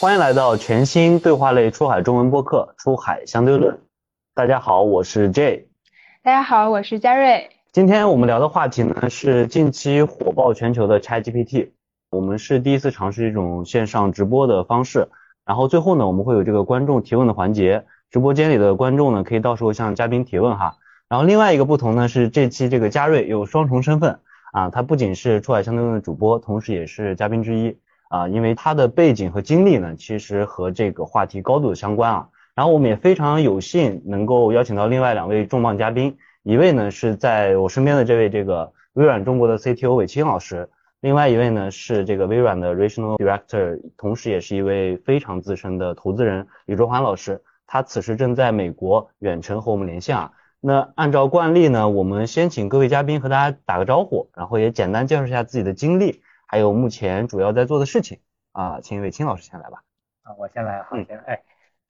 欢迎来到全新对话类出海中文播客《出海相对论》。大家好，我是 J。大家好，我是嘉瑞。今天我们聊的话题呢是近期火爆全球的 ChatGPT。我们是第一次尝试这种线上直播的方式，然后最后呢我们会有这个观众提问的环节，直播间里的观众呢可以到时候向嘉宾提问哈。然后另外一个不同呢是这期这个嘉瑞有双重身份啊，他不仅是出海相对论的主播，同时也是嘉宾之一。啊，因为他的背景和经历呢，其实和这个话题高度相关啊。然后我们也非常有幸能够邀请到另外两位重磅嘉宾，一位呢是在我身边的这位这个微软中国的 CTO 韦青老师，另外一位呢是这个微软的 Regional Director，同时也是一位非常资深的投资人李卓环老师，他此时正在美国远程和我们连线啊。那按照惯例呢，我们先请各位嘉宾和大家打个招呼，然后也简单介绍一下自己的经历。还有目前主要在做的事情啊，请伟清老师先来吧。啊，我先来，好，先哎，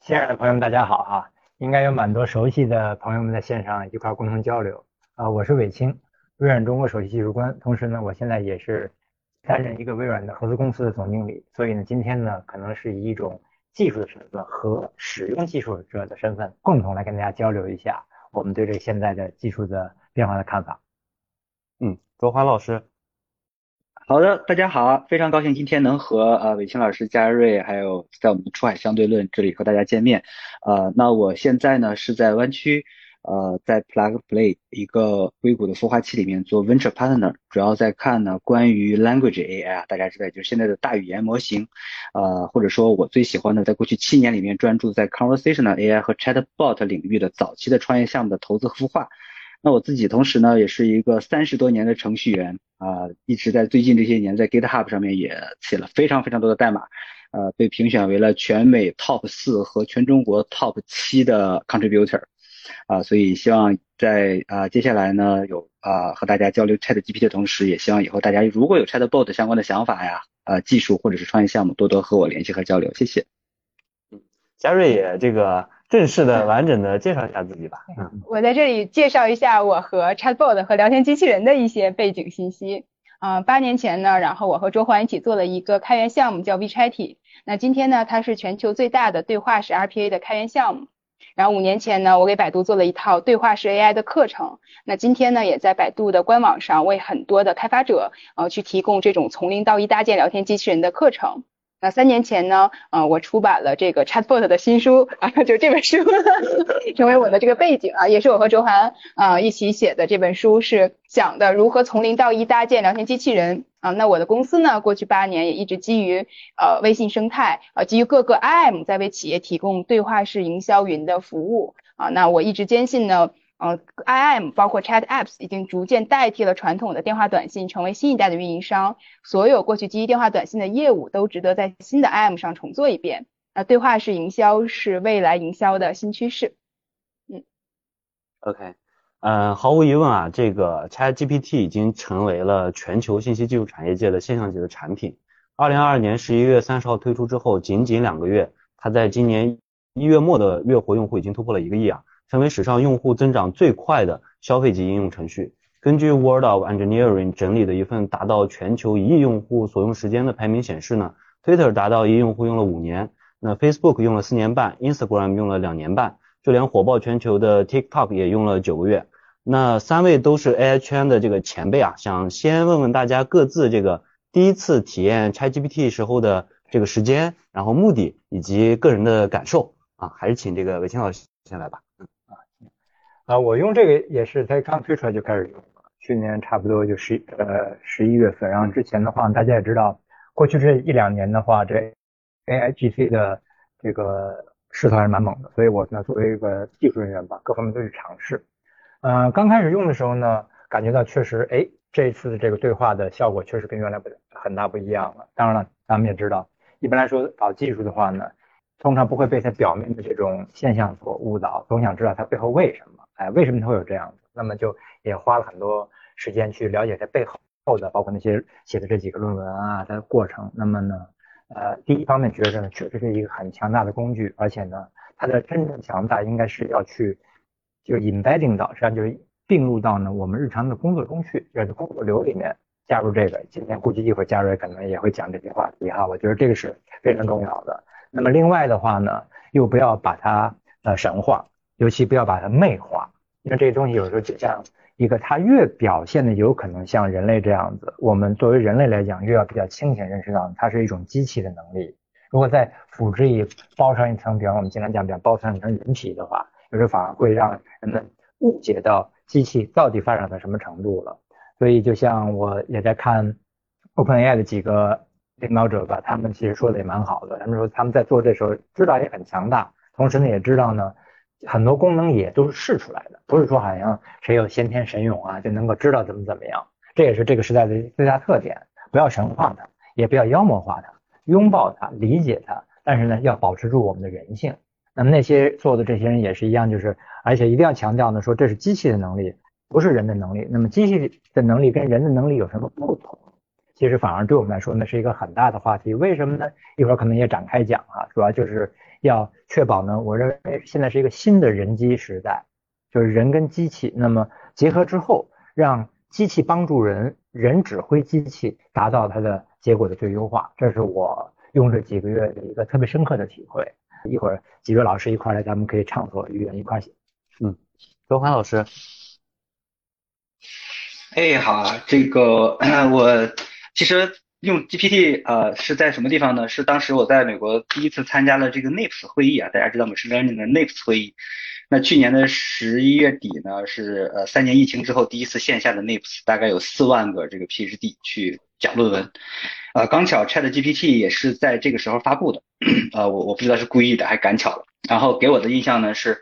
亲爱的朋友们大家好哈，应该有蛮多熟悉的朋友们在线上一块共同交流啊，我是伟清，微软中国首席技术官，同时呢，我现在也是担任一个微软的合资公司的总经理，所以呢，今天呢，可能是以一种技术的身份和使用技术者的身份，共同来跟大家交流一下我们对这个现在的技术的变化的看法。嗯，卓华老师。好的，大家好，非常高兴今天能和呃伟清老师、嘉瑞，还有在我们的出海相对论这里和大家见面。呃，那我现在呢是在湾区，呃，在 Plug Play 一个硅谷的孵化器里面做 Venture Partner，主要在看呢关于 Language AI，大家知道就是现在的大语言模型，呃，或者说我最喜欢的，在过去七年里面专注在 Conversational AI 和 Chatbot 领域的早期的创业项目的投资孵化。那我自己同时呢，也是一个三十多年的程序员啊，一直在最近这些年在 GitHub 上面也写了非常非常多的代码，呃，被评选为了全美 Top 四和全中国 Top 七的 Contributor，啊，所以希望在啊接下来呢有啊和大家交流 ChatGPT 的同时，也希望以后大家如果有 Chatbot 相关的想法呀，呃，技术或者是创业项目，多多和我联系和交流，谢谢。嗯，嘉瑞也这个。正式的、完整的介绍一下自己吧。嗯，我在这里介绍一下我和 Chatbot 和聊天机器人的一些背景信息。啊，八年前呢，然后我和周欢一起做了一个开源项目，叫 WeChaty。那今天呢，它是全球最大的对话式 RPA 的开源项目。然后五年前呢，我给百度做了一套对话式 AI 的课程。那今天呢，也在百度的官网上为很多的开发者呃去提供这种从零到一搭建聊天机器人的课程。那三年前呢，呃，我出版了这个 Chatbot 的新书啊，就这本书 成为我的这个背景啊，也是我和周涵啊一起写的这本书，是讲的如何从零到一搭建聊天机器人啊。那我的公司呢，过去八年也一直基于呃微信生态，呃基于各个 IM 在为企业提供对话式营销云的服务啊。那我一直坚信呢。呃，IM 包括 Chat Apps 已经逐渐代替了传统的电话短信，成为新一代的运营商。所有过去基于电话短信的业务都值得在新的 IM 上重做一遍。那对话式营销是未来营销的新趋势。嗯，OK，嗯，毫无疑问啊，这个 Chat GPT 已经成为了全球信息技术产业界的现象级的产品。二零二二年十一月三十号推出之后，仅仅两个月，它在今年一月末的月活用户已经突破了一个亿啊。成为史上用户增长最快的消费级应用程序。根据 World of Engineering 整理的一份达到全球一亿用户所用时间的排名显示呢，Twitter 达到一亿用户用了五年，那 Facebook 用了四年半，Instagram 用了两年半，就连火爆全球的 TikTok 也用了九个月。那三位都是 AI 圈的这个前辈啊，想先问问大家各自这个第一次体验 ChatGPT 时候的这个时间，然后目的以及个人的感受啊，还是请这个韦清老师先来吧。啊，我用这个也是才刚推出来就开始用，去年差不多就十呃十一月份，然后之前的话大家也知道，过去这一两年的话，这 AIGC 的这个势头还是蛮猛的，所以我呢作为一个技术人员吧，各方面都去尝试。嗯，刚开始用的时候呢，感觉到确实，哎，这次的这个对话的效果确实跟原来不很大不一样了。当然了，咱们也知道，一般来说搞技术的话呢，通常不会被它表面的这种现象所误导，总想知道它背后为什么。哎，为什么他会有这样？那么就也花了很多时间去了解它背后的，包括那些写的这几个论文啊，的过程。那么呢，呃，第一方面觉得呢，确实是一个很强大的工具，而且呢，它的真正强大应该是要去，就是 embedding 到，实际上就是并入到呢我们日常的工作中去，就是工作流里面加入这个。今天估计一会儿嘉瑞可能也会讲这些话题哈，我觉得这个是非常重要的。那么另外的话呢，又不要把它呃神化，尤其不要把它魅化，因为这些东西有时候就像一个，它越表现的有可能像人类这样子，我们作为人类来讲，越要比较清醒认识到它是一种机器的能力。如果再辅之以包上一层，比方我们经常讲，比方包上一层人皮的话，有时候反而会让人们误解到机器到底发展到什么程度了。所以就像我也在看 OpenAI 的几个领导者吧，他们其实说的也蛮好的。他们说他们在做这时候知道也很强大，同时呢也知道呢很多功能也都是试出来的，不是说好像谁有先天神勇啊就能够知道怎么怎么样。这也是这个时代的最大特点，不要神化它，也不要妖魔化它。拥抱它，理解它，但是呢，要保持住我们的人性。那么那些做的这些人也是一样，就是而且一定要强调呢，说这是机器的能力，不是人的能力。那么机器的能力跟人的能力有什么不同？其实反而对我们来说，那是一个很大的话题。为什么呢？一会儿可能也展开讲啊，主要就是要确保呢，我认为现在是一个新的人机时代，就是人跟机器那么结合之后，让机器帮助人，人指挥机器，达到它的。结果的最优化，这是我用这几个月的一个特别深刻的体会。一会儿几位老师一块来，咱们可以畅所欲言，一块写。嗯，周华老师。哎，好啊，这个 我其实用 GPT 呃是在什么地方呢？是当时我在美国第一次参加了这个 NIPS 会议啊，大家知道吗？是 Learning 的 NIPS 会议。那去年的十一月底呢，是呃三年疫情之后第一次线下的 NIPS，大概有四万个这个 PhD 去。讲论文，呃，刚巧 Chat GPT 也是在这个时候发布的，呃，我我不知道是故意的还赶巧了。然后给我的印象呢是，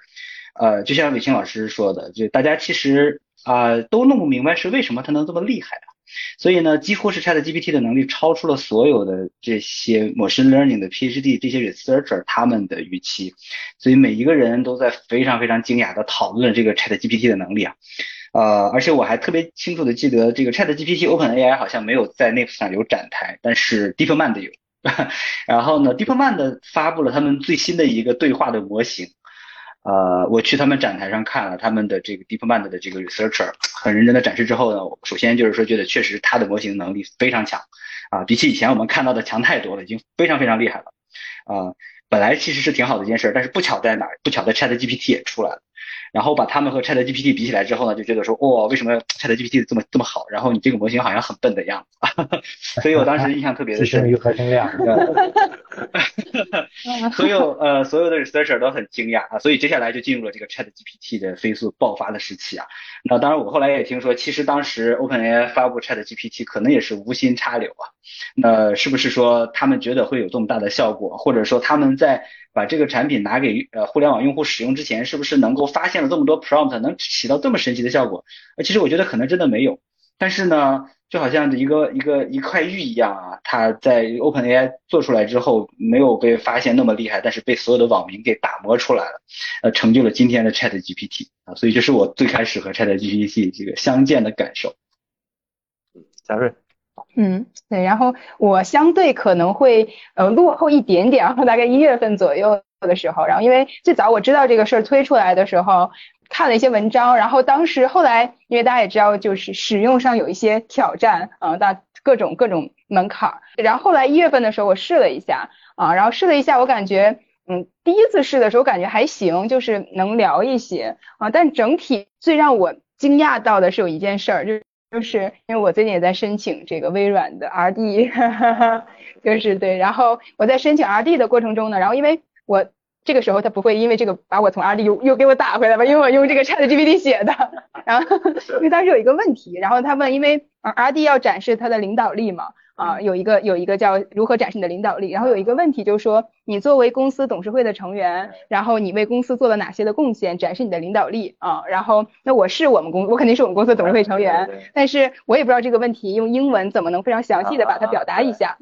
呃，就像伟清老师说的，就大家其实啊都弄不明白是为什么它能这么厉害。所以呢，几乎是 Chat GPT 的能力超出了所有的这些 machine learning 的 PhD 这些 researcher 他们的预期，所以每一个人都在非常非常惊讶的讨论这个 Chat GPT 的能力啊。呃，而且我还特别清楚的记得，这个 Chat GPT Open AI 好像没有在 NIPS 上有展台，但是 DeepMind 有。然后呢，DeepMind 发布了他们最新的一个对话的模型。呃，我去他们展台上看了他们的这个 DeepMind 的这个 researcher 很认真的展示之后呢，首先就是说觉得确实它的模型能力非常强啊，比起以前我们看到的强太多了，已经非常非常厉害了。啊，本来其实是挺好的一件事，但是不巧在哪儿？不巧在 Chat GPT 也出来了。然后把他们和 Chat GPT 比起来之后呢，就觉得说，哇，为什么 Chat GPT 这么这么好？然后你这个模型好像很笨的样子，所以我当时印象特别的深。与合成量。所有呃所有的 researcher 都很惊讶啊，所以接下来就进入了这个 Chat GPT 的飞速爆发的时期啊。那当然我后来也听说，其实当时 OpenAI 发布 Chat GPT 可能也是无心插柳啊。那是不是说他们觉得会有这么大的效果，或者说他们在？把这个产品拿给呃互联网用户使用之前，是不是能够发现了这么多 prompt，能起到这么神奇的效果？呃，其实我觉得可能真的没有。但是呢，就好像一个一个一块玉一样啊，它在 OpenAI 做出来之后，没有被发现那么厉害，但是被所有的网民给打磨出来了，呃，成就了今天的 ChatGPT 啊。所以这是我最开始和 ChatGPT 这个相见的感受。嗯贾瑞。嗯，对，然后我相对可能会呃落后一点点，然后大概一月份左右的时候，然后因为最早我知道这个事儿推出来的时候，看了一些文章，然后当时后来因为大家也知道，就是使用上有一些挑战啊，大各种各种门槛儿，然后后来一月份的时候我试了一下啊，然后试了一下，我感觉嗯第一次试的时候感觉还行，就是能聊一些啊，但整体最让我惊讶到的是有一件事儿，就是。就是因为我最近也在申请这个微软的 RD，就是对，然后我在申请 RD 的过程中呢，然后因为我这个时候他不会因为这个把我从 RD 又又给我打回来吧，因为我用这个 ChatGPT 写的，然后 因为当时有一个问题，然后他问，因为 RD 要展示他的领导力嘛。啊，有一个有一个叫如何展示你的领导力，然后有一个问题就是说，你作为公司董事会的成员，然后你为公司做了哪些的贡献，展示你的领导力啊。然后那我是我们公，我肯定是我们公司董事会成员，但是我也不知道这个问题用英文怎么能非常详细的把它表达一下。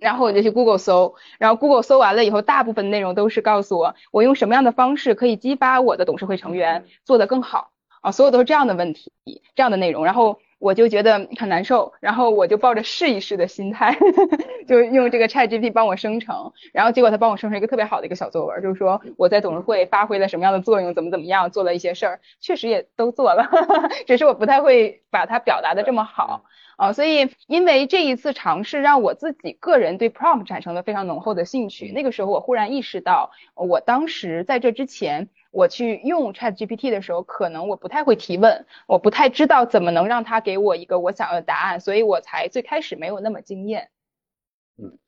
然后我就去 Google 搜，然后 Google 搜完了以后，大部分内容都是告诉我，我用什么样的方式可以激发我的董事会成员做得更好啊，所有都是这样的问题，这样的内容，然后。我就觉得很难受，然后我就抱着试一试的心态，就用这个 ChatGPT 帮我生成，然后结果他帮我生成一个特别好的一个小作文，就是说我在董事会发挥了什么样的作用，怎么怎么样，做了一些事儿，确实也都做了，只是我不太会把它表达的这么好。啊，所以因为这一次尝试，让我自己个人对 prompt 产生了非常浓厚的兴趣。那个时候，我忽然意识到，我当时在这之前，我去用 Chat GPT 的时候，可能我不太会提问，我不太知道怎么能让它给我一个我想要的答案，所以我才最开始没有那么惊艳。嗯，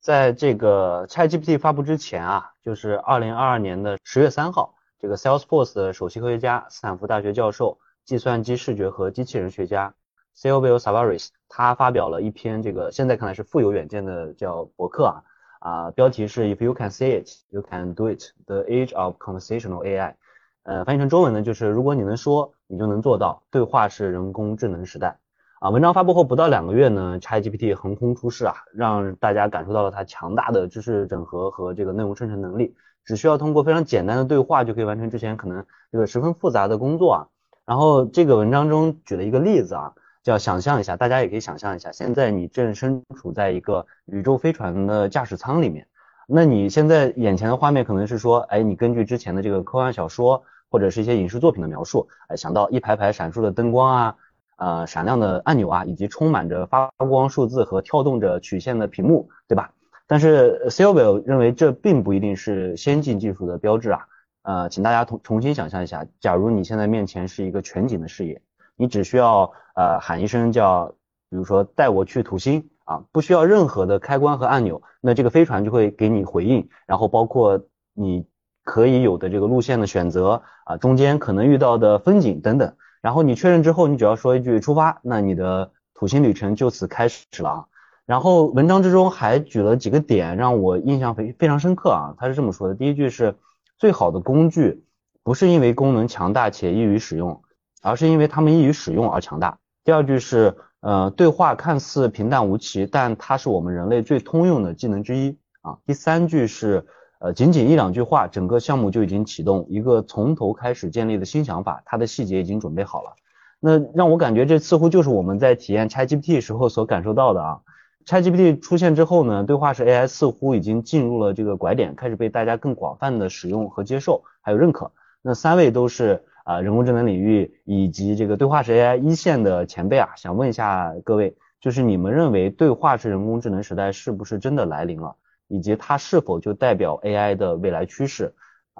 在这个 Chat GPT 发布之前啊，就是二零二二年的十月三号，这个 Salesforce 的首席科学家、斯坦福大学教授、计算机视觉和机器人学家。Silvio Savaris，他发表了一篇这个现在看来是富有远见的叫博客啊啊，标题是 If you can say it, you can do it: The Age of Conversational AI。呃，翻译成中文呢就是如果你能说，你就能做到，对话是人工智能时代啊。文章发布后不到两个月呢，ChatGPT 横空出世啊，让大家感受到了它强大的知识整合和这个内容生成能力，只需要通过非常简单的对话就可以完成之前可能这个十分复杂的工作啊。然后这个文章中举了一个例子啊。就要想象一下，大家也可以想象一下，现在你正身处在一个宇宙飞船的驾驶舱里面，那你现在眼前的画面可能是说，哎，你根据之前的这个科幻小说或者是一些影视作品的描述，哎，想到一排排闪烁的灯光啊，呃，闪亮的按钮啊，以及充满着发光数字和跳动着曲线的屏幕，对吧？但是 Silvio 认为这并不一定是先进技术的标志啊，呃，请大家重重新想象一下，假如你现在面前是一个全景的视野。你只需要呃喊一声叫，比如说带我去土星啊，不需要任何的开关和按钮，那这个飞船就会给你回应，然后包括你可以有的这个路线的选择啊，中间可能遇到的风景等等，然后你确认之后，你只要说一句出发，那你的土星旅程就此开始了啊。然后文章之中还举了几个点让我印象非非常深刻啊，他是这么说的，第一句是最好的工具不是因为功能强大且易于使用。而是因为它们易于使用而强大。第二句是，呃，对话看似平淡无奇，但它是我们人类最通用的技能之一啊。第三句是，呃，仅仅一两句话，整个项目就已经启动一个从头开始建立的新想法，它的细节已经准备好了。那让我感觉这似乎就是我们在体验 ChatGPT 时候所感受到的啊。ChatGPT 出现之后呢，对话式 AI 似乎已经进入了这个拐点，开始被大家更广泛的使用和接受，还有认可。那三位都是。啊，人工智能领域以及这个对话式 AI 一线的前辈啊，想问一下各位，就是你们认为对话式人工智能时代是不是真的来临了，以及它是否就代表 AI 的未来趋势？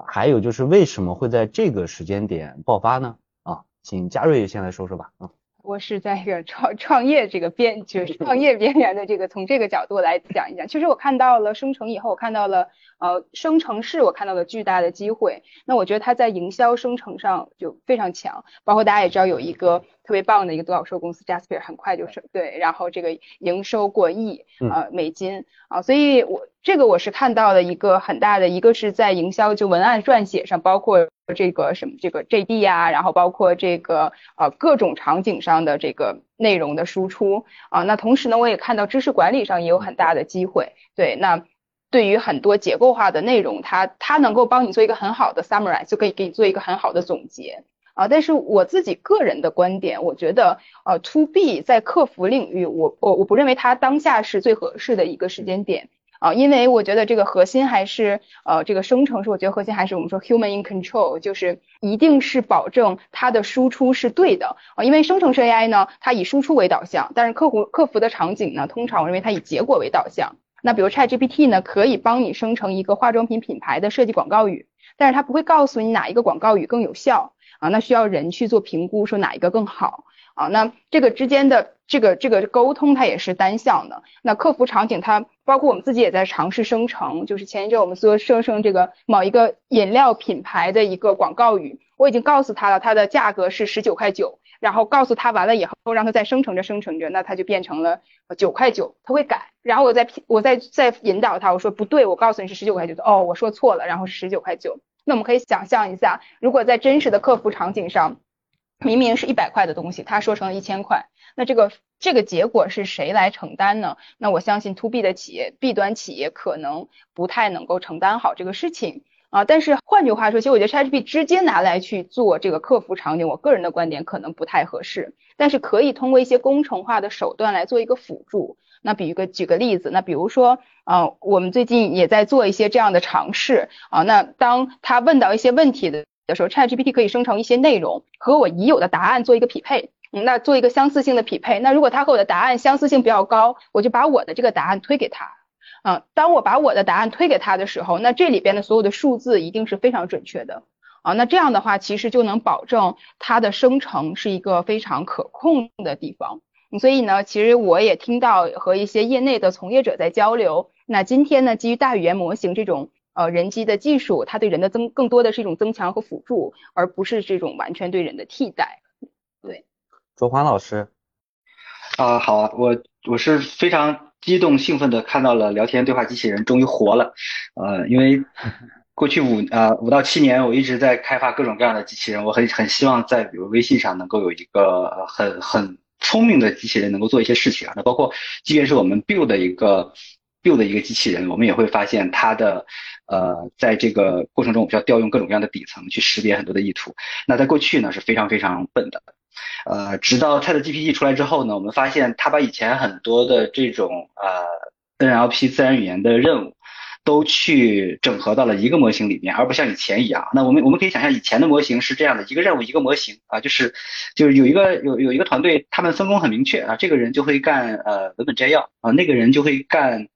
还有就是为什么会在这个时间点爆发呢？啊，请嘉瑞先来说说吧。啊。我是在一个创 创业这个边，就是创业边缘的这个，从这个角度来讲一讲。其实我看到了生成以后，我看到了呃生成式，我看到了巨大的机会。那我觉得它在营销生成上就非常强，包括大家也知道有一个特别棒的一个独角兽公司 Jasper，很快就是对，然后这个营收过亿呃美金啊，所以我这个我是看到了一个很大的，一个是在营销就文案撰写上，包括。这个什么这个 JD 呀，然后包括这个呃各种场景上的这个内容的输出啊，那同时呢，我也看到知识管理上也有很大的机会。对，那对于很多结构化的内容，它它能够帮你做一个很好的 summarize，就可以给你做一个很好的总结啊。但是我自己个人的观点，我觉得呃 To B 在客服领域，我我我不认为它当下是最合适的一个时间点。啊，因为我觉得这个核心还是呃，这个生成是我觉得核心还是我们说 human in control，就是一定是保证它的输出是对的啊。因为生成式 AI 呢，它以输出为导向，但是客户客服的场景呢，通常我认为它以结果为导向。那比如 ChatGPT 呢，可以帮你生成一个化妆品品牌的设计广告语，但是它不会告诉你哪一个广告语更有效啊，那需要人去做评估，说哪一个更好。啊，那这个之间的这个这个沟通它也是单向的。那客服场景它包括我们自己也在尝试生成，就是前一阵我们说生成这个某一个饮料品牌的一个广告语，我已经告诉他了，它的价格是十九块九，然后告诉他完了以后，让他再生成着生成着，那它就变成了九块九，他会改，然后我再我再再引导他，我说不对，我告诉你是十九块九的，哦，我说错了，然后是十九块九。那我们可以想象一下，如果在真实的客服场景上。明明是一百块的东西，他说成了一千块，那这个这个结果是谁来承担呢？那我相信 to B 的企业，B 端企业可能不太能够承担好这个事情啊。但是换句话说，其实我觉得 ChatGPT 直接拿来去做这个客服场景，我个人的观点可能不太合适。但是可以通过一些工程化的手段来做一个辅助。那比如个举个例子，那比如说，呃，我们最近也在做一些这样的尝试啊。那当他问到一些问题的的时候，ChatGPT 可以生成一些内容和我已有的答案做一个匹配，那做一个相似性的匹配。那如果他和我的答案相似性比较高，我就把我的这个答案推给他。啊，当我把我的答案推给他的时候，那这里边的所有的数字一定是非常准确的。啊，那这样的话，其实就能保证它的生成是一个非常可控的地方。所以呢，其实我也听到和一些业内的从业者在交流。那今天呢，基于大语言模型这种呃人机的技术，它对人的增更多的是一种增强和辅助，而不是这种完全对人的替代。对，卓华老师啊，好啊，我我是非常激动兴奋的看到了聊天对话机器人终于活了，呃，因为过去五呃五到七年，我一直在开发各种各样的机器人，我很很希望在比如微信上能够有一个很很。聪明的机器人能够做一些事情啊，那包括即便是我们 build 的一个 build 的一个机器人，我们也会发现它的呃，在这个过程中，我们需要调用各种各样的底层去识别很多的意图。那在过去呢是非常非常笨的，呃，直到 ChatGPT 出来之后呢，我们发现它把以前很多的这种呃 NLP 自然语言的任务。都去整合到了一个模型里面，而不像以前一样。那我们我们可以想象，以前的模型是这样的一个任务一个模型啊，就是就是有一个有有一个团队，他们分工很明确啊，这个人就会干呃文本摘要啊，那个人就会干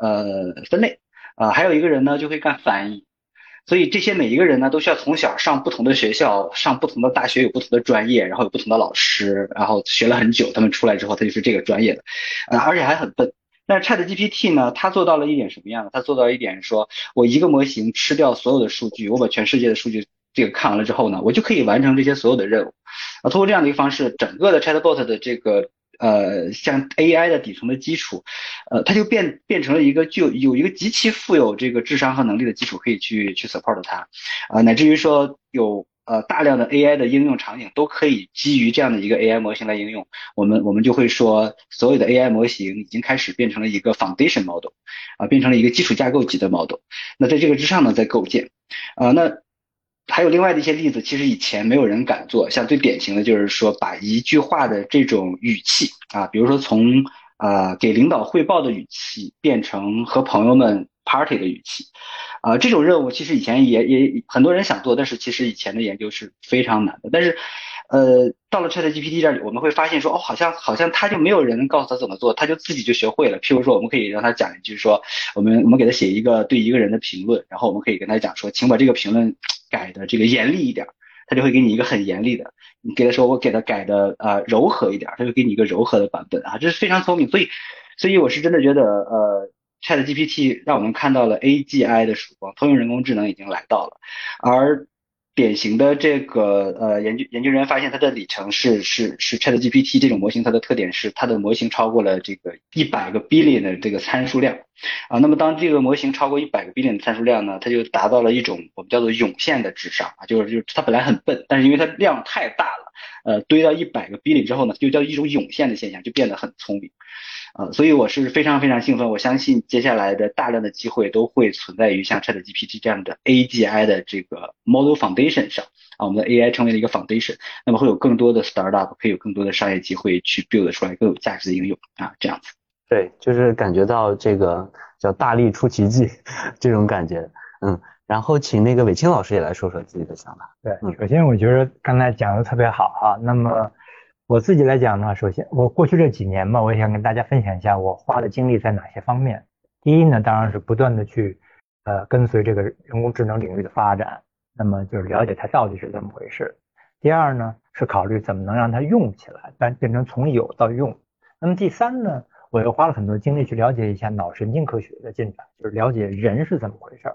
呃分类啊，还有一个人呢就会干翻译。所以这些每一个人呢，都需要从小上不同的学校，上不同的大学，有不同的专业，然后有不同的老师，然后学了很久，他们出来之后，他就是这个专业的啊，而且还很笨。但是 Chat GPT 呢，它做到了一点什么样呢？它做到一点说，我一个模型吃掉所有的数据，我把全世界的数据这个看完了之后呢，我就可以完成这些所有的任务。啊，通过这样的一个方式，整个的 Chatbot 的这个呃像 AI 的底层的基础，呃，它就变变成了一个具有有一个极其富有这个智商和能力的基础，可以去去 support 它，啊，乃至于说有。呃，大量的 AI 的应用场景都可以基于这样的一个 AI 模型来应用。我们我们就会说，所有的 AI 模型已经开始变成了一个 foundation model，啊，变成了一个基础架构级的 model。那在这个之上呢，再构建。啊，那还有另外的一些例子，其实以前没有人敢做。像最典型的就是说，把一句话的这种语气啊，比如说从啊给领导汇报的语气，变成和朋友们 party 的语气。啊，这种任务其实以前也也很多人想做，但是其实以前的研究是非常难的。但是，呃，到了 ChatGPT 这里，我们会发现说，哦，好像好像他就没有人告诉他怎么做，他就自己就学会了。譬如说，我们可以让他讲一句说，我们我们给他写一个对一个人的评论，然后我们可以跟他讲说，请把这个评论改的这个严厉一点，他就会给你一个很严厉的。你给他说我给他改的呃柔和一点，他就给你一个柔和的版本啊，这是非常聪明。所以，所以我是真的觉得呃。Chat GPT 让我们看到了 AGI 的曙光，通用人工智能已经来到了，而典型的这个呃研究研究人员发现它的里程是是是 Chat GPT 这种模型，它的特点是它的模型超过了这个一百个 billion 的这个参数量啊，那么当这个模型超过一百个 billion 的参数量呢，它就达到了一种我们叫做涌现的智商啊，就是就是它本来很笨，但是因为它量太大了，呃堆到一百个 billion 之后呢，就叫一种涌现的现象，就变得很聪明。啊，所以我是非常非常兴奋，我相信接下来的大量的机会都会存在于像 ChatGPT 这样的 AGI 的这个 Model Foundation 上啊，我们的 AI 成为了一个 Foundation，那么会有更多的 Startup 可以有更多的商业机会去 build 出来更有价值的应用啊，这样子。对，就是感觉到这个叫大力出奇迹这种感觉，嗯，然后请那个伟清老师也来说说自己的想法。对，首先我觉得刚才讲的特别好哈，那么。我自己来讲呢，首先我过去这几年嘛，我也想跟大家分享一下我花的精力在哪些方面。第一呢，当然是不断的去呃跟随这个人工智能领域的发展，那么就是了解它到底是怎么回事。第二呢，是考虑怎么能让它用起来，但变成从有到用。那么第三呢，我又花了很多精力去了解一下脑神经科学的进展，就是了解人是怎么回事。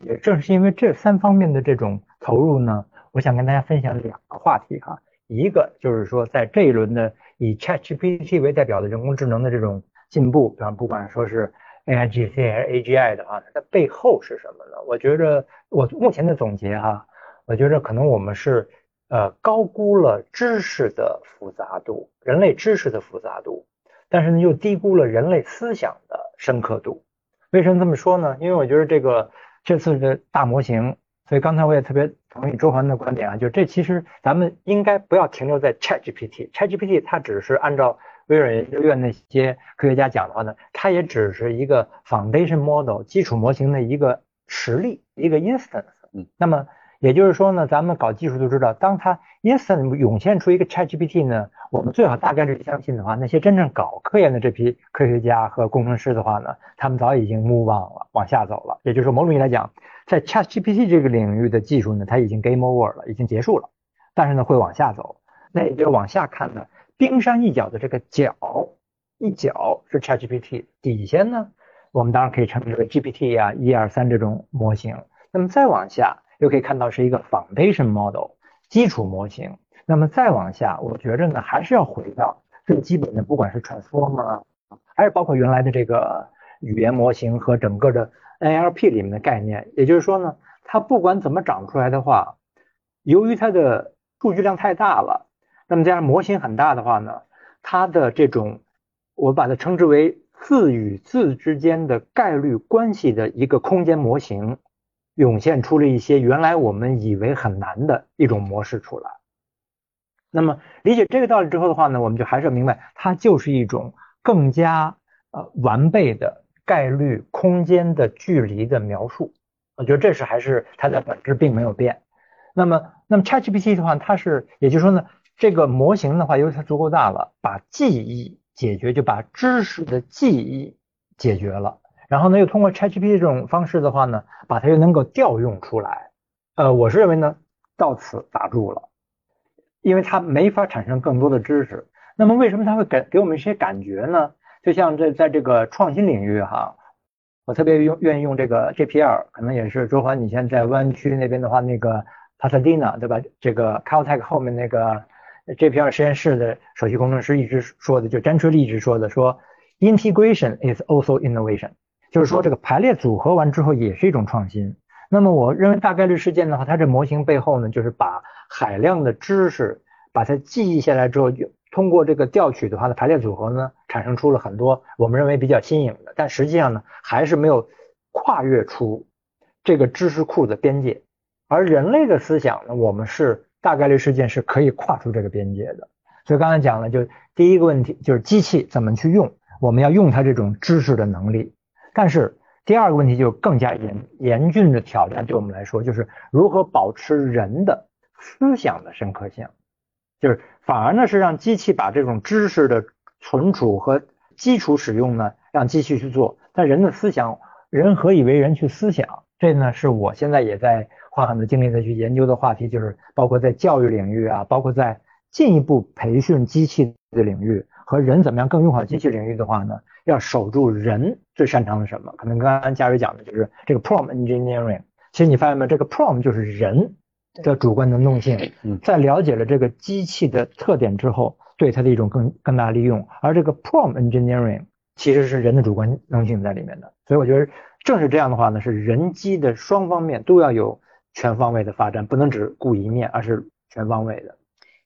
也正是因为这三方面的这种投入呢，我想跟大家分享两个话题哈。一个就是说，在这一轮的以 ChatGPT 为代表的人工智能的这种进步，比方不管说是 AIGC 还是 AGI 的话，它的背后是什么呢？我觉着我目前的总结哈，我觉着可能我们是呃高估了知识的复杂度，人类知识的复杂度，但是呢又低估了人类思想的深刻度。为什么这么说呢？因为我觉得这个这次的大模型，所以刚才我也特别同意周环的观点啊，就这其实咱们应该不要停留在 ChatGPT，ChatGPT 它只是按照微软研究院那些科学家讲的话呢，它也只是一个 foundation model 基础模型的一个实例，一个 instance。嗯，那么也就是说呢，咱们搞技术都知道，当它 instant 涌现出一个 ChatGPT 呢，我们最好大概率相信的话，那些真正搞科研的这批科学家和工程师的话呢，他们早已经 move on 了，往下走了。也就是说，某种意义来讲，在 ChatGPT 这个领域的技术呢，它已经 game over 了，已经结束了。但是呢，会往下走。那也就往下看呢，冰山一角的这个角一角是 ChatGPT，底下呢，我们当然可以称之为 GPT 啊、一二三这种模型。那么再往下。又可以看到是一个 foundation model 基础模型。那么再往下，我觉着呢，还是要回到最基本的，不管是 transformer，还是包括原来的这个语言模型和整个的 NLP 里面的概念。也就是说呢，它不管怎么长出来的话，由于它的数据量太大了，那么加上模型很大的话呢，它的这种我把它称之为字与字之间的概率关系的一个空间模型。涌现出了一些原来我们以为很难的一种模式出来。那么理解这个道理之后的话呢，我们就还是要明白，它就是一种更加呃完备的概率空间的距离的描述。我觉得这是还是它的本质并没有变。那么，那么 ChatGPT 的话，它是也就是说呢，这个模型的话，由于它足够大了，把记忆解决，就把知识的记忆解决了。然后呢，又通过 ChatGPT 这种方式的话呢，把它又能够调用出来。呃，我是认为呢，到此打住了，因为它没法产生更多的知识。那么为什么它会给给我们一些感觉呢？就像这在这个创新领域哈，我特别用愿意用这个 GPL，可能也是周华，你现在湾区那边的话，那个 Pasadena 对吧？这个 Caltech 后面那个 GPL 实验室的首席工程师一直说的，就詹春丽一直说的，说 Integration is also innovation。就是说，这个排列组合完之后也是一种创新。那么，我认为大概率事件的话，它这模型背后呢，就是把海量的知识把它记忆下来之后，通过这个调取的话呢排列组合呢，产生出了很多我们认为比较新颖的，但实际上呢，还是没有跨越出这个知识库的边界。而人类的思想呢，我们是大概率事件是可以跨出这个边界的。所以刚才讲了，就第一个问题就是机器怎么去用，我们要用它这种知识的能力。但是第二个问题就更加严严峻的挑战，对我们来说就是如何保持人的思想的深刻性，就是反而呢是让机器把这种知识的存储和基础使用呢让机器去做，但人的思想，人何以为人去思想？这呢是我现在也在花很多精力在去研究的话题，就是包括在教育领域啊，包括在进一步培训机器的领域和人怎么样更用好机器领域的话呢？要守住人最擅长的什么？可能刚刚嘉瑞讲的就是这个 prompt engineering。其实你发现没有，这个 prompt 就是人的主观能动性。嗯，在了解了这个机器的特点之后，对它的一种更更大利用。而这个 prompt engineering 其实是人的主观能动性在里面的。所以我觉得正是这样的话呢，是人机的双方面都要有全方位的发展，不能只顾一面，而是全方位的。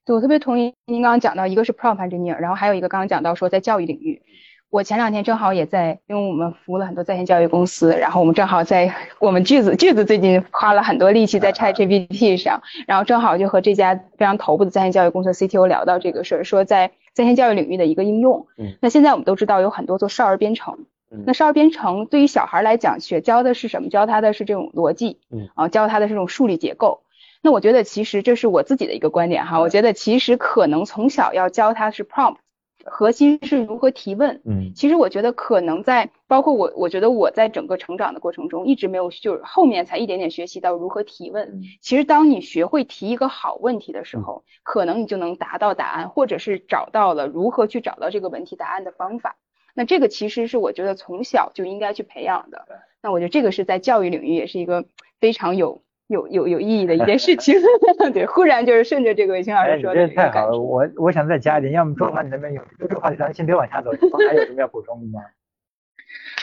对我特别同意您刚刚讲到，一个是 prompt engineer，然后还有一个刚刚讲到说在教育领域。我前两天正好也在，因为我们服务了很多在线教育公司，然后我们正好在我们句子句子最近花了很多力气在 ChatGPT 上，然后正好就和这家非常头部的在线教育公司 CTO 聊到这个事儿，说在在线教育领域的一个应用。嗯。那现在我们都知道有很多做少儿编程。嗯。那少儿编程对于小孩来讲，学教的是什么？教他的是这种逻辑。嗯。啊，教他的这种数理结构。那我觉得其实这是我自己的一个观点哈，我觉得其实可能从小要教他是 prompt。核心是如何提问，嗯，其实我觉得可能在包括我，我觉得我在整个成长的过程中一直没有，就是后面才一点点学习到如何提问。其实当你学会提一个好问题的时候，可能你就能达到答案，或者是找到了如何去找到这个问题答案的方法。那这个其实是我觉得从小就应该去培养的。那我觉得这个是在教育领域也是一个非常有。有有有意义的一件事情，对，忽然就是顺着这个魏青老师说的。这太好了，我我想再加一点，要么周华你那边有，这个话题咱先别往下走，还有什么要补充的吗？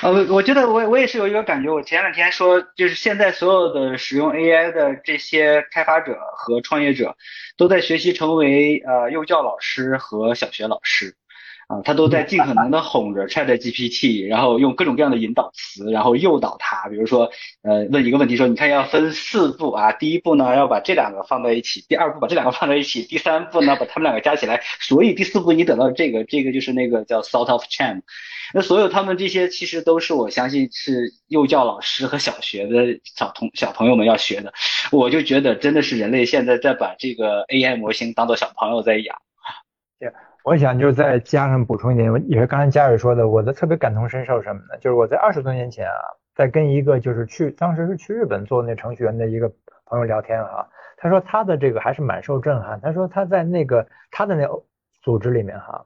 呃，我觉得我我也是有一个感觉，我前两天说，就是现在所有的使用 AI 的这些开发者和创业者，都在学习成为呃幼教老师和小学老师。啊，他都在尽可能的哄着 Chat GPT，然后用各种各样的引导词，然后诱导他，比如说，呃，问一个问题说，你看要分四步啊，第一步呢要把这两个放在一起，第二步把这两个放在一起，第三步呢把他们两个加起来，所以第四步你等到这个，这个就是那个叫 sort of chain。那所有他们这些其实都是我相信是幼教老师和小学的小同小朋友们要学的，我就觉得真的是人类现在在把这个 AI 模型当做小朋友在养。对。我想就再加上补充一点，也是刚才嘉瑞说的，我的特别感同身受什么呢？就是我在二十多年前啊，在跟一个就是去当时是去日本做那程序员的一个朋友聊天哈，他说他的这个还是蛮受震撼。他说他在那个他的那组织里面哈，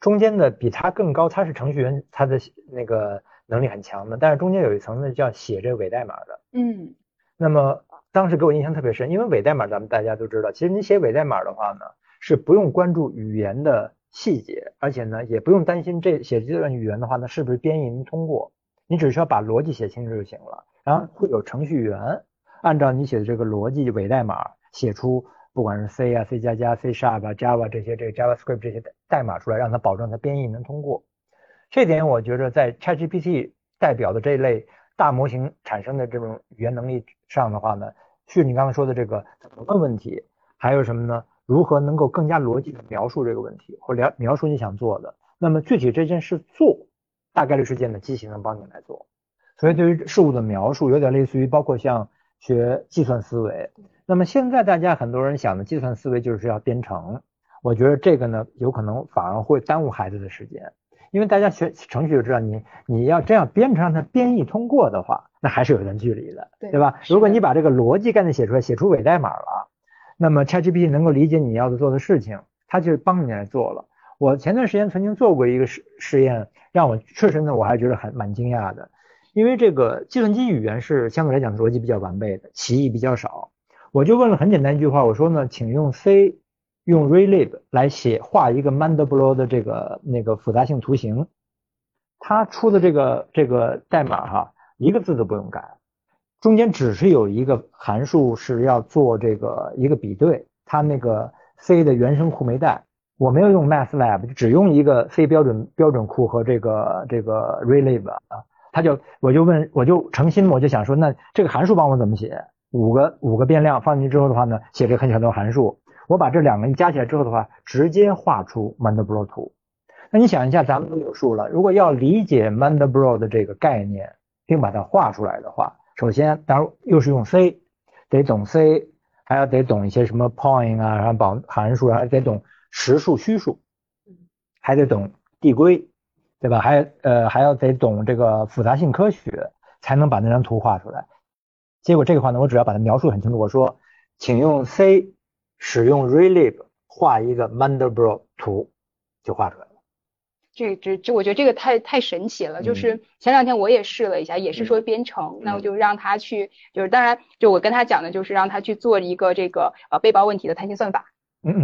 中间的比他更高，他是程序员，他的那个能力很强的，但是中间有一层呢叫写这个伪代码的。嗯。那么当时给我印象特别深，因为伪代码咱们大家都知道，其实你写伪代码的话呢。是不用关注语言的细节，而且呢，也不用担心这写这段语言的话呢，是不是编译能通过？你只需要把逻辑写清楚就行了。然后会有程序员按照你写的这个逻辑伪代码写出，不管是 C 啊、C 加加、C Sharp、Java 这些这个 JavaScript 这些代码出来，让它保证它编译能通过。这点我觉着在 ChatGPT 代表的这类大模型产生的这种语言能力上的话呢，是你刚才说的这个怎么问问题，还有什么呢？如何能够更加逻辑的描述这个问题，或描描述你想做的？那么具体这件事做，大概率事件的机器能帮你来做。所以对于事物的描述，有点类似于包括像学计算思维。那么现在大家很多人想的计算思维就是要编程，我觉得这个呢，有可能反而会耽误孩子的时间，因为大家学程序就知道，你你要这样编程让它编译通过的话，那还是有一段距离的，对吧？如果你把这个逻辑概念写出来，写出伪代码了。那么 ChatGPT 能够理解你要做的事情，它就帮你来做了。我前段时间曾经做过一个实实验，让我确实呢，我还觉得很蛮惊讶的。因为这个计算机语言是相对来讲逻辑比较完备的，歧义比较少。我就问了很简单一句话，我说呢，请用 C 用 Relib 来写画一个 Mandelbrot 的这个那个复杂性图形，它出的这个这个代码哈，一个字都不用改。中间只是有一个函数是要做这个一个比对，它那个 C 的原生库没带，我没有用 MathLab，只用一个 C 标准标准库和这个这个 Relive 啊，他就我就问我就诚心我就想说，那这个函数帮我怎么写？五个五个变量放进去之后的话呢，写这很小的函数，我把这两个一加起来之后的话，直接画出 Mandelbrot 图。那你想一下，咱们都有数了，如果要理解 Mandelbrot 的这个概念，并把它画出来的话。首先，当然又是用 C，得懂 C，还要得懂一些什么 point 啊，然后保函数，还得懂实数、虚数，还得懂递归，对吧？还呃还要得懂这个复杂性科学，才能把那张图画出来。结果这个话呢，我只要把它描述很清楚，我说，请用 C 使用 Relib 画一个 Mandelbrot 图，就画出来了。这这这，我觉得这个太太神奇了。就是前两天我也试了一下，也是说编程，那我就让他去，就是当然就我跟他讲的就是让他去做一个这个呃背包问题的弹性算法，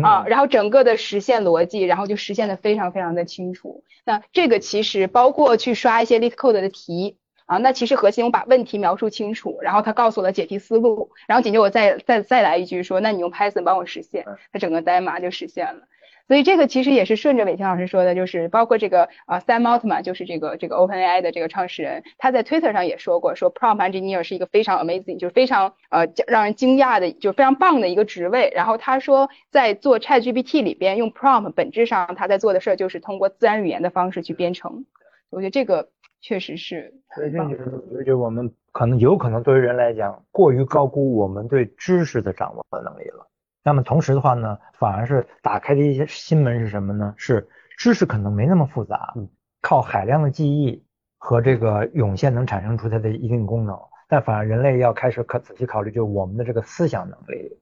啊，然后整个的实现逻辑，然后就实现的非常非常的清楚。那这个其实包括去刷一些 LeetCode 的题啊，那其实核心我把问题描述清楚，然后他告诉我了解题思路，然后紧接着我再再再来一句说，那你用 Python 帮我实现，他整个代码就实现了。所以这个其实也是顺着伟霆老师说的，就是包括这个啊，Sam Altman 就是这个这个 OpenAI 的这个创始人，他在 Twitter 上也说过，说 Prompt Engineer 是一个非常 amazing，就是非常呃让人惊讶的，就非常棒的一个职位。然后他说，在做 ChatGPT 里边用 Prompt，本质上他在做的事儿就是通过自然语言的方式去编程。我觉得这个确实是。所以这就是就我们可能有可能对于人来讲，过于高估我们对知识的掌握的能力了。那么同时的话呢，反而是打开的一些新门是什么呢？是知识可能没那么复杂，靠海量的记忆和这个涌现能产生出它的一定功能。但反而人类要开始可仔细考虑，就我们的这个思想能力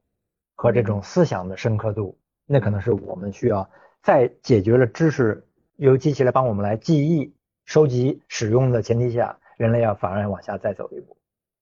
和这种思想的深刻度，那可能是我们需要在解决了知识由机器来帮我们来记忆、收集、使用的前提下，人类要反而要往下再走一步。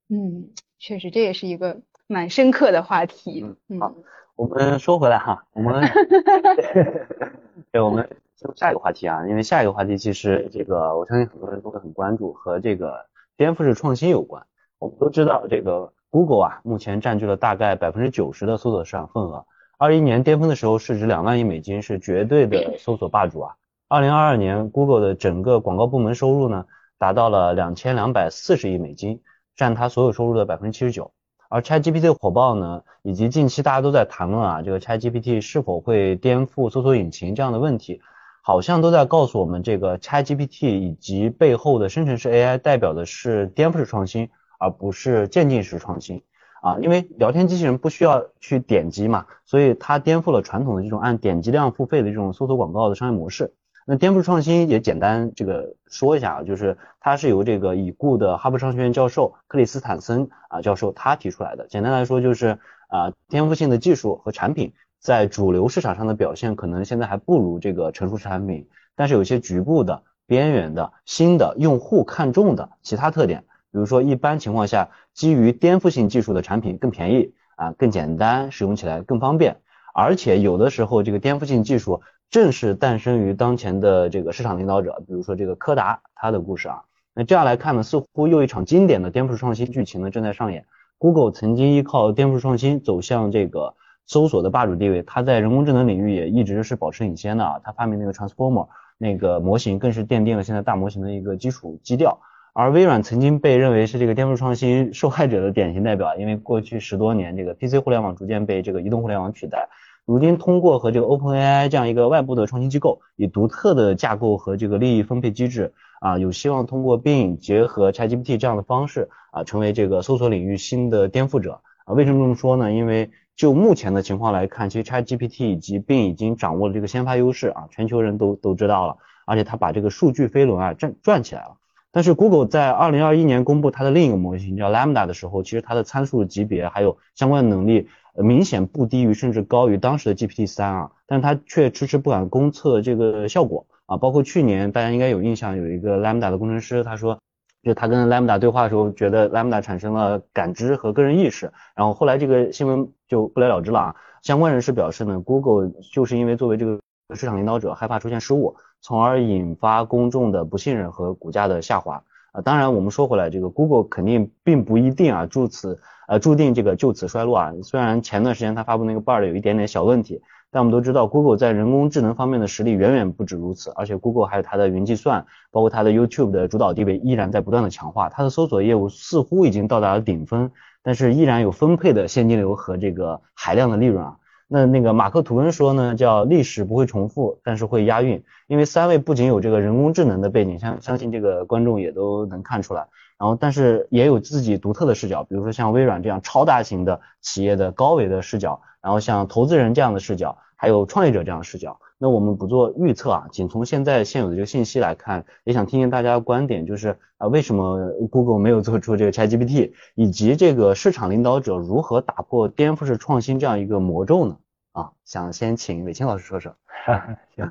嗯，确实这也是一个蛮深刻的话题。嗯，好。我们说回来哈，我们 对，我们进入下一个话题啊，因为下一个话题其实这个我相信很多人都会很关注，和这个颠覆式创新有关。我们都知道这个 Google 啊，目前占据了大概百分之九十的搜索市场份额，二一年巅峰的时候市值两万亿美金，是绝对的搜索霸主啊。二零二二年，Google 的整个广告部门收入呢，达到了两千两百四十亿美金，占它所有收入的百分之七十九。而 ChatGPT 的火爆呢，以及近期大家都在谈论啊，这个 ChatGPT 是否会颠覆搜索引擎这样的问题，好像都在告诉我们，这个 ChatGPT 以及背后的生成式 AI 代表的是颠覆式创新，而不是渐进式创新啊。因为聊天机器人不需要去点击嘛，所以它颠覆了传统的这种按点击量付费的这种搜索广告的商业模式。那颠覆创新也简单这个说一下啊，就是它是由这个已故的哈佛商学院教授克里斯坦森啊教授他提出来的。简单来说就是啊，颠覆性的技术和产品在主流市场上的表现可能现在还不如这个成熟产品，但是有些局部的、边缘的、新的用户看重的其他特点，比如说一般情况下基于颠覆性技术的产品更便宜啊，更简单，使用起来更方便，而且有的时候这个颠覆性技术。正是诞生于当前的这个市场领导者，比如说这个柯达，他的故事啊。那这样来看呢，似乎又一场经典的颠覆式创新剧情呢正在上演。Google 曾经依靠颠覆式创新走向这个搜索的霸主地位，它在人工智能领域也一直是保持领先的啊。它发明那个 Transformer 那个模型，更是奠定了现在大模型的一个基础基调。而微软曾经被认为是这个颠覆创新受害者的典型代表，因为过去十多年这个 PC 互联网逐渐被这个移动互联网取代。如今通过和这个 OpenAI 这样一个外部的创新机构，以独特的架构和这个利益分配机制啊，有希望通过 Bing 结合 ChatGPT 这样的方式啊，成为这个搜索领域新的颠覆者啊。为什么这么说呢？因为就目前的情况来看，其实 ChatGPT 以及 Bing 已经掌握了这个先发优势啊，全球人都都知道了，而且它把这个数据飞轮啊转转起来了。但是 Google 在二零二一年公布它的另一个模型叫 Lambda 的时候，其实它的参数级别还有相关的能力。明显不低于甚至高于当时的 GPT 三啊，但是他却迟迟不敢公测这个效果啊。包括去年大家应该有印象，有一个 Lambda 的工程师，他说，就他跟 Lambda 对话的时候，觉得 Lambda 产生了感知和个人意识。然后后来这个新闻就不了了之了啊。相关人士表示呢，Google 就是因为作为这个市场领导者，害怕出现失误，从而引发公众的不信任和股价的下滑啊。当然我们说回来，这个 Google 肯定并不一定啊，注此。呃，注定这个就此衰落啊！虽然前段时间它发布那个 Bard 有一点点小问题，但我们都知道 Google 在人工智能方面的实力远远不止如此，而且 Google 还有它的云计算，包括它的 YouTube 的主导地位依然在不断的强化，它的搜索业务似乎已经到达了顶峰，但是依然有分配的现金流和这个海量的利润啊。那那个马克吐温说呢，叫历史不会重复，但是会押韵，因为三位不仅有这个人工智能的背景，相相信这个观众也都能看出来。然后，但是也有自己独特的视角，比如说像微软这样超大型的企业的高维的视角，然后像投资人这样的视角，还有创业者这样的视角。那我们不做预测啊，仅从现在现有的这个信息来看，也想听听大家的观点，就是啊，为什么 Google 没有做出这个 ChatGPT，以及这个市场领导者如何打破颠覆式创新这样一个魔咒呢？啊，想先请伟清老师说说。行。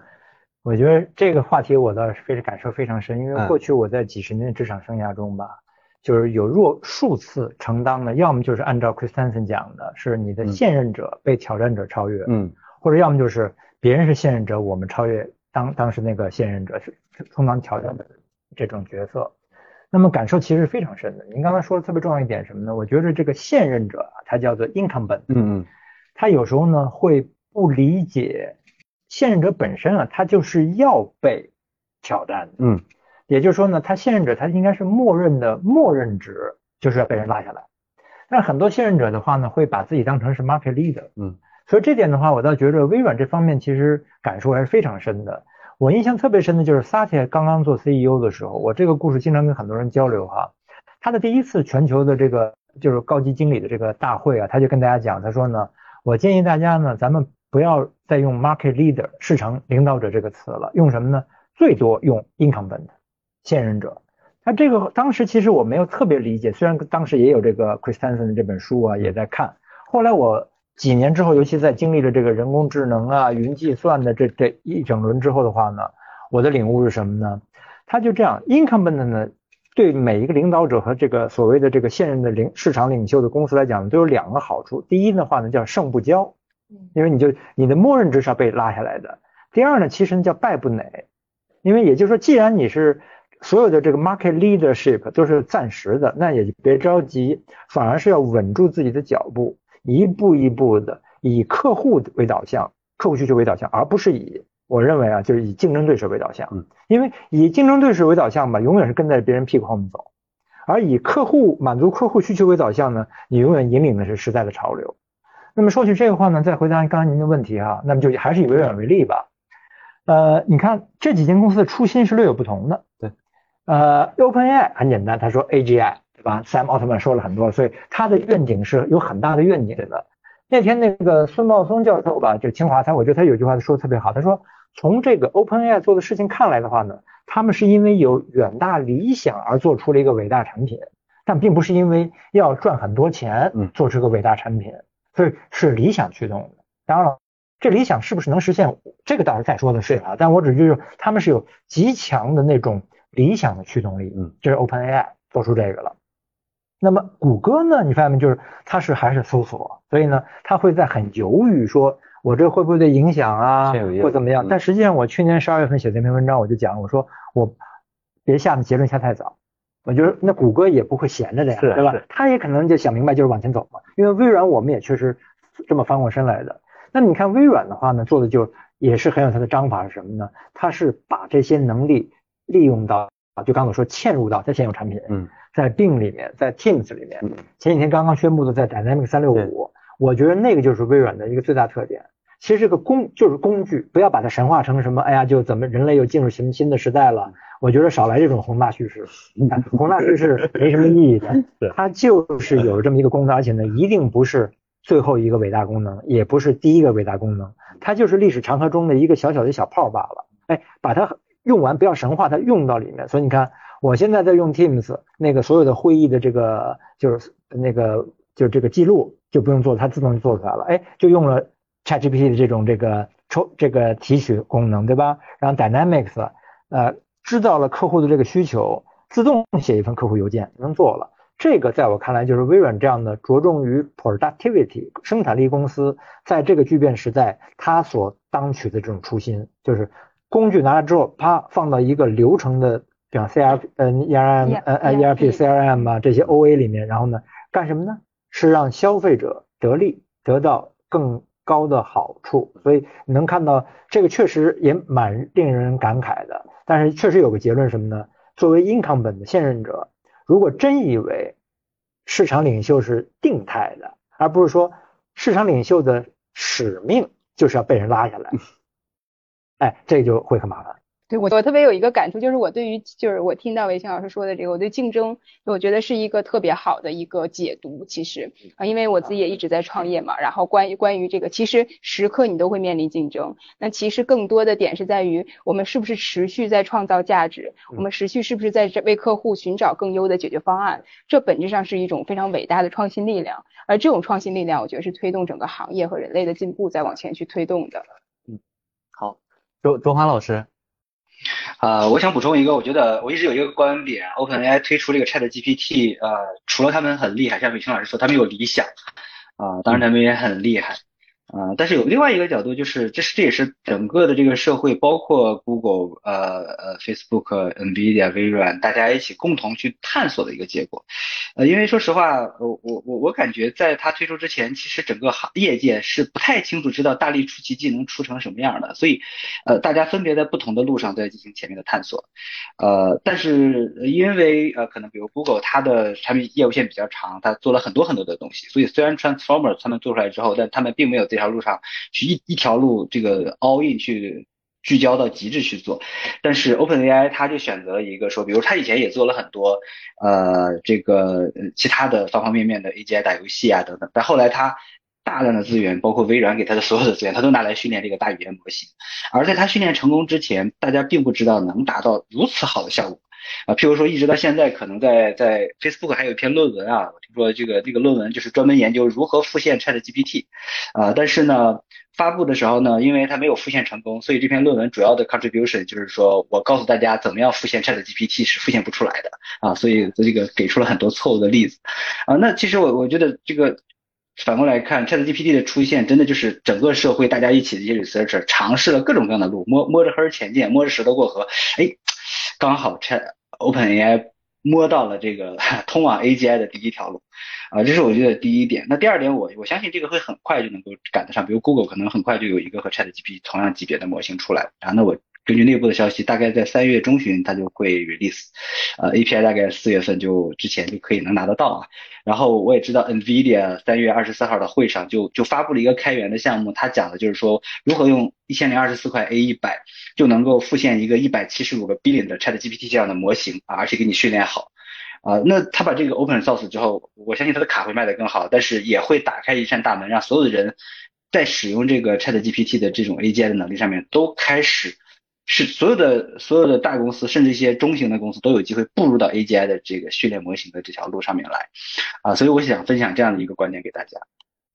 我觉得这个话题我倒是非常感受非常深，因为过去我在几十年的职场生涯中吧，就是有若数次承担的，要么就是按照 Christensen 讲的，是你的现任者被挑战者超越，嗯，或者要么就是别人是现任者，我们超越当当时那个现任者是充当挑战的这种角色，那么感受其实非常深的。您刚才说的特别重要一点什么呢？我觉得这个现任者啊他叫做 incumbent，嗯嗯，他有时候呢会不理解。现任者本身啊，他就是要被挑战的，嗯，也就是说呢，他现任者他应该是默认的默认值，就是要被人拉下来。但很多现任者的话呢，会把自己当成是 market leader，嗯，所以这点的话，我倒觉得微软这方面其实感受还是非常深的。我印象特别深的就是萨提刚刚做 CEO 的时候，我这个故事经常跟很多人交流哈。他的第一次全球的这个就是高级经理的这个大会啊，他就跟大家讲，他说呢，我建议大家呢，咱们。不要再用 market leader 市场领导者这个词了，用什么呢？最多用 incumbent 现任者。他这个当时其实我没有特别理解，虽然当时也有这个 Chris Hansen 这本书啊，也在看。后来我几年之后，尤其在经历了这个人工智能啊、云计算的这这一整轮之后的话呢，我的领悟是什么呢？他就这样，incumbent 呢，对每一个领导者和这个所谓的这个现任的领市场领袖的公司来讲，都有两个好处。第一的话呢，叫胜不骄。因为你就你的默认值是要被拉下来的。第二呢，其实叫败不馁，因为也就是说，既然你是所有的这个 market leadership 都是暂时的，那也别着急，反而是要稳住自己的脚步，一步一步的以客户为导向，客户需求为导向，而不是以我认为啊，就是以竞争对手为导向，嗯，因为以竞争对手为导向吧，永远是跟在别人屁股后面走，而以客户满足客户需求为导向呢，你永远引领的是时代的潮流。那么说起这个话呢，再回答刚才您的问题哈，那么就还是以微软为例吧。呃，你看这几间公司的初心是略有不同的。对，呃，OpenAI 很简单，他说 AGI 对吧？Sam Altman 说了很多，所以他的愿景是有很大的愿景的。那天那个孙茂松教授吧，就清华，他我觉得他有句话说的特别好，他说从这个 OpenAI 做的事情看来的话呢，他们是因为有远大理想而做出了一个伟大产品，但并不是因为要赚很多钱做出个伟大产品，所以是理想驱动的。当然了。这理想是不是能实现？这个倒是再说的事啊。但我只就是他们是有极强的那种理想的驱动力。嗯，这是 OpenAI 做出这个了。那么谷歌呢？你发现没？就是它是还是搜索，所以呢，它会在很犹豫，说我这会不会对影响啊，或怎么样？但实际上，我去年十二月份写这篇文章，我就讲，我说我别下的结论下太早。我觉得那谷歌也不会闲着的呀，对吧？他也可能就想明白，就是往前走嘛。因为微软我们也确实这么翻过身来的。那你看微软的话呢，做的就也是很有它的章法是什么呢？它是把这些能力利用到啊，就刚才我说嵌入到它现有产品，嗯，在 Bing 里面，在 Teams 里面，前几天刚刚宣布的在 Dynamics 三六五，我觉得那个就是微软的一个最大特点。其实这个工就是工具，不要把它神化成什么，哎呀，就怎么人类又进入什么新的时代了？我觉得少来这种宏大叙事，宏大叙事没什么意义的。它就是有这么一个功能，而且呢，一定不是。最后一个伟大功能也不是第一个伟大功能，它就是历史长河中的一个小小的小泡罢了。哎，把它用完，不要神化它，用到里面。所以你看，我现在在用 Teams，那个所有的会议的这个就是那个就是这个记录就不用做，它自动就做出来了。哎，就用了 ChatGPT 的这种这个抽这个提取功能，对吧？然后 Dynamics 呃知道了客户的这个需求，自动写一份客户邮件能做了。这个在我看来，就是微软这样的着重于 productivity 生产力公司，在这个巨变时代，它所当取的这种初心，就是工具拿来之后，啪放到一个流程的，比方 C R 呃 E R M 呃呃 E R P C R M 啊这些 O A 里面，然后呢干什么呢？是让消费者得利，得到更高的好处。所以你能看到这个确实也蛮令人感慨的。但是确实有个结论什么呢？作为 incumbent 的现任者。如果真以为市场领袖是定态的，而不是说市场领袖的使命就是要被人拉下来，哎，这就会很麻烦。对我，我特别有一个感触，就是我对于，就是我听到韦青老师说的这个，我对竞争，我觉得是一个特别好的一个解读。其实啊，因为我自己也一直在创业嘛，然后关于关于这个，其实时刻你都会面临竞争。那其实更多的点是在于，我们是不是持续在创造价值，我们持续是不是在为客户寻找更优的解决方案？这本质上是一种非常伟大的创新力量。而这种创新力量，我觉得是推动整个行业和人类的进步在往前去推动的。嗯，好，周周华老师。啊，我想补充一个，我觉得我一直有一个观点，OpenAI 推出这个 ChatGPT，呃，除了他们很厉害，像伟清老师说，他们有理想，啊，当然他们也很厉害。啊，但是有另外一个角度，就是这是这也是整个的这个社会，包括 Google、呃呃 Facebook、Nvidia、微软，大家一起共同去探索的一个结果。呃，因为说实话，我我我我感觉在它推出之前，其实整个行业界是不太清楚知道大力出奇迹能出成什么样的，所以呃大家分别在不同的路上在进行前面的探索。呃，但是因为呃可能比如 Google 它的产品业务线比较长，它做了很多很多的东西，所以虽然 Transformer 他们做出来之后，但他们并没有。这条路上去一一条路这个 all in 去聚焦到极致去做，但是 OpenAI 它就选择了一个说，比如他以前也做了很多呃这个其他的方方面面的 AGI 打游戏啊等等，但后来他大量的资源，包括微软给他的所有的资源，他都拿来训练这个大语言模型，而在他训练成功之前，大家并不知道能达到如此好的效果。啊，譬如说，一直到现在，可能在在 Facebook 还有一篇论文啊，我听说这个这个论文就是专门研究如何复现 ChatGPT，啊，但是呢，发布的时候呢，因为它没有复现成功，所以这篇论文主要的 contribution 就是说我告诉大家怎么样复现 ChatGPT 是复现不出来的啊，所以这个给出了很多错误的例子啊。那其实我我觉得这个反过来看，ChatGPT 的出现，真的就是整个社会大家一起的一些 researcher 尝试了各种各样的路，摸摸着黑前进，摸着石头过河，哎。刚好 Chat OpenAI 摸到了这个 通往 AGI 的第一条路，啊，这是我觉得第一点。那第二点，我我相信这个会很快就能够赶得上，比如 Google 可能很快就有一个和 ChatGPT 同样级别的模型出来啊。那我根据内部的消息，大概在三月中旬它就会 release，呃，API 大概四月份就之前就可以能拿得到啊。然后我也知道 NVIDIA 三月二十四号的会上就就发布了一个开源的项目，它讲的就是说如何用一千零二十四块 A 一百就能够复现一个一百七十五个 billion 的 ChatGPT 这样的模型啊，而且给你训练好啊。那他把这个 open source 之后，我相信他的卡会卖得更好，但是也会打开一扇大门，让所有的人在使用这个 ChatGPT 的这种 AI 的能力上面都开始。是所有的所有的大公司，甚至一些中型的公司都有机会步入到 AGI 的这个训练模型的这条路上面来，啊，所以我想分享这样的一个观点给大家。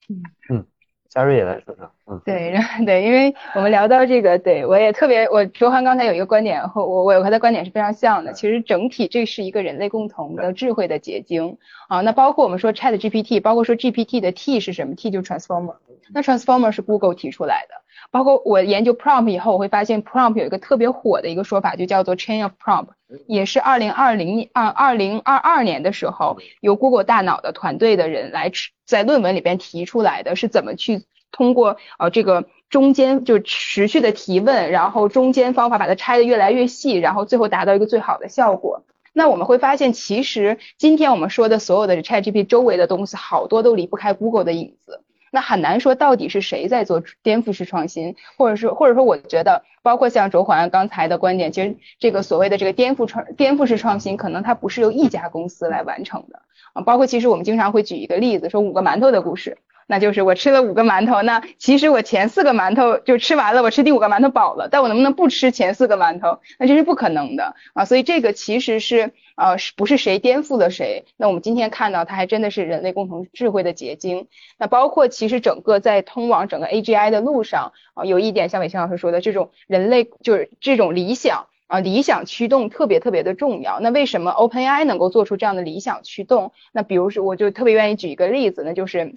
嗯嗯，嘉瑞也来说说。嗯，对，对，因为我们聊到这个，对我也特别，我卓涵刚才有一个观点和我我和他观点是非常像的。其实整体这是一个人类共同的智慧的结晶啊。那包括我们说 Chat GPT，包括说 GPT 的 T 是什么？T 就 Transformer，那 Transformer 是 Google 提出来的。包括我研究 prompt 以后，我会发现 prompt 有一个特别火的一个说法，就叫做 chain of prompt，也是二零二零二二零二二年的时候，由 Google 大脑的团队的人来在论文里边提出来的，是怎么去通过呃这个中间就持续的提问，然后中间方法把它拆的越来越细，然后最后达到一个最好的效果。那我们会发现，其实今天我们说的所有的 ChatGPT 周围的东西，好多都离不开 Google 的影子。那很难说到底是谁在做颠覆式创新，或者说或者说我觉得，包括像周环刚才的观点，其实这个所谓的这个颠覆创颠覆式创新，可能它不是由一家公司来完成的啊。包括其实我们经常会举一个例子，说五个馒头的故事。那就是我吃了五个馒头，那其实我前四个馒头就吃完了，我吃第五个馒头饱了，但我能不能不吃前四个馒头？那这是不可能的啊！所以这个其实是呃，不是谁颠覆了谁？那我们今天看到它还真的是人类共同智慧的结晶。那包括其实整个在通往整个 AGI 的路上啊，有一点像伟清老师说的，这种人类就是这种理想啊，理想驱动特别特别的重要。那为什么 OpenAI 能够做出这样的理想驱动？那比如说，我就特别愿意举一个例子，那就是。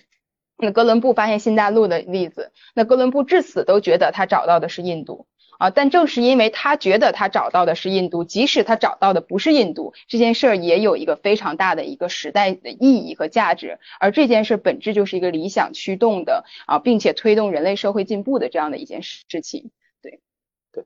那哥伦布发现新大陆的例子，那哥伦布至死都觉得他找到的是印度啊，但正是因为他觉得他找到的是印度，即使他找到的不是印度，这件事儿也有一个非常大的一个时代的意义和价值，而这件事本质就是一个理想驱动的啊，并且推动人类社会进步的这样的一件事情。对，对，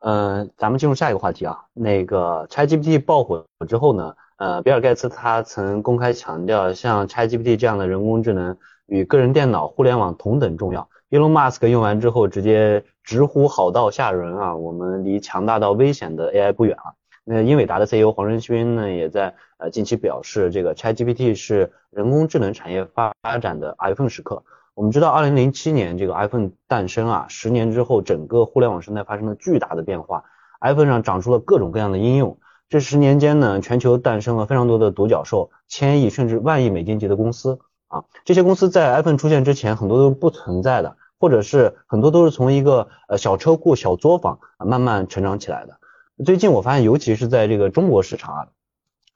嗯，咱们进入下一个话题啊，那个 ChatGPT 爆火之后呢，呃，比尔盖茨他曾公开强调，像 ChatGPT 这样的人工智能。与个人电脑、互联网同等重要。Elon Musk 用完之后直接直呼好到吓人啊！我们离强大到危险的 AI 不远了。那英伟达的 CEO 黄仁勋呢，也在呃近期表示，这个 ChatGPT 是人工智能产业发展的 iPhone 时刻。我们知道，二零零七年这个 iPhone 诞生啊，十年之后，整个互联网生态发生了巨大的变化，iPhone 上长出了各种各样的应用。这十年间呢，全球诞生了非常多的独角兽，千亿甚至万亿美金级的公司。啊，这些公司在 iPhone 出现之前，很多都是不存在的，或者是很多都是从一个呃小车库、小作坊慢慢成长起来的。最近我发现，尤其是在这个中国市场啊，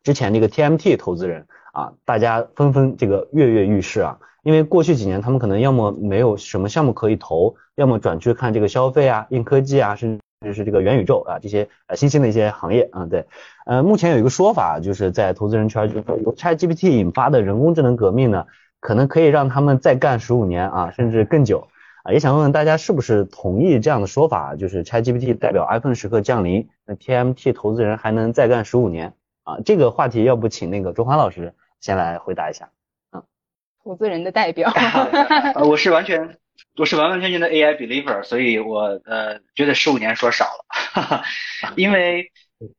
之前这个 TMT 投资人啊，大家纷纷这个跃跃欲试啊，因为过去几年他们可能要么没有什么项目可以投，要么转去看这个消费啊、硬科技啊，甚至是这个元宇宙啊这些呃新兴的一些行业啊。对，呃，目前有一个说法，就是在投资人圈，就是说由 ChatGPT 引发的人工智能革命呢。可能可以让他们再干十五年啊，甚至更久啊！也想问问大家是不是同意这样的说法，就是 ChatGPT 代表 iPhone 时刻降临，那 TMT 投资人还能再干十五年啊？这个话题要不请那个周华老师先来回答一下啊？投资人的代表，我是完全我是完完全全的 AI believer，所以我呃觉得十五年说少了，因为。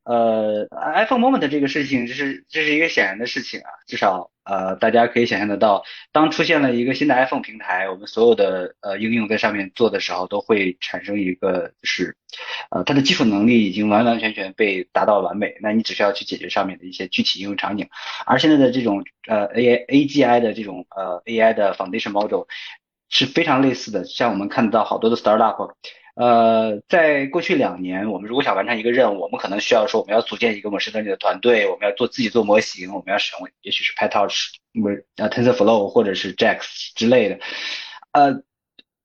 呃，iPhone Moment 这个事情，这是这是一个显然的事情啊，至少呃，大家可以想象得到，当出现了一个新的 iPhone 平台，我们所有的呃应用在上面做的时候，都会产生一个就是，呃，它的基础能力已经完完全全被达到完美，那你只需要去解决上面的一些具体应用场景，而现在的这种呃 A A G I 的这种呃 AI 的 Foundation Model 是非常类似的，像我们看到好多的 Startup。呃，在过去两年，我们如果想完成一个任务，我们可能需要说，我们要组建一个模式能力的团队，我们要做自己做模型，我们要使用也许是 PyTorch、呃 TensorFlow 或者是 JAX 之类的。呃，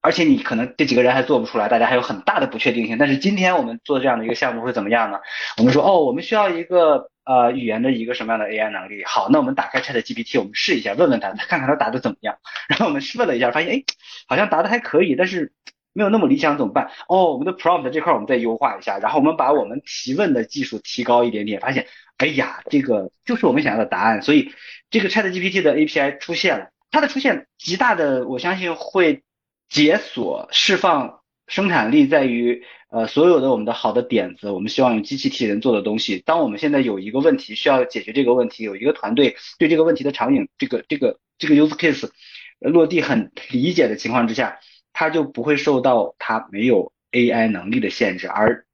而且你可能这几个人还做不出来，大家还有很大的不确定性。但是今天我们做这样的一个项目会怎么样呢？我们说，哦，我们需要一个呃语言的一个什么样的 AI 能力？好，那我们打开 ChatGPT，我们试一下，问问他，看看他答的怎么样。然后我们试问了一下，发现哎，好像答的还可以，但是没有那么理想，怎么办？哦，我们的 prompt 这块我们再优化一下，然后我们把我们提问的技术提高一点点，发现，哎呀，这个就是我们想要的答案。所以这个 ChatGPT 的 API 出现了，它的出现极大的，我相信会解锁释放。生产力在于，呃，所有的我们的好的点子，我们希望用机器替人做的东西。当我们现在有一个问题需要解决这个问题，有一个团队对这个问题的场景，这个这个这个 use case 落地很理解的情况之下，它就不会受到它没有 AI 能力的限制，而。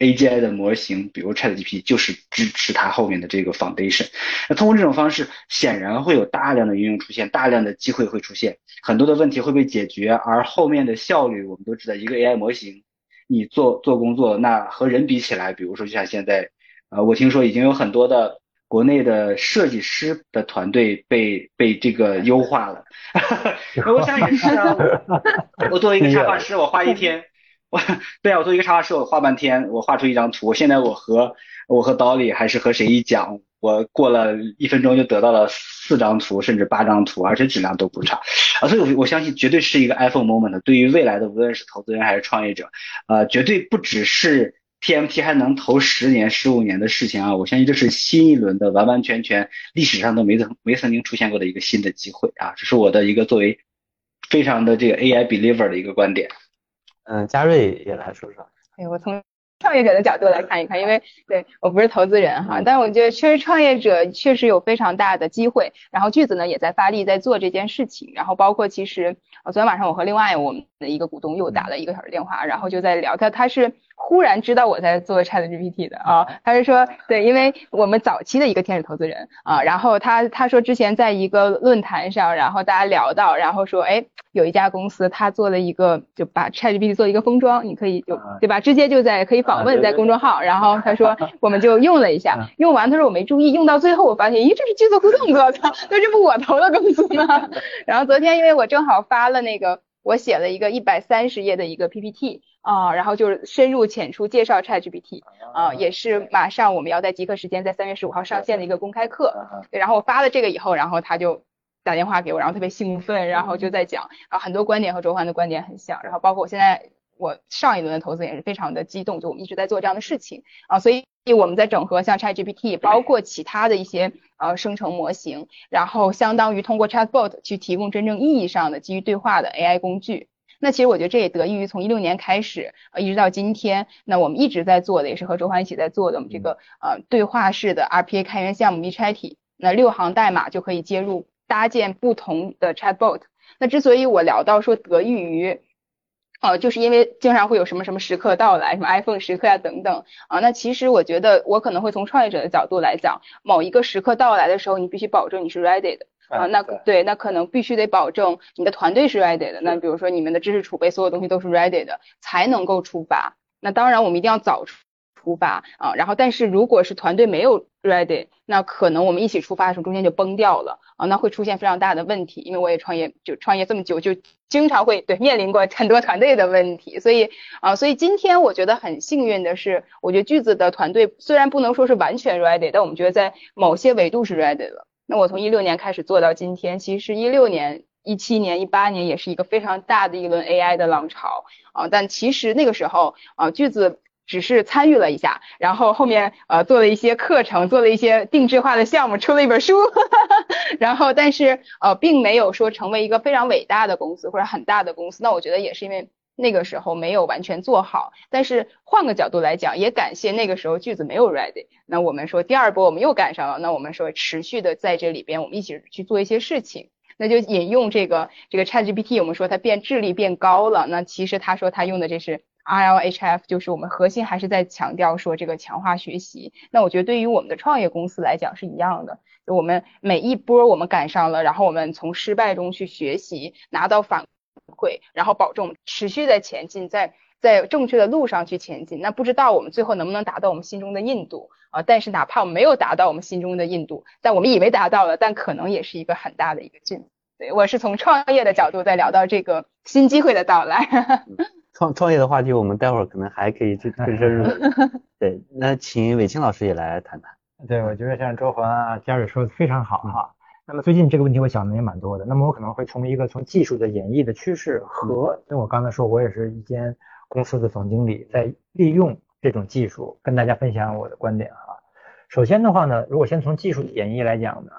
AGI 的模型，比如 ChatGPT，就是支持它后面的这个 foundation。那通过这种方式，显然会有大量的应用出现，大量的机会会出现，很多的问题会被解决，而后面的效率，我们都知道，一个 AI 模型，你做做工作，那和人比起来，比如说就像现在，呃，我听说已经有很多的国内的设计师的团队被被这个优化了。我想也是啊，我作为一个插画师，我画一天。我对啊，我作为一个插画师，我画半天，我画出一张图。现在我和我和 Dolly 还是和谁一讲，我过了一分钟就得到了四张图，甚至八张图，而且质量都不差啊。所以，我我相信绝对是一个 iPhone moment。对于未来的无论是投资人还是创业者，呃，绝对不只是 TMT 还能投十年、十五年的事情啊。我相信这是新一轮的完完全全历史上都没曾没曾经出现过的一个新的机会啊。这是我的一个作为非常的这个 AI believer 的一个观点。嗯，嘉瑞也来说说。哎，我从创业者的角度来看一看，因为对我不是投资人哈，但是我觉得确实创业者确实有非常大的机会。然后句子呢也在发力在做这件事情，然后包括其实昨天晚上我和另外我们的一个股东又打了一个小时电话，然后就在聊他他是。忽然知道我在做 Chat GPT 的啊，他是说对，因为我们早期的一个天使投资人啊，然后他他说之前在一个论坛上，然后大家聊到，然后说哎，有一家公司他做了一个就把 Chat GPT 做一个封装，你可以就对吧，直接就在可以访问在公众号，然后他说 我们就用了一下，用完他说我没注意，用到最后我发现咦这是剧作互动做的，那这不我投的公司吗？然后昨天因为我正好发了那个我写了一个一百三十页的一个 PPT。啊，然后就是深入浅出介绍 ChatGPT，啊，也是马上我们要在极客时间在三月十五号上线的一个公开课。对，然后我发了这个以后，然后他就打电话给我，然后特别兴奋，然后就在讲啊，很多观点和周欢的观点很像，然后包括我现在我上一轮的投资也是非常的激动，就我们一直在做这样的事情啊，所以我们在整合像 ChatGPT，包括其他的一些呃生成模型，然后相当于通过 Chatbot 去提供真正意义上的基于对话的 AI 工具。那其实我觉得这也得益于从一六年开始，呃，一直到今天，那我们一直在做的，也是和周欢一起在做的，我们这个呃对话式的 RPA 开源项目 Vchat，那六行代码就可以接入搭建不同的 Chatbot。那之所以我聊到说得益于，呃，就是因为经常会有什么什么时刻到来，什么 iPhone 时刻呀等等啊，那其实我觉得我可能会从创业者的角度来讲，某一个时刻到来的时候，你必须保证你是 ready 的。啊，那对，那可能必须得保证你的团队是 ready 的。那比如说你们的知识储备，所有东西都是 ready 的，才能够出发。那当然，我们一定要早出发啊。然后，但是如果是团队没有 ready，那可能我们一起出发的时候中间就崩掉了啊，那会出现非常大的问题。因为我也创业，就创业这么久，就经常会对面临过很多团队的问题。所以啊，所以今天我觉得很幸运的是，我觉得句子的团队虽然不能说是完全 ready，但我们觉得在某些维度是 ready 了。那我从一六年开始做到今天，其实一六年、一七年、一八年也是一个非常大的一轮 AI 的浪潮啊。但其实那个时候啊，句子只是参与了一下，然后后面呃做了一些课程，做了一些定制化的项目，出了一本书，然后但是呃并没有说成为一个非常伟大的公司或者很大的公司。那我觉得也是因为。那个时候没有完全做好，但是换个角度来讲，也感谢那个时候句子没有 ready。那我们说第二波我们又赶上了，那我们说持续的在这里边我们一起去做一些事情，那就引用这个这个 ChatGPT，我们说它变智力变高了，那其实他说他用的这是 RLHF，就是我们核心还是在强调说这个强化学习。那我觉得对于我们的创业公司来讲是一样的，就我们每一波我们赶上了，然后我们从失败中去学习，拿到反。馈，然后保证持续在前进，在在正确的路上去前进。那不知道我们最后能不能达到我们心中的印度啊？但是哪怕我们没有达到我们心中的印度，但我们以为达到了，但可能也是一个很大的一个进步。对我是从创业的角度在聊到这个新机会的到来。创创业的话题，我们待会儿可能还可以去更深入。对，那请伟清老师也来谈谈。对，我觉得像周环啊、嘉瑞说的非常好哈。那么最近这个问题我想的也蛮多的。那么我可能会从一个从技术的演绎的趋势和，因为我刚才说我也是一间公司的总经理，在利用这种技术跟大家分享我的观点哈。首先的话呢，如果先从技术演绎来讲呢，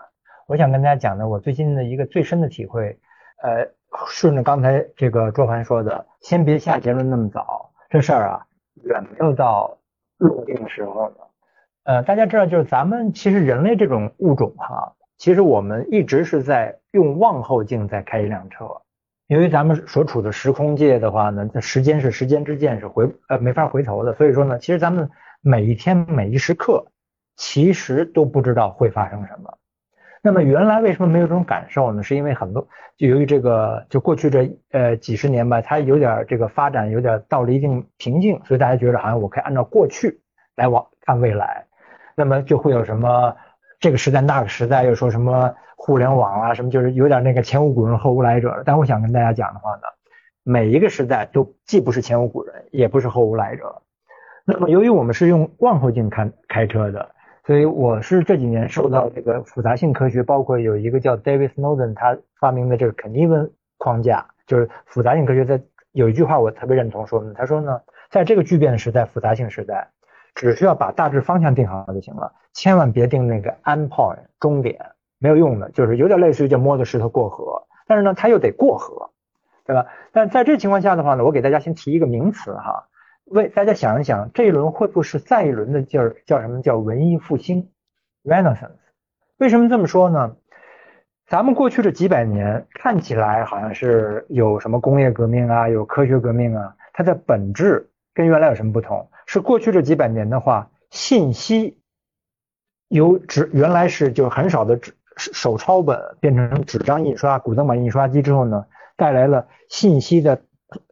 我想跟大家讲的我最近的一个最深的体会，呃，顺着刚才这个卓凡说的，先别下结论那么早，这事儿啊远没有到落定时候呢。呃，大家知道就是咱们其实人类这种物种哈。其实我们一直是在用望后镜在开一辆车，因为咱们所处的时空界的话呢，这时间是时间之箭，是回呃没法回头的。所以说呢，其实咱们每一天每一时刻，其实都不知道会发生什么。那么原来为什么没有这种感受呢？是因为很多就由于这个就过去这呃几十年吧，它有点这个发展有点到了一定瓶颈，所以大家觉得好像我可以按照过去来往看未来，那么就会有什么。这个时代那个时代又说什么互联网啊什么，就是有点那个前无古人后无来者。但我想跟大家讲的话呢，每一个时代都既不是前无古人，也不是后无来者。那么由于我们是用望后镜看开车的，所以我是这几年受到这个复杂性科学，包括有一个叫 David Snowden 他发明的这个肯尼文框架，就是复杂性科学在有一句话我特别认同，说呢，他说呢，在这个巨变时代，复杂性时代。只需要把大致方向定好就行了，千万别定那个 end point 终点，没有用的，就是有点类似于叫摸着石头过河，但是呢，它又得过河，对吧？但在这情况下的话呢，我给大家先提一个名词哈，为大家想一想，这一轮会不会是再一轮的劲儿叫什么叫文艺复兴 Renaissance？为什么这么说呢？咱们过去这几百年看起来好像是有什么工业革命啊，有科学革命啊，它的本质跟原来有什么不同？是过去这几百年的话，信息由纸原来是就很少的纸手抄本变成纸张印刷、古登版印刷机之后呢，带来了信息的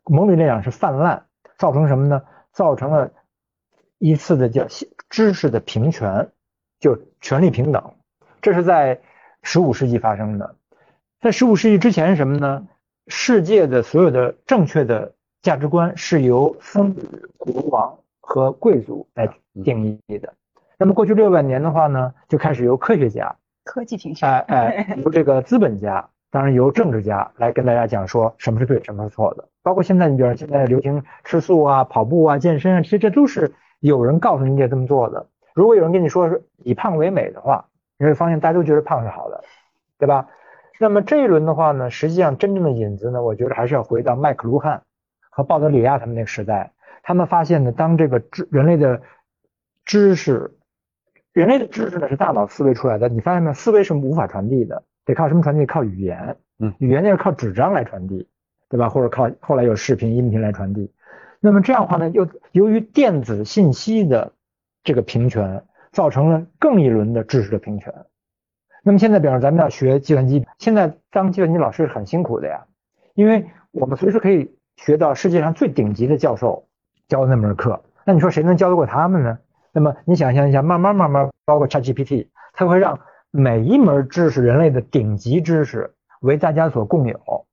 某种力量是泛滥，造成什么呢？造成了一次的叫知识的平权，就权力平等。这是在十五世纪发生的。在十五世纪之前是什么呢？世界的所有的正确的价值观是由僧侣、国王。和贵族来定义的。那么过去六百年的话呢，就开始由科学家、科技平权，哎哎，由这个资本家，当然由政治家来跟大家讲说什么是对，什么是错的。包括现在，你比如现在流行吃素啊、跑步啊、健身啊，其实这都是有人告诉你得这么做的。如果有人跟你说是以胖为美的话，你会发现大家都觉得胖是好的，对吧？那么这一轮的话呢，实际上真正的引子呢，我觉得还是要回到麦克卢汉和鲍德里亚他们那个时代。他们发现呢，当这个知人类的知识，人类的知识呢是大脑思维出来的。你发现没有？思维是无法传递的，得靠什么传递？靠语言。嗯，语言就是靠纸张来传递，对吧？或者靠后来有视频、音频来传递。那么这样的话呢，又由于电子信息的这个平权，造成了更一轮的知识的平权。那么现在，比方咱们要学计算机，现在当计算机老师是很辛苦的呀，因为我们随时可以学到世界上最顶级的教授。教的那门课，那你说谁能教得过他们呢？那么你想象一下，慢慢慢慢，包括 ChatGPT，它会让每一门知识，人类的顶级知识为大家所共有。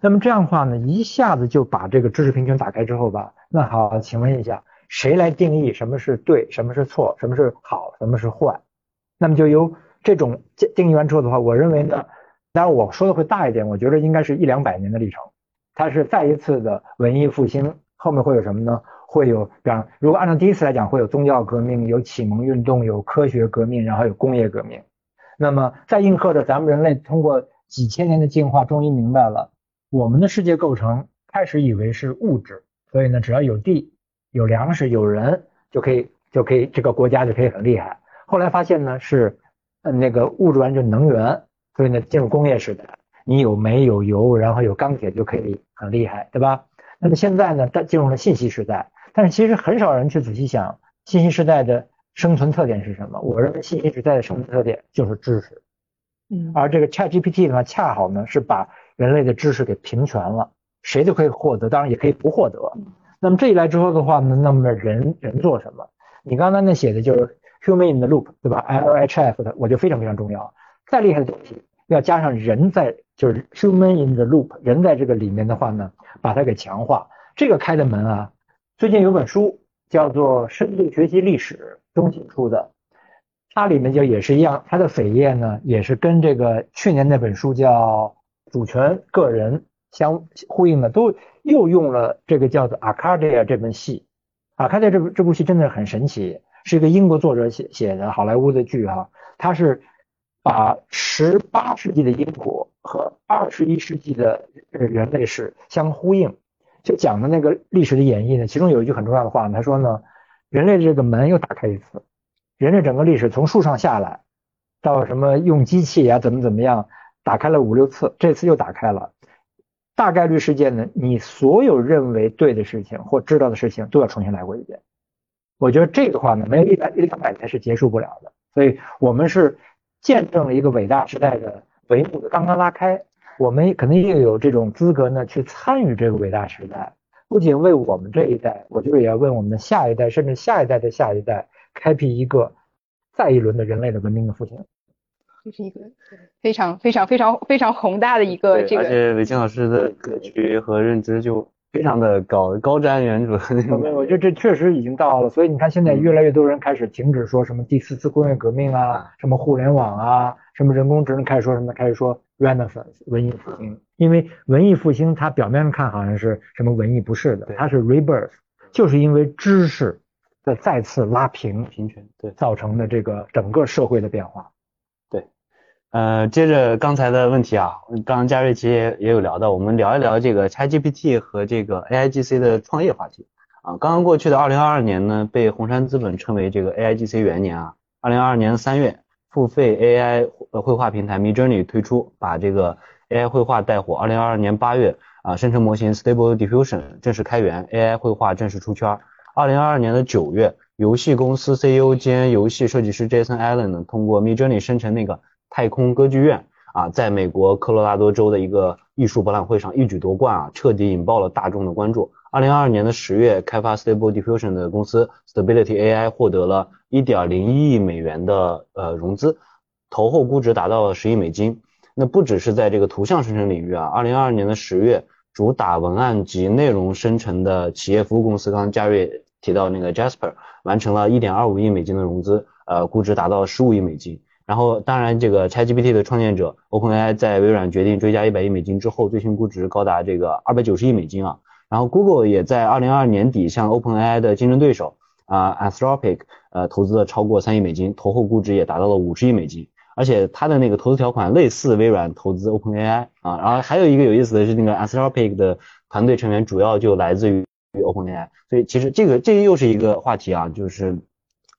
那么这样的话呢，一下子就把这个知识平权打开之后吧，那好，请问一下，谁来定义什么是对，什么是错，什么是好，什么是坏？那么就由这种定义完之后的话，我认为呢，当然我说的会大一点，我觉得应该是一两百年的历程，它是再一次的文艺复兴，后面会有什么呢？会有，比方如果按照第一次来讲，会有宗教革命，有启蒙运动，有科学革命，然后有工业革命。那么在应和着咱们人类通过几千年的进化，终于明白了我们的世界构成，开始以为是物质，所以呢，只要有地、有粮食、有人，就可以就可以这个国家就可以很厉害。后来发现呢是，嗯，那个物质完就能源，所以呢进入工业时代，你有煤有油，然后有钢铁就可以很厉害，对吧？那么现在呢，进入了信息时代。但是其实很少人去仔细想，信息时代的生存特点是什么？我认为信息时代的生存特点就是知识，嗯，而这个 ChatGPT 的话，恰好呢是把人类的知识给平权了，谁都可以获得，当然也可以不获得。那么这一来之后的话呢，那么人人做什么？你刚才那写的就是 human in the loop，对吧？LHF 的，我觉得非常非常重要。再厉害的东西，要加上人在，就是 human in the loop，人在这个里面的话呢，把它给强化，这个开的门啊。最近有本书叫做《深度学习历史》，中信出的，它里面就也是一样，它的扉页呢也是跟这个去年那本书叫《主权个人》相呼应的，都又用了这个叫做《阿卡迪亚》这本戏。阿卡迪亚这部这部戏真的很神奇，是一个英国作者写写的好莱坞的剧哈，它是把十八世纪的英国和二十一世纪的人类史相呼应，就讲的那个历史的演绎呢。其中有一句很重要的话，他说呢，人类这个门又打开一次。人类整个历史从树上下来，到什么用机器呀，怎么怎么样，打开了五六次，这次又打开了。大概率事件呢，你所有认为对的事情或知道的事情都要重新来过一遍。我觉得这个话呢，没有一百一两百年是结束不了的。所以我们是见证了一个伟大时代的帷幕刚刚拉开，我们肯定也有这种资格呢去参与这个伟大时代，不仅为我们这一代，我觉得也要为我们的下一代，甚至下一代的下一代。开辟一个再一轮的人类的文明的复兴，这是一个非常非常非常非常宏大的一个这个。而且韦静老师的格局和认知就非常的高，高瞻远瞩。我觉得这确实已经到了，所以你看现在越来越多人开始停止说什么第四次工业革命啊，什么互联网啊，什么人工智能，开始说什么开始说 Renaissance 文艺复兴，因为文艺复兴它表面上看好像是什么文艺，不是的，它是 rebirth，就是因为知识。的再次拉平平权，对造成的这个整个社会的变化，对，呃，接着刚才的问题啊，刚刚嘉瑞其实也也有聊到，我们聊一聊这个 ChatGPT 和这个 AIGC 的创业话题啊。刚刚过去的二零二二年呢，被红杉资本称为这个 AIGC 元年啊。二零二二年三月，付费 AI 绘画平台 Midjourney 推出，把这个 AI 绘画带火。二零二二年八月啊，生成模型 Stable Diffusion 正式开源，AI 绘画正式出圈。二零二二年的九月，游戏公司 CEO 兼游戏设计师 Jason Allen 呢，通过 Midjourney 生成那个太空歌剧院啊，在美国科罗拉多州的一个艺术博览会上一举夺冠啊，彻底引爆了大众的关注。二零二二年的十月，开发 Stable Diffusion 的公司 Stability AI 获得了一点零一亿美元的呃融资，投后估值达到了十亿美金。那不只是在这个图像生成领域啊，二零二二年的十月，主打文案及内容生成的企业服务公司，刚刚嘉瑞。提到那个 Jasper 完成了1.25亿美金的融资，呃，估值达到15亿美金。然后，当然这个 ChatGPT 的创建者 OpenAI 在微软决定追加100亿美金之后，最新估值高达这个290亿美金啊。然后 Google 也在2022年底向 OpenAI 的竞争对手啊 Anthropic 呃投资了超过3亿美金，投后估值也达到了50亿美金。而且它的那个投资条款类似微软投资 OpenAI 啊。然后还有一个有意思的是，那个 Anthropic 的团队成员主要就来自于。OpenAI，所以其实这个这又是一个话题啊，就是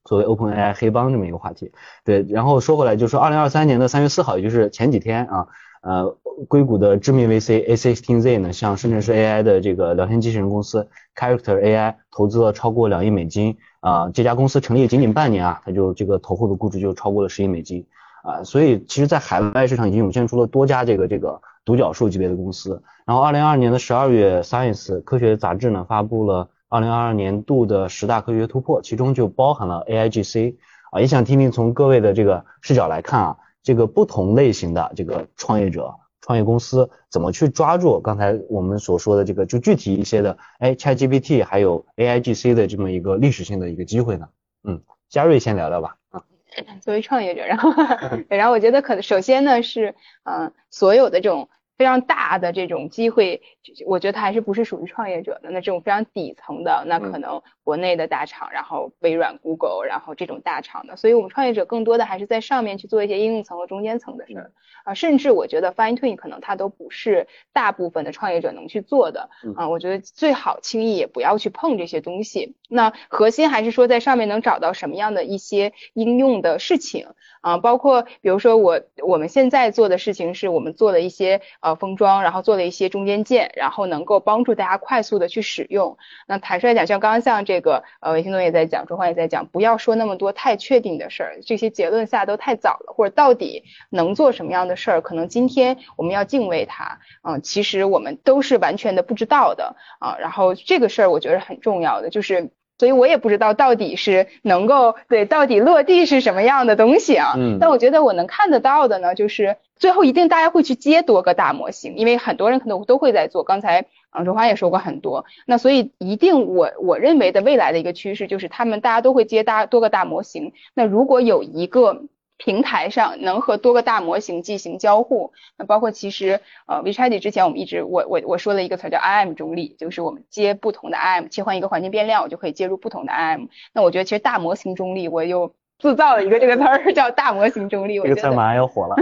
作为 OpenAI 黑帮这么一个话题。对，然后说回来，就是说二零二三年的三月四号，也就是前几天啊，呃，硅谷的知名 VC A16Z 呢，向深圳市 AI 的这个聊天机器人公司 Character AI 投资了超过两亿美金啊，这家公司成立仅仅半年啊，它就这个投后的估值就超过了十亿美金啊，所以其实，在海外市场已经涌现出了多家这个这个。独角兽级别的公司，然后二零二二年的十二月，Science 科学杂志呢发布了二零二二年度的十大科学突破，其中就包含了 AIGC 啊，也想听听从各位的这个视角来看啊，这个不同类型的这个创业者、创业公司怎么去抓住刚才我们所说的这个就具体一些的，哎，ChatGPT 还有 AIGC 的这么一个历史性的一个机会呢？嗯，嘉瑞先聊聊吧。啊，作为创业者，然后 然后我觉得可能首先呢是嗯所有的这种。非常大的这种机会，我觉得它还是不是属于创业者的。那这种非常底层的，那可能国内的大厂，然后微软、Google，然后这种大厂的。所以我们创业者更多的还是在上面去做一些应用层和中间层的事儿啊。甚至我觉得 Fine Tune 可能它都不是大部分的创业者能去做的啊。我觉得最好轻易也不要去碰这些东西。那核心还是说在上面能找到什么样的一些应用的事情啊，包括比如说我我们现在做的事情是我们做了一些。呃，封装，然后做了一些中间件，然后能够帮助大家快速的去使用。那坦率来讲，像刚刚像这个，呃，韦新东也在讲，周欢也在讲，不要说那么多太确定的事儿，这些结论下都太早了，或者到底能做什么样的事儿，可能今天我们要敬畏它，嗯，其实我们都是完全的不知道的啊。然后这个事儿我觉得很重要的，就是所以我也不知道到底是能够对到底落地是什么样的东西啊。嗯。但我觉得我能看得到的呢，就是最后一定大家会去接多个大模型，因为很多人可能都会在做。刚才啊周华也说过很多，那所以一定我我认为的未来的一个趋势就是他们大家都会接大多个大模型。那如果有一个平台上能和多个大模型进行交互，那包括其实呃 v c h a t 之前我们一直我我我说了一个词叫 IM 中立，就是我们接不同的 IM，切换一个环境变量，我就可以接入不同的 IM。那我觉得其实大模型中立，我又制造了一个这个词儿叫大模型中立。这个词马上要火了。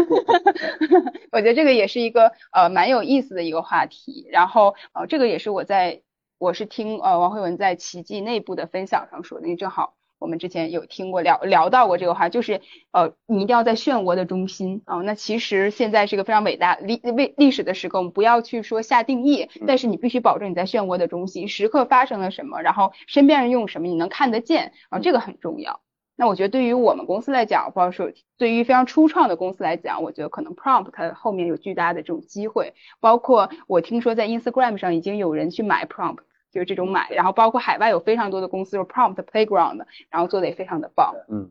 我觉得这个也是一个呃蛮有意思的一个话题。然后呃这个也是我在我是听呃王慧文在奇迹内部的分享上说的，因为正好。我们之前有听过聊聊到过这个话，就是呃，你一定要在漩涡的中心啊。那其实现在是一个非常伟大历历历史的时刻，我们不要去说下定义，但是你必须保证你在漩涡的中心，时刻发生了什么，然后身边人用什么，你能看得见啊，这个很重要。那我觉得对于我们公司来讲，或者说对于非常初创的公司来讲，我觉得可能 Prompt 它后面有巨大的这种机会，包括我听说在 Instagram 上已经有人去买 Prompt。就是这种买，然后包括海外有非常多的公司，有 Prompt Playground，然后做的也非常的棒。嗯，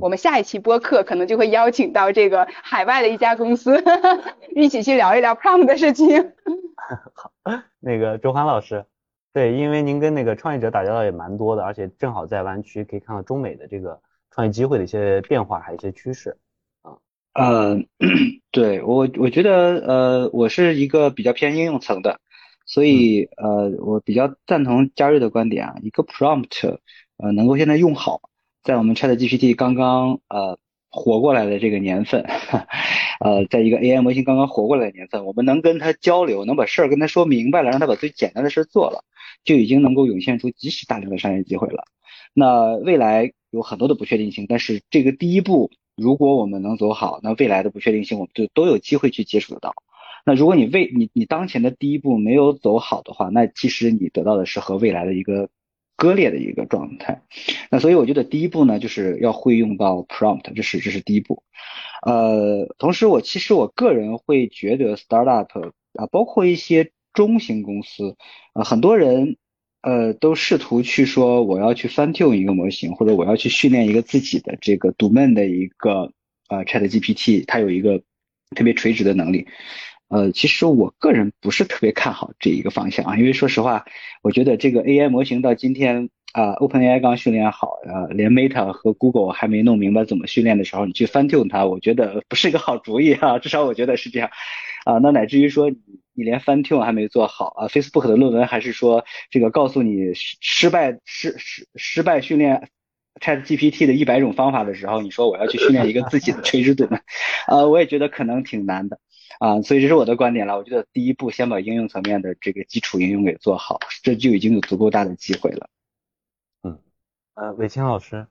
我们下一期播客可能就会邀请到这个海外的一家公司，一起去聊一聊 Prompt 的事情。好，那个周欢老师，对，因为您跟那个创业者打交道也蛮多的，而且正好在湾区可以看到中美的这个创业机会的一些变化，还有一些趋势。啊，呃，对我我觉得呃，我是一个比较偏应用层的。所以，呃，我比较赞同嘉瑞的观点啊，一个 prompt，呃，能够现在用好，在我们 Chat GPT 刚刚呃活过来的这个年份，呃，在一个 AI 模型刚刚活过来的年份，我们能跟他交流，能把事儿跟他说明白了，让他把最简单的事做了，就已经能够涌现出极其大量的商业机会了。那未来有很多的不确定性，但是这个第一步，如果我们能走好，那未来的不确定性我们就都有机会去接触得到。那如果你未你你当前的第一步没有走好的话，那其实你得到的是和未来的一个割裂的一个状态。那所以我觉得第一步呢，就是要会用到 prompt，这是这是第一步。呃，同时我其实我个人会觉得 startup 啊，包括一些中型公司啊，很多人呃都试图去说我要去 fine tune 一个模型，或者我要去训练一个自己的这个 domain 的一个呃 Chat GPT，它有一个特别垂直的能力。呃，其实我个人不是特别看好这一个方向啊，因为说实话，我觉得这个 AI 模型到今天啊，OpenAI 刚训练好，呃，连 Meta 和 Google 还没弄明白怎么训练的时候，你去 fine tune 它，我觉得不是一个好主意啊，至少我觉得是这样啊。那乃至于说你你连 fine tune 还没做好啊，Facebook 的论文还是说这个告诉你失失败失失失败训练 ChatGPT 的一百种方法的时候，你说我要去训练一个自己的垂直盾，呃，我也觉得可能挺难的。啊，所以这是我的观点了。我觉得第一步先把应用层面的这个基础应用给做好，这就已经有足够大的机会了。嗯，呃，伟清老师啊，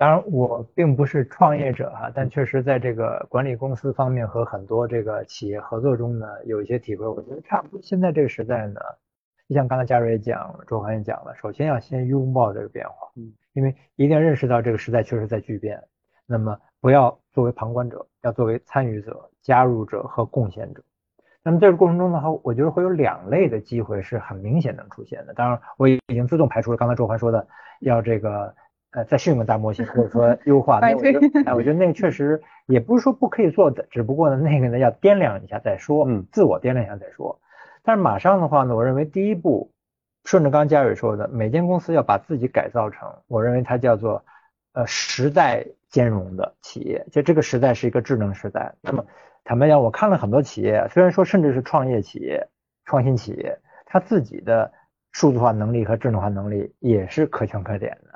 当然我并不是创业者哈，但确实在这个管理公司方面和很多这个企业合作中呢，有一些体会。我觉得差不多。现在这个时代呢，就像刚才嘉瑞也讲，周涵也讲了，首先要先拥抱这个变化，嗯，因为一定要认识到这个时代确实在巨变。那么不要作为旁观者，要作为参与者。加入者和贡献者，那么这个过程中的话，我觉得会有两类的机会是很明显能出现的。当然，我已经自动排除了刚才周环说的要这个呃再训练大模型或者说优化。那我觉得，哎，我觉得那个确实也不是说不可以做的，只不过呢，那个呢要掂量一下再说，嗯，自我掂量一下再说。但是马上的话呢，我认为第一步，顺着刚刚嘉蕊说的，每间公司要把自己改造成，我认为它叫做呃时代兼容的企业，就这个时代是一个智能时代，那么。坦白讲，我看了很多企业，虽然说甚至是创业企业、创新企业，它自己的数字化能力和智能化能力也是可圈可点的。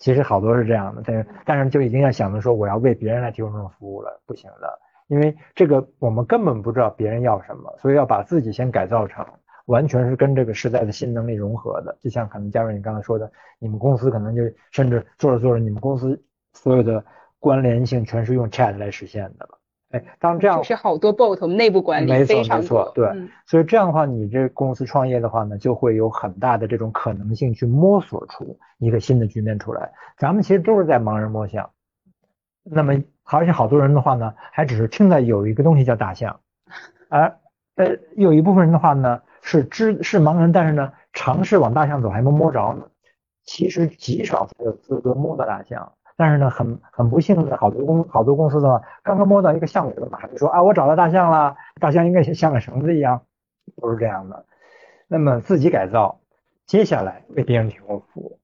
其实好多是这样的，但是但是就已经要想着说我要为别人来提供这种服务了，不行的，因为这个我们根本不知道别人要什么，所以要把自己先改造成完全是跟这个时代的新能力融合的。就像可能加瑞你刚才说的，你们公司可能就甚至做着做着，你们公司所有的关联性全是用 Chat 来实现的了。哎，当这样是好多 bot 内部管理，没错没错，对，所以这样的话，你这公司创业的话呢，就会有很大的这种可能性去摸索出一个新的局面出来。咱们其实都是在盲人摸象，那么而且好多人的话呢，还只是听到有一个东西叫大象，而呃有一部分人的话呢是知是盲人，但是呢尝试往大象走还没摸着呢。其实极少才有资格摸到大象。但是呢，很很不幸的，好多公好多公司呢，刚刚摸到一个项目，马上就说啊，我找到大象了，大象应该像个绳子一样，不是这样的。那么自己改造，接下来为别人提供服务。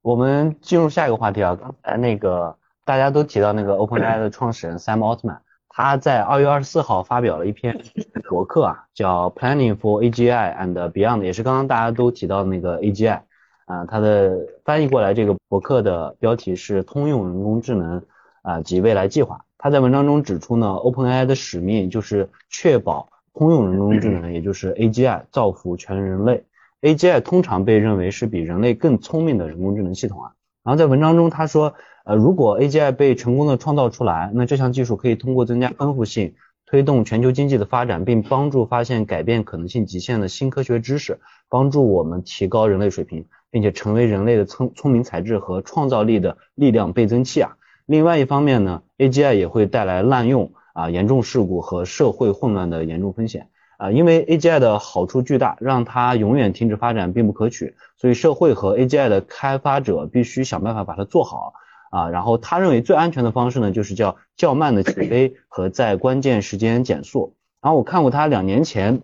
我们进入下一个话题啊，刚才那个大家都提到那个 OpenAI 的创始人 Sam Altman，他在二月二十四号发表了一篇博客啊，叫 Planning for AGI and Beyond，也是刚刚大家都提到的那个 AGI。啊，它的翻译过来这个博客的标题是通用人工智能啊及未来计划。他在文章中指出呢，OpenAI 的使命就是确保通用人工智能，也就是 AGI 造福全人类。AGI 通常被认为是比人类更聪明的人工智能系统啊。然后在文章中他说，呃，如果 AGI 被成功的创造出来，那这项技术可以通过增加丰富性。推动全球经济的发展，并帮助发现改变可能性极限的新科学知识，帮助我们提高人类水平，并且成为人类的聪聪明才智和创造力的力量倍增器啊。另外一方面呢，AGI 也会带来滥用啊、严重事故和社会混乱的严重风险啊。因为 AGI 的好处巨大，让它永远停止发展并不可取，所以社会和 AGI 的开发者必须想办法把它做好。啊，然后他认为最安全的方式呢，就是叫较慢的起飞和在关键时间减速。然后我看过他两年前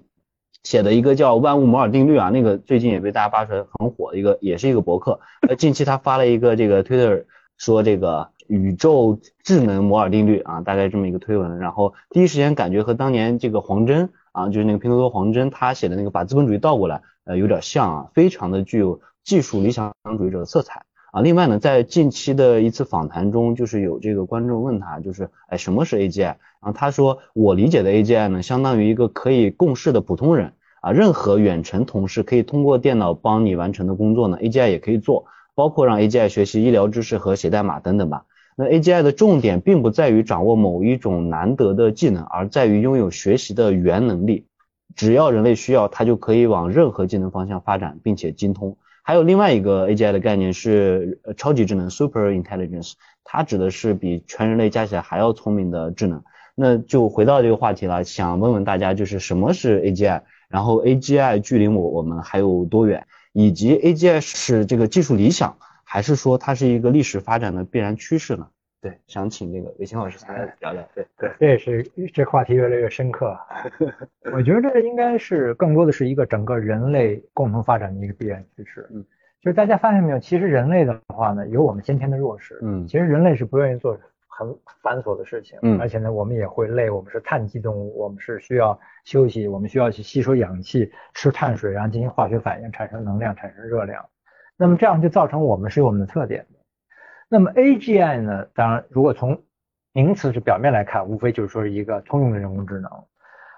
写的一个叫万物摩尔定律啊，那个最近也被大家扒出来很火的一个，也是一个博客。呃，近期他发了一个这个 Twitter 说这个宇宙智能摩尔定律啊，大概这么一个推文。然后第一时间感觉和当年这个黄峥啊，就是那个拼多多黄峥他写的那个把资本主义倒过来，呃，有点像啊，非常的具有技术理想主义者的色彩。啊，另外呢，在近期的一次访谈中，就是有这个观众问他，就是哎，什么是 AGI？然后他说，我理解的 AGI 呢，相当于一个可以共事的普通人啊，任何远程同事可以通过电脑帮你完成的工作呢，AGI 也可以做，包括让 AGI 学习医疗知识和写代码等等吧。那 AGI 的重点并不在于掌握某一种难得的技能，而在于拥有学习的原能力，只要人类需要，它就可以往任何技能方向发展，并且精通。还有另外一个 AGI 的概念是超级智能 Super Intelligence，它指的是比全人类加起来还要聪明的智能。那就回到这个话题了，想问问大家，就是什么是 AGI？然后 AGI 距离我我们还有多远？以及 AGI 是这个技术理想，还是说它是一个历史发展的必然趋势呢？对，想请那个韦清老师来聊聊。对对，这也是这话题越来越深刻。我觉得这应该是更多的是一个整个人类共同发展的一个必然趋势。嗯，就是大家发现没有，其实人类的话呢，有我们先天的弱势。嗯，其实人类是不愿意做很繁琐的事情。嗯，而且呢，我们也会累，我们是碳基动物，我们是需要休息，我们需要去吸收氧气，吃碳水，然后进行化学反应，产生能量，产生热量。那么这样就造成我们是有我们的特点的。那么 AGI 呢？当然，如果从名词是表面来看，无非就是说是一个通用的人工智能。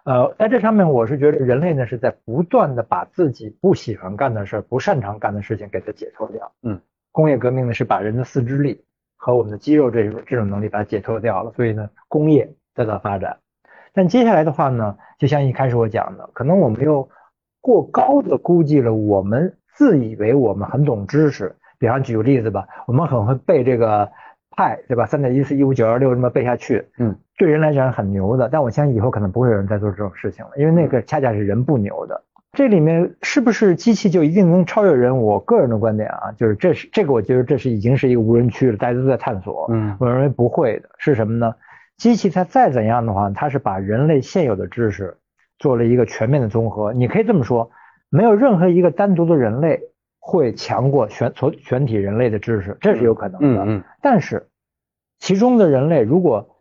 呃，在这上面，我是觉得人类呢是在不断的把自己不喜欢干的事、不擅长干的事情给它解脱掉。嗯，工业革命呢是把人的四肢力和我们的肌肉这种这种能力把它解脱掉了，所以呢，工业得到发展。但接下来的话呢，就像一开始我讲的，可能我们又过高的估计了我们自以为我们很懂知识。比方举个例子吧，我们很会背这个派，对吧？三点一四一五九二六这么背下去，嗯，对人来讲很牛的。但我相信以后可能不会有人再做这种事情了，因为那个恰恰是人不牛的。这里面是不是机器就一定能超越人？我个人的观点啊，就是这是这个，我觉得这是已经是一个无人区了，大家都在探索。嗯，我认为不会的，是什么呢？机器它再怎样的话，它是把人类现有的知识做了一个全面的综合。你可以这么说，没有任何一个单独的人类。会强过全全全体人类的知识，这是有可能的。嗯嗯。但是，其中的人类如果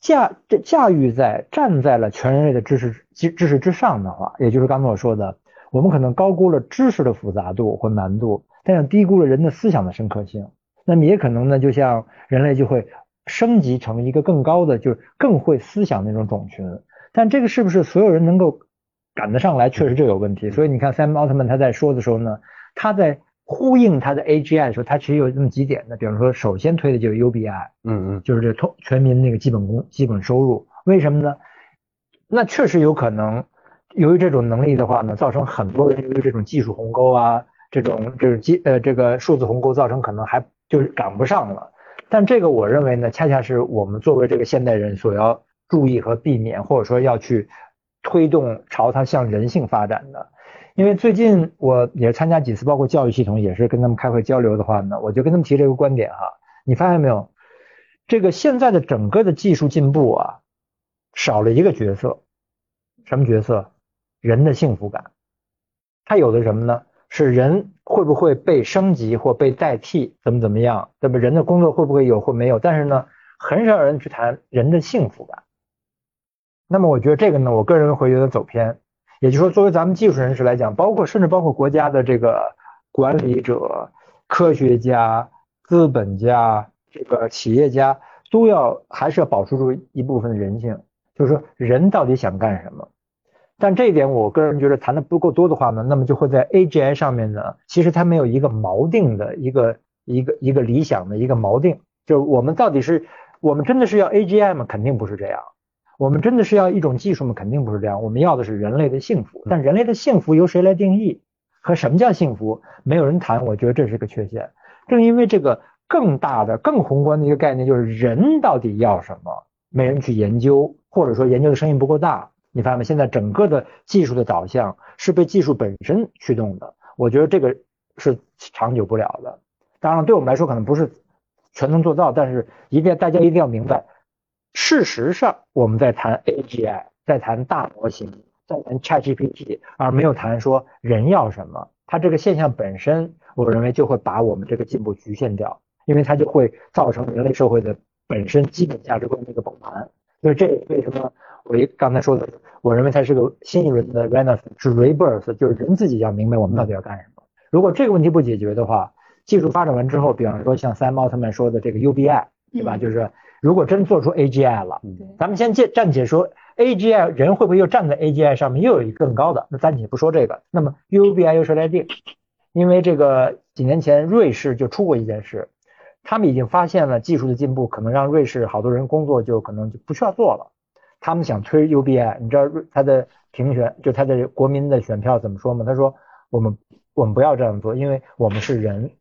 驾这驾驭在站在了全人类的知识知知识之上的话，也就是刚才我说的，我们可能高估了知识的复杂度或难度，但是低估了人的思想的深刻性。那么也可能呢，就像人类就会升级成一个更高的，就是更会思想那种种群。但这个是不是所有人能够赶得上来，确实就有问题。所以你看，Sam 奥特曼他在说的时候呢。他在呼应他的 AGI 的时候，他其实有这么几点的，比方说，首先推的就是 UBI，嗯嗯，就是这通全民那个基本工基本收入，为什么呢？那确实有可能，由于这种能力的话呢，造成很多人由于这种技术鸿沟啊，这种就是基呃这个数字鸿沟，造成可能还就是赶不上了。但这个我认为呢，恰恰是我们作为这个现代人所要注意和避免，或者说要去推动朝它向人性发展的。因为最近我也参加几次，包括教育系统也是跟他们开会交流的话呢，我就跟他们提这个观点哈，你发现没有？这个现在的整个的技术进步啊，少了一个角色，什么角色？人的幸福感。它有的什么呢？是人会不会被升级或被代替，怎么怎么样？对吧？人的工作会不会有或没有？但是呢，很少有人去谈人的幸福感。那么我觉得这个呢，我个人会有点走偏。也就是说，作为咱们技术人士来讲，包括甚至包括国家的这个管理者、科学家、资本家。这个企业家都要还是要保持住一部分的人性，就是说人到底想干什么？但这一点我个人觉得谈的不够多的话呢，那么就会在 AGI 上面呢，其实它没有一个锚定的一个一个一个理想的一个锚定，就是我们到底是我们真的是要 AGI 吗？肯定不是这样。我们真的是要一种技术吗？肯定不是这样。我们要的是人类的幸福，但人类的幸福由谁来定义？和什么叫幸福？没有人谈，我觉得这是个缺陷。正因为这个。更大的、更宏观的一个概念就是人到底要什么，没人去研究，或者说研究的声音不够大。你发现没？现在整个的技术的导向是被技术本身驱动的，我觉得这个是长久不了的。当然，对我们来说可能不是全能做到，但是一定大家一定要明白，事实上我们在谈 AGI，在谈大模型，在谈 ChatGPT，而没有谈说人要什么。它这个现象本身，我认为就会把我们这个进步局限掉。因为它就会造成人类社会的本身基本价值观的一个崩盘，所以这为什么我一刚才说的，我认为它是个新一轮的 renaissance，是 rebirth，就是人自己要明白我们到底要干什么。如果这个问题不解决的话，技术发展完之后，比方说像 Sam Altman 说的这个 UBI，对吧？就是如果真做出 AGI 了，咱们先暂暂且说 AGI 人会不会又站在 AGI 上面又有一个更高的？那暂且不说这个，那么 UBI 由谁来定？因为这个几年前瑞士就出过一件事。他们已经发现了技术的进步，可能让瑞士好多人工作就可能就不需要做了。他们想推 UBI，你知道他的评选就他的国民的选票怎么说吗？他说我们我们不要这样做，因为我们是人，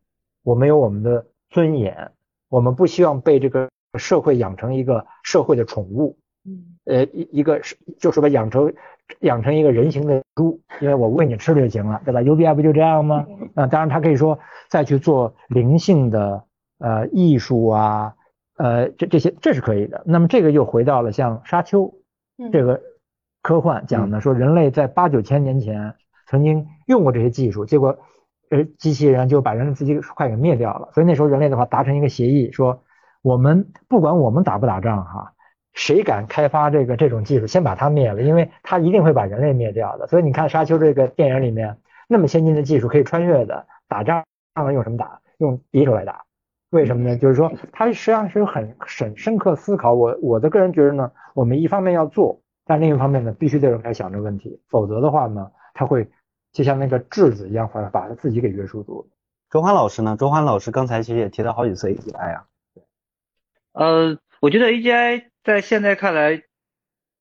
我们有我们的尊严，我们不希望被这个社会养成一个社会的宠物。嗯，呃一一个是就是把养成养成一个人形的猪，因为我喂你吃就行了，对吧？UBI 不就这样吗？啊，当然他可以说再去做灵性的。呃，艺术啊，呃，这这些这是可以的。那么这个又回到了像沙丘这个科幻讲的，说人类在八九千年前曾经用过这些技术，结果呃机器人就把人类自己快给灭掉了。所以那时候人类的话达成一个协议，说我们不管我们打不打仗哈，谁敢开发这个这种技术，先把它灭了，因为它一定会把人类灭掉的。所以你看沙丘这个电影里面那么先进的技术可以穿越的，打仗用什么打？用匕首来打。为什么呢？就是说，他实际上是有很深深刻思考。我我的个人觉得呢，我们一方面要做，但另一方面呢，必须得开始想这个问题，否则的话呢，他会就像那个质子一样，会把他自己给约束住。周欢老师呢？周欢老师刚才其实也提到好几次 A I 啊。呃，我觉得 AGI 在现在看来，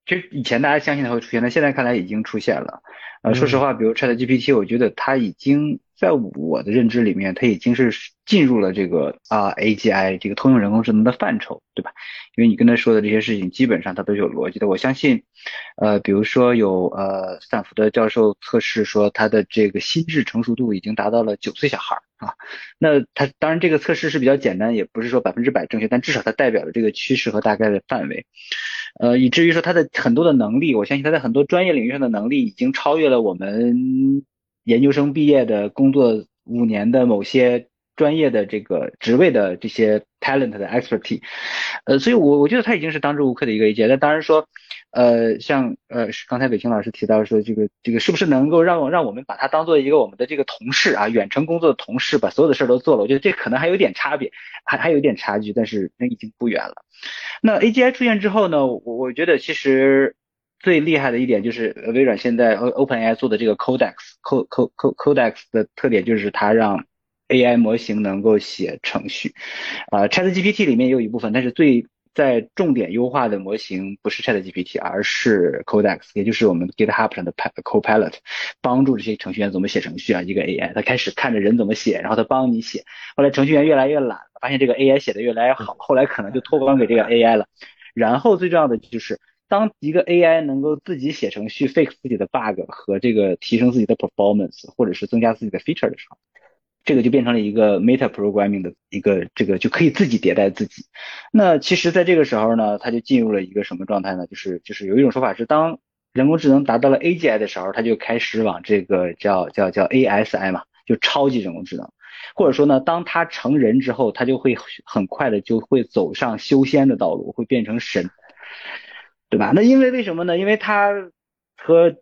其实以前大家相信它会出现，但现在看来已经出现了。呃，说实话，比如 ChatGPT，我觉得它已经。在我的认知里面，它已经是进入了这个啊 AGI 这个通用人工智能的范畴，对吧？因为你跟他说的这些事情，基本上它都是有逻辑的。我相信，呃，比如说有呃斯坦福的教授测试说，他的这个心智成熟度已经达到了九岁小孩啊。那他当然这个测试是比较简单，也不是说百分之百正确，但至少它代表了这个趋势和大概的范围。呃，以至于说他的很多的能力，我相信他在很多专业领域上的能力已经超越了我们。研究生毕业的工作五年的某些专业的这个职位的这些 talent 的 expertise，呃，所以我我觉得他已经是当之无愧的一个 AGI。那当然说，呃，像呃刚才伟清老师提到说这个这个是不是能够让让我们把它当做一个我们的这个同事啊，远程工作的同事，把所有的事儿都做了？我觉得这可能还有点差别，还还有点差距，但是那已经不远了。那 AGI 出现之后呢，我我觉得其实。最厉害的一点就是微软现在 OpenAI 做的这个 Codex，Co Co Co Codex 的特点就是它让 AI 模型能够写程序。啊，ChatGPT 里面也有一部分，但是最在重点优化的模型不是 ChatGPT，而是 Codex，也就是我们 GitHub 上的 Copilot，帮助这些程序员怎么写程序啊。一个 AI，他开始看着人怎么写，然后他帮你写。后来程序员越来越懒了，发现这个 AI 写的越来越好，后来可能就托管给这个 AI 了。然后最重要的就是。当一个 AI 能够自己写程序 fix 自己的 bug 和这个提升自己的 performance，或者是增加自己的 feature 的时候，这个就变成了一个 meta programming 的一个这个就可以自己迭代自己。那其实，在这个时候呢，它就进入了一个什么状态呢？就是就是有一种说法是，当人工智能达到了 AGI 的时候，它就开始往这个叫叫叫 ASI 嘛，就超级人工智能。或者说呢，当它成人之后，它就会很快的就会走上修仙的道路，会变成神，对吧？那因为为什么呢？因为它和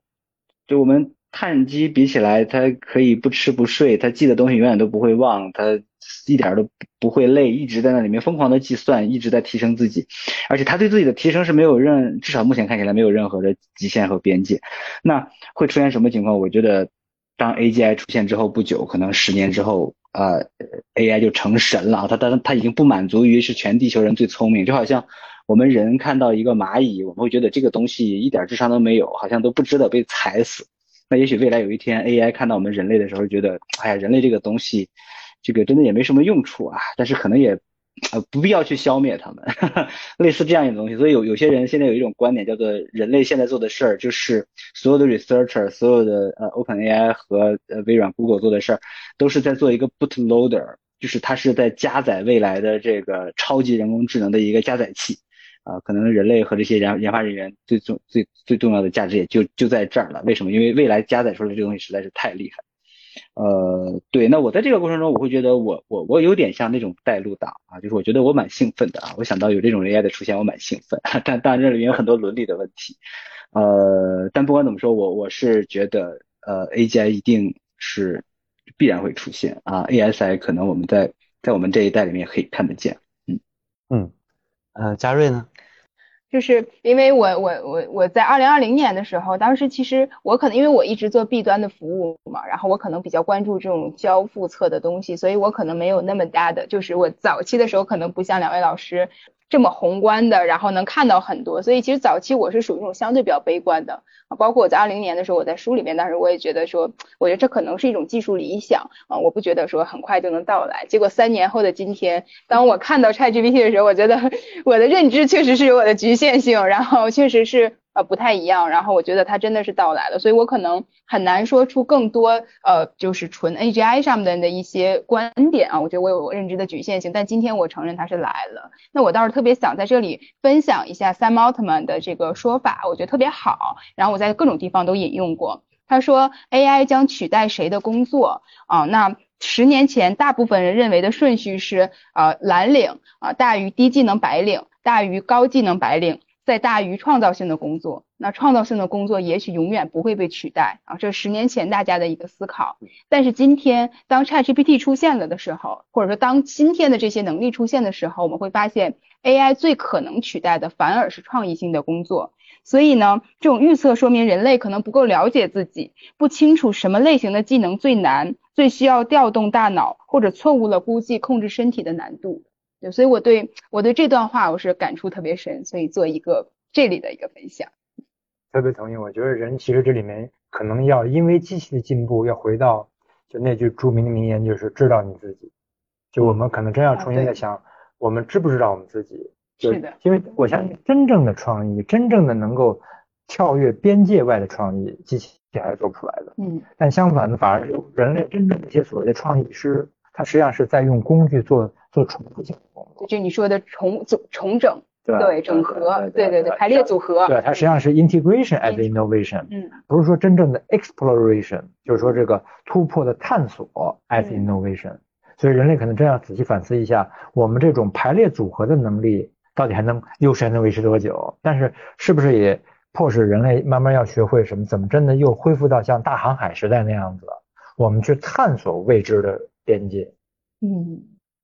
就我们碳基比起来，它可以不吃不睡，它记的东西永远都不会忘，它一点都不会累，一直在那里面疯狂的计算，一直在提升自己，而且它对自己的提升是没有任，至少目前看起来没有任何的极限和边界。那会出现什么情况？我觉得当 AGI 出现之后不久，可能十年之后。呃，AI 就成神了，它它它已经不满足于是全地球人最聪明，就好像我们人看到一个蚂蚁，我们会觉得这个东西一点智商都没有，好像都不值得被踩死。那也许未来有一天 AI 看到我们人类的时候，觉得，哎呀，人类这个东西，这个真的也没什么用处啊，但是可能也。呃，不必要去消灭他们，类似这样一个东西。所以有有些人现在有一种观点，叫做人类现在做的事儿，就是所有的 researcher，所有的呃 OpenAI 和呃微软、Google 做的事儿，都是在做一个 bootloader，就是它是在加载未来的这个超级人工智能的一个加载器。啊，可能人类和这些研研发人员最重最最重要的价值也就就在这儿了。为什么？因为未来加载出来这个东西实在是太厉害。呃，对，那我在这个过程中，我会觉得我我我有点像那种带路党啊，就是我觉得我蛮兴奋的啊，我想到有这种 AI 的出现，我蛮兴奋，但当然这里面有很多伦理的问题，呃，但不管怎么说，我我是觉得呃 AGI 一定是必然会出现啊，ASI 可能我们在在我们这一代里面可以看得见，嗯嗯，呃，嘉瑞呢？就是因为我我我我在二零二零年的时候，当时其实我可能因为我一直做 B 端的服务嘛，然后我可能比较关注这种交付侧的东西，所以我可能没有那么大的，就是我早期的时候可能不像两位老师。这么宏观的，然后能看到很多，所以其实早期我是属于那种相对比较悲观的。包括我在二零年的时候，我在书里面，当时我也觉得说，我觉得这可能是一种技术理想啊，我不觉得说很快就能到来。结果三年后的今天，当我看到 ChatGPT 的时候，我觉得 我的认知确实是有我的局限性，然后确实是。不太一样，然后我觉得它真的是到来了，所以我可能很难说出更多呃，就是纯 AGI 上面的一些观点啊，我觉得我有认知的局限性，但今天我承认它是来了。那我倒是特别想在这里分享一下 Sam Altman 的这个说法，我觉得特别好，然后我在各种地方都引用过。他说 AI 将取代谁的工作啊？那十年前大部分人认为的顺序是呃蓝领啊大于低技能白领，大于高技能白领。在大于创造性的工作，那创造性的工作也许永远不会被取代啊！这是十年前大家的一个思考，但是今天当 ChatGPT 出现了的时候，或者说当今天的这些能力出现的时候，我们会发现 AI 最可能取代的反而是创意性的工作。所以呢，这种预测说明人类可能不够了解自己，不清楚什么类型的技能最难，最需要调动大脑，或者错误了估计控制身体的难度。对，所以我对我对这段话我是感触特别深，所以做一个这里的一个分享。特别同意，我觉得人其实这里面可能要因为机器的进步，要回到就那句著名的名言，就是知道你自己。就我们可能真要重新再想，我们知不知道我们自己？是的。因为我相信真正的创意，真正的能够跳跃边界外的创意，机器还是做不出来的。嗯。但相反的，反而人类真正的一些所谓的创意师，他实际上是在用工具做。做重复性就你说的重组、重整，对对，整合，对对对，排列组合，对，它实际上是 integration as innovation，嗯，不是说真正的 exploration，就是说这个突破的探索 as innovation，所以人类可能真要仔细反思一下，我们这种排列组合的能力到底还能优势还能维持多久？但是是不是也迫使人类慢慢要学会什么？怎么真的又恢复到像大航海时代那样子？我们去探索未知的边界，嗯。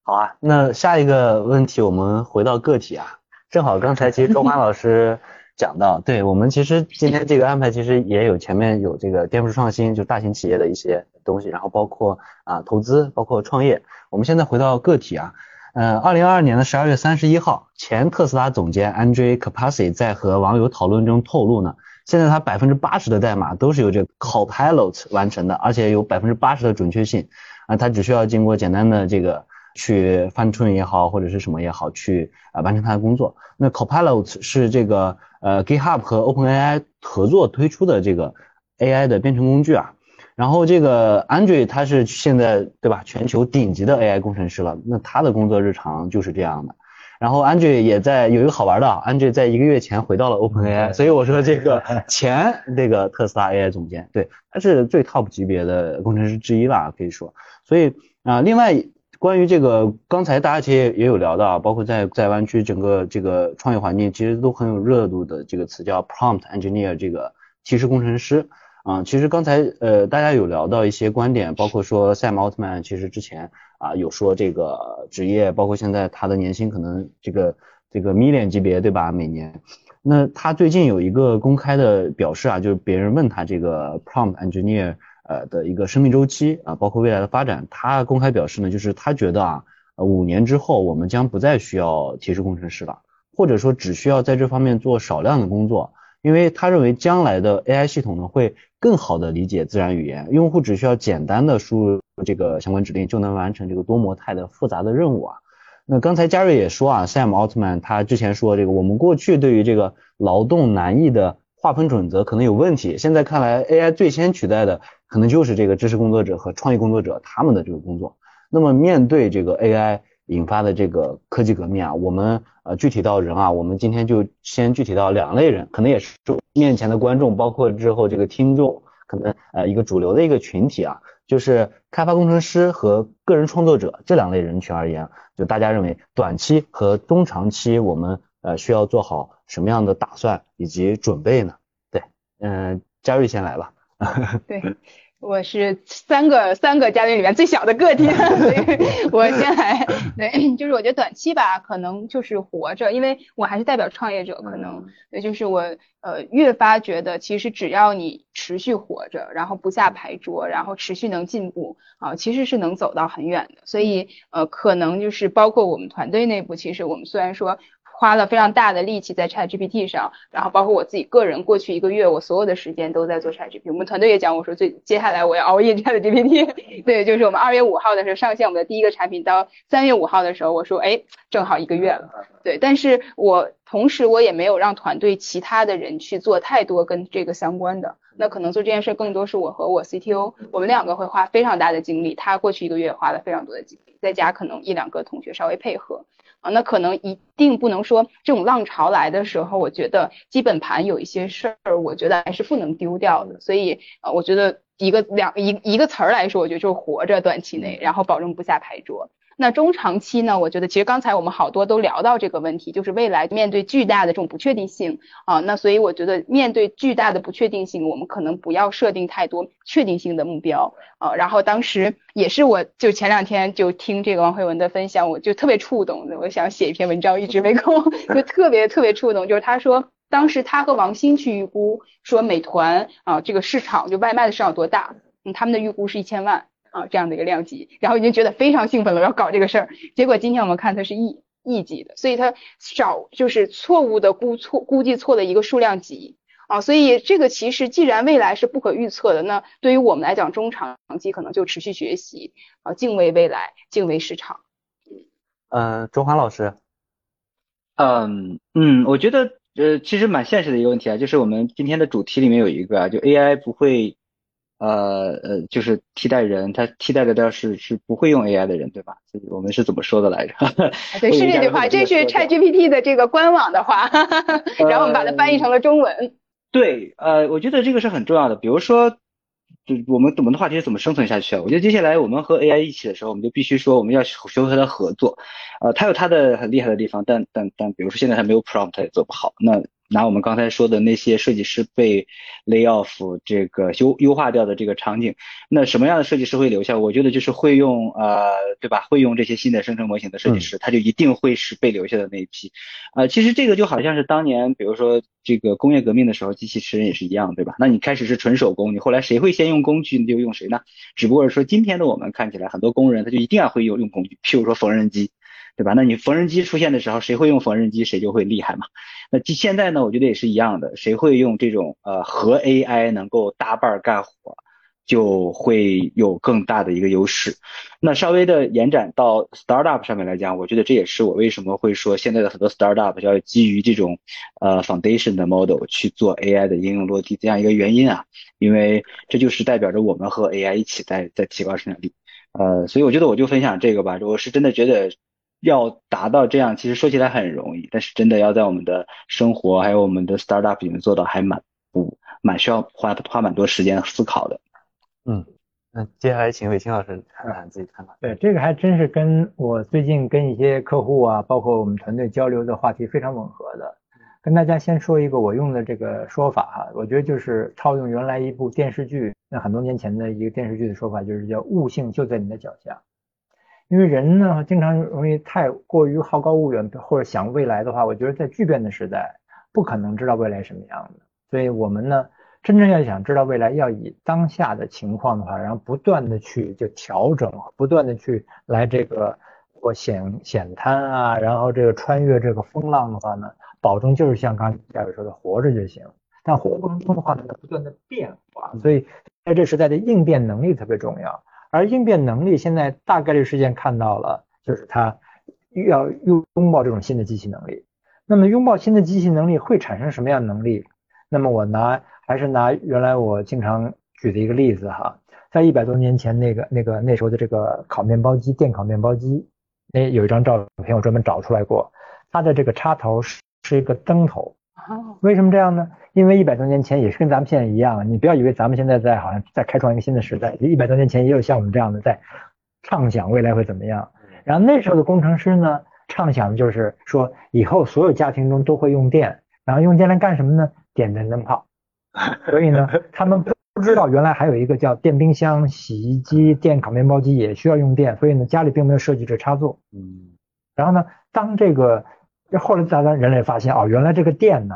好啊，那下一个问题，我们回到个体啊，正好刚才其实周华老师讲到，对我们其实今天这个安排其实也有前面有这个颠覆式创新，就大型企业的一些东西，然后包括啊投资，包括创业。我们现在回到个体啊，呃，二零二二年的十二月三十一号，前特斯拉总监 Andre Kapasi 在和网友讨论中透露呢，现在他百分之八十的代码都是由这个 Copilot 完成的，而且有百分之八十的准确性啊，他只需要经过简单的这个。去翻 tune 也好，或者是什么也好，去啊完成他的工作。那 Copilot 是这个呃 GitHub 和 OpenAI 合作推出的这个 AI 的编程工具啊。然后这个 Andre 他是现在对吧全球顶级的 AI 工程师了，那他的工作日常就是这样的。然后 Andre 也在有一个好玩的，Andre 在一个月前回到了 OpenAI，所以我说这个前这个特斯拉 AI 总监，对，他是最 top 级别的工程师之一了，可以说。所以啊，另外关于这个刚才大家其实也有聊到，包括在在湾区整个这个创业环境其实都很有热度的这个词叫 Prompt Engineer，这个提示工程师。啊，其实刚才呃大家有聊到一些观点，包括说 Sam Altman 其实之前啊有说这个职业，包括现在他的年薪可能这个这个 million 级别对吧？每年，那他最近有一个公开的表示啊，就是别人问他这个 prompt engineer 呃的一个生命周期啊，包括未来的发展，他公开表示呢，就是他觉得啊，五年之后我们将不再需要提示工程师了，或者说只需要在这方面做少量的工作。因为他认为将来的 AI 系统呢会更好的理解自然语言，用户只需要简单的输入这个相关指令就能完成这个多模态的复杂的任务啊。那刚才嘉瑞也说啊，Sam Altman 他之前说这个我们过去对于这个劳动难易的划分准则可能有问题，现在看来 AI 最先取代的可能就是这个知识工作者和创意工作者他们的这个工作。那么面对这个 AI。引发的这个科技革命啊，我们呃具体到人啊，我们今天就先具体到两类人，可能也是面前的观众，包括之后这个听众，可能呃一个主流的一个群体啊，就是开发工程师和个人创作者这两类人群而言，就大家认为短期和中长期我们呃需要做好什么样的打算以及准备呢？对，嗯，嘉瑞先来吧。对。我是三个三个嘉宾里面最小的个体，所以我先来。对，就是我觉得短期吧，可能就是活着，因为我还是代表创业者，可能也就是我呃越发觉得，其实只要你持续活着，然后不下牌桌，然后持续能进步啊，其实是能走到很远的。所以呃，可能就是包括我们团队内部，其实我们虽然说。花了非常大的力气在 Chat GPT 上，然后包括我自己个人，过去一个月我所有的时间都在做 Chat GPT。我们团队也讲，我说最接下来我要熬夜 Chat GPT。对，就是我们二月五号的时候上线我们的第一个产品，到三月五号的时候，我说哎，正好一个月了。对，但是我同时我也没有让团队其他的人去做太多跟这个相关的。那可能做这件事更多是我和我 CTO，我们两个会花非常大的精力。他过去一个月花了非常多的精力，再加可能一两个同学稍微配合。啊那可能一定不能说这种浪潮来的时候，我觉得基本盘有一些事儿，我觉得还是不能丢掉的。所以呃，我觉得一个两一一个词儿来说，我觉得就是活着，短期内，然后保证不下牌桌。那中长期呢？我觉得其实刚才我们好多都聊到这个问题，就是未来面对巨大的这种不确定性啊，那所以我觉得面对巨大的不确定性，我们可能不要设定太多确定性的目标啊。然后当时也是我就前两天就听这个王慧文的分享，我就特别触动，我想写一篇文章，一直没空，就特别特别触动。就是他说当时他和王兴去预估说美团啊这个市场就外卖的市场多大，嗯，他们的预估是一千万。啊，这样的一个量级，然后已经觉得非常兴奋了，要搞这个事儿。结果今天我们看它是亿亿级的，所以它少就是错误的估错估计错的一个数量级啊。所以这个其实既然未来是不可预测的，那对于我们来讲，中长期可能就持续学习啊，敬畏未来，敬畏市场。嗯，周华老师，嗯嗯，我觉得呃其实蛮现实的一个问题啊，就是我们今天的主题里面有一个啊，就 AI 不会。呃呃，就是替代人，他替代的倒是是不会用 AI 的人，对吧？我们是怎么说的来着？对，是这句话，这是 ChatGPT 的这个官网的话，然后我们把它翻译成了中文。对，呃，我觉得这个是很重要的。比如说，就我们我们的话题是怎么生存下去啊？我觉得接下来我们和 AI 一起的时候，我们就必须说我们要学会和它合作。呃，它有它的很厉害的地方，但但但，比如说现在它没有 prompt，它也做不好。那拿我们刚才说的那些设计师被 lay off 这个优优化掉的这个场景，那什么样的设计师会留下？我觉得就是会用呃，对吧？会用这些新的生成模型的设计师，他就一定会是被留下的那一批。呃，其实这个就好像是当年，比如说这个工业革命的时候，机器吃人也是一样，对吧？那你开始是纯手工，你后来谁会先用工具，你就用谁呢？只不过是说今天的我们看起来，很多工人他就一定要会用用工具，譬如说缝纫机。对吧？那你缝纫机出现的时候，谁会用缝纫机，谁就会厉害嘛。那现在呢，我觉得也是一样的，谁会用这种呃和 AI 能够搭伴干活，就会有更大的一个优势。那稍微的延展到 startup 上面来讲，我觉得这也是我为什么会说现在的很多 startup 要基于这种呃 foundation 的 model 去做 AI 的应用落地这样一个原因啊，因为这就是代表着我们和 AI 一起在在提高生产力。呃，所以我觉得我就分享这个吧，我是真的觉得要达到这样，其实说起来很容易，但是真的要在我们的生活还有我们的 startup 里面做到，还蛮不蛮需要花花蛮多时间思考的。嗯，那接下来请伟清老师谈谈自己看法。对，这个还真是跟我最近跟一些客户啊，包括我们团队交流的话题非常吻合的。跟大家先说一个我用的这个说法哈，我觉得就是套用原来一部电视剧，那很多年前的一个电视剧的说法，就是叫悟性就在你的脚下。因为人呢，经常容易太过于好高骛远，或者想未来的话，我觉得在巨变的时代，不可能知道未来什么样的。所以我们呢。真正要想知道未来，要以当下的情况的话，然后不断的去就调整，不断的去来这个或险险滩啊，然后这个穿越这个风浪的话呢，保证就是像刚才嘉伟说的，活着就行。但活过程中的话呢，不断的变化，所以在这时代的应变能力特别重要。而应变能力现在大概率事件看到了，就是它要拥拥抱这种新的机器能力。那么拥抱新的机器能力会产生什么样能力？那么我拿。还是拿原来我经常举的一个例子哈，在一百多年前那个那个那时候的这个烤面包机电烤面包机，那有一张照片我专门找出来过，它的这个插头是是一个灯头，为什么这样呢？因为一百多年前也是跟咱们现在一样，你不要以为咱们现在在好像在开创一个新的时代，一百多年前也有像我们这样的在畅想未来会怎么样，然后那时候的工程师呢，畅想的就是说以后所有家庭中都会用电，然后用电来干什么呢？点电灯泡。所以呢，他们不知道原来还有一个叫电冰箱、洗衣机、电烤面包机也需要用电，所以呢，家里并没有设计这插座。嗯。然后呢，当这个这后来大家人类发现哦，原来这个电呢，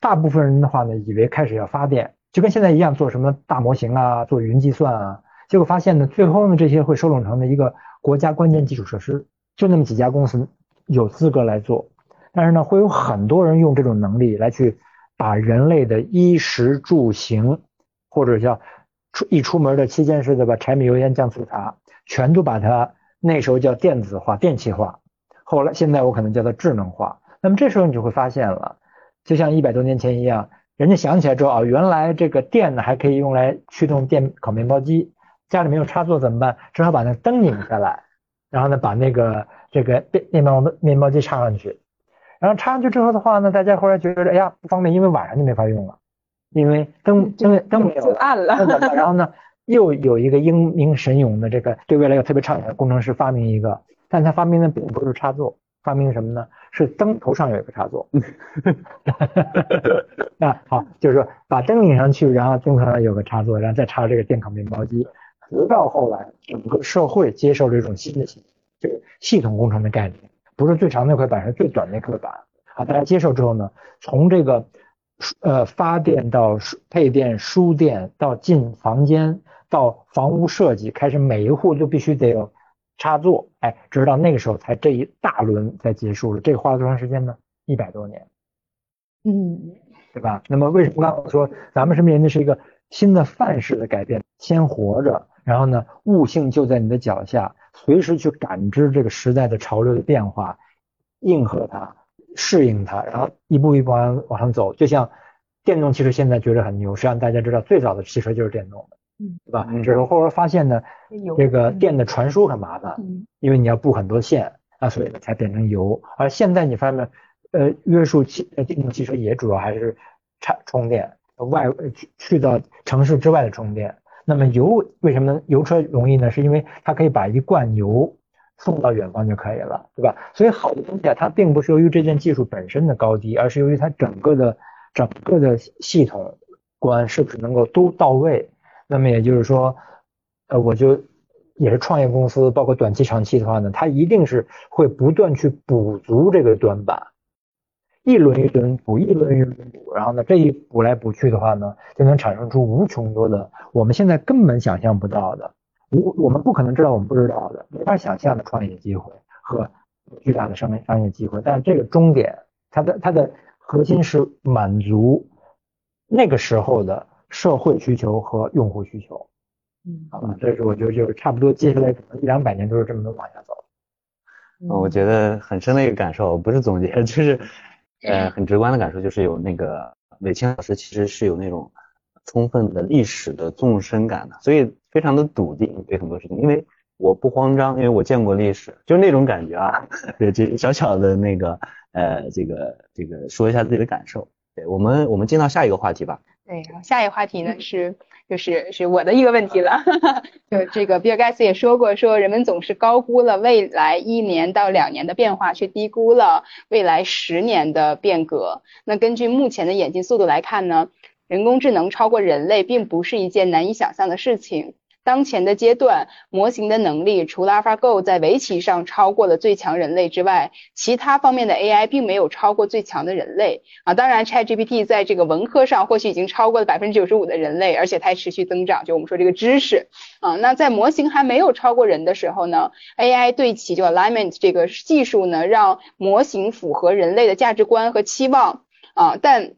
大部分人的话呢，以为开始要发电，就跟现在一样做什么大模型啊，做云计算啊，结果发现呢，最后呢，这些会收拢成的一个国家关键基础设施，就那么几家公司有资格来做，但是呢，会有很多人用这种能力来去。把人类的衣食住行，或者叫出一出门的七件事，对吧？柴米油盐酱醋茶，全都把它那时候叫电子化、电气化。后来现在我可能叫它智能化。那么这时候你就会发现了，就像一百多年前一样，人家想起来之后啊，原来这个电呢还可以用来驱动电烤面包机。家里没有插座怎么办？只好把那灯拧下来，然后呢把那个这个面面包面包机插上去。然后插上去之后的话呢，大家后来觉得，哎呀不方便，因为晚上就没法用了，因为灯灯灯没有了，暗了。然后呢，又有一个英明神勇的这个对未来有特别畅想的工程师发明一个，但他发明的并不是插座，发明什么呢？是灯头上有一个插座。那好，就是说把灯拧上去，然后灯头上有个插座，然后再插这个电烤面包机，直到后来整个社会接受这种新的系这个系统工程的概念。不是最长那块板，是最短那块板。好，大家接受之后呢，从这个呃发电到配电、输电到进房间到房屋设计，开始每一户都必须得有插座。哎，直到那个时候才这一大轮才结束了。这花了多长时间呢？一百多年。嗯，对吧？那么为什么刚刚说咱们是面临的是一个新的范式的改变？先活着，然后呢，悟性就在你的脚下。随时去感知这个时代的潮流的变化，应和它，适应它，然后一步一步往往上走。就像电动汽车现在觉得很牛，实际上大家知道最早的汽车就是电动的，嗯，对吧？只是后来发现呢，这个电的传输很麻烦，因为你要布很多线啊，所以才变成油。而现在你发现，呃，约束汽电动汽车也主要还是插充电，外去去到城市之外的充电。那么油为什么油车容易呢？是因为它可以把一罐油送到远方就可以了，对吧？所以好的东西啊，它并不是由于这件技术本身的高低，而是由于它整个的整个的系统观是不是能够都到位。那么也就是说，呃，我就也是创业公司，包括短期、长期的话呢，它一定是会不断去补足这个短板。一轮一轮补，一轮一轮补，然后呢，这一补来补去的话呢，就能产生出无穷多的我们现在根本想象不到的，无我们不可能知道我们不知道的，没法想象的创业机会和巨大的商业商业机会。但是这个终点，它的它的核心是满足那个时候的社会需求和用户需求。嗯，好吧，这是我觉得就是差不多，接下来可能一两百年都是这么往下走。嗯，我觉得很深的一个感受，不是总结，就是呃很直观的感受，就是有那个韦清老师其实是有那种充分的历史的纵深感的，所以非常的笃定对很多事情，因为我不慌张，因为我见过历史，就是那种感觉啊。对，这小小的那个呃这个这个说一下自己的感受。对我们我们进到下一个话题吧。对，然后下一个话题呢是。就是是我的一个问题了，就这个比尔盖茨也说过，说人们总是高估了未来一年到两年的变化，却低估了未来十年的变革。那根据目前的演进速度来看呢，人工智能超过人类并不是一件难以想象的事情。当前的阶段，模型的能力除了 AlphaGo 在围棋上超过了最强人类之外，其他方面的 AI 并没有超过最强的人类啊。当然，ChatGPT 在这个文科上或许已经超过了百分之九十五的人类，而且它还持续增长。就我们说这个知识啊，那在模型还没有超过人的时候呢，AI 对齐就 Alignment 这个技术呢，让模型符合人类的价值观和期望啊，但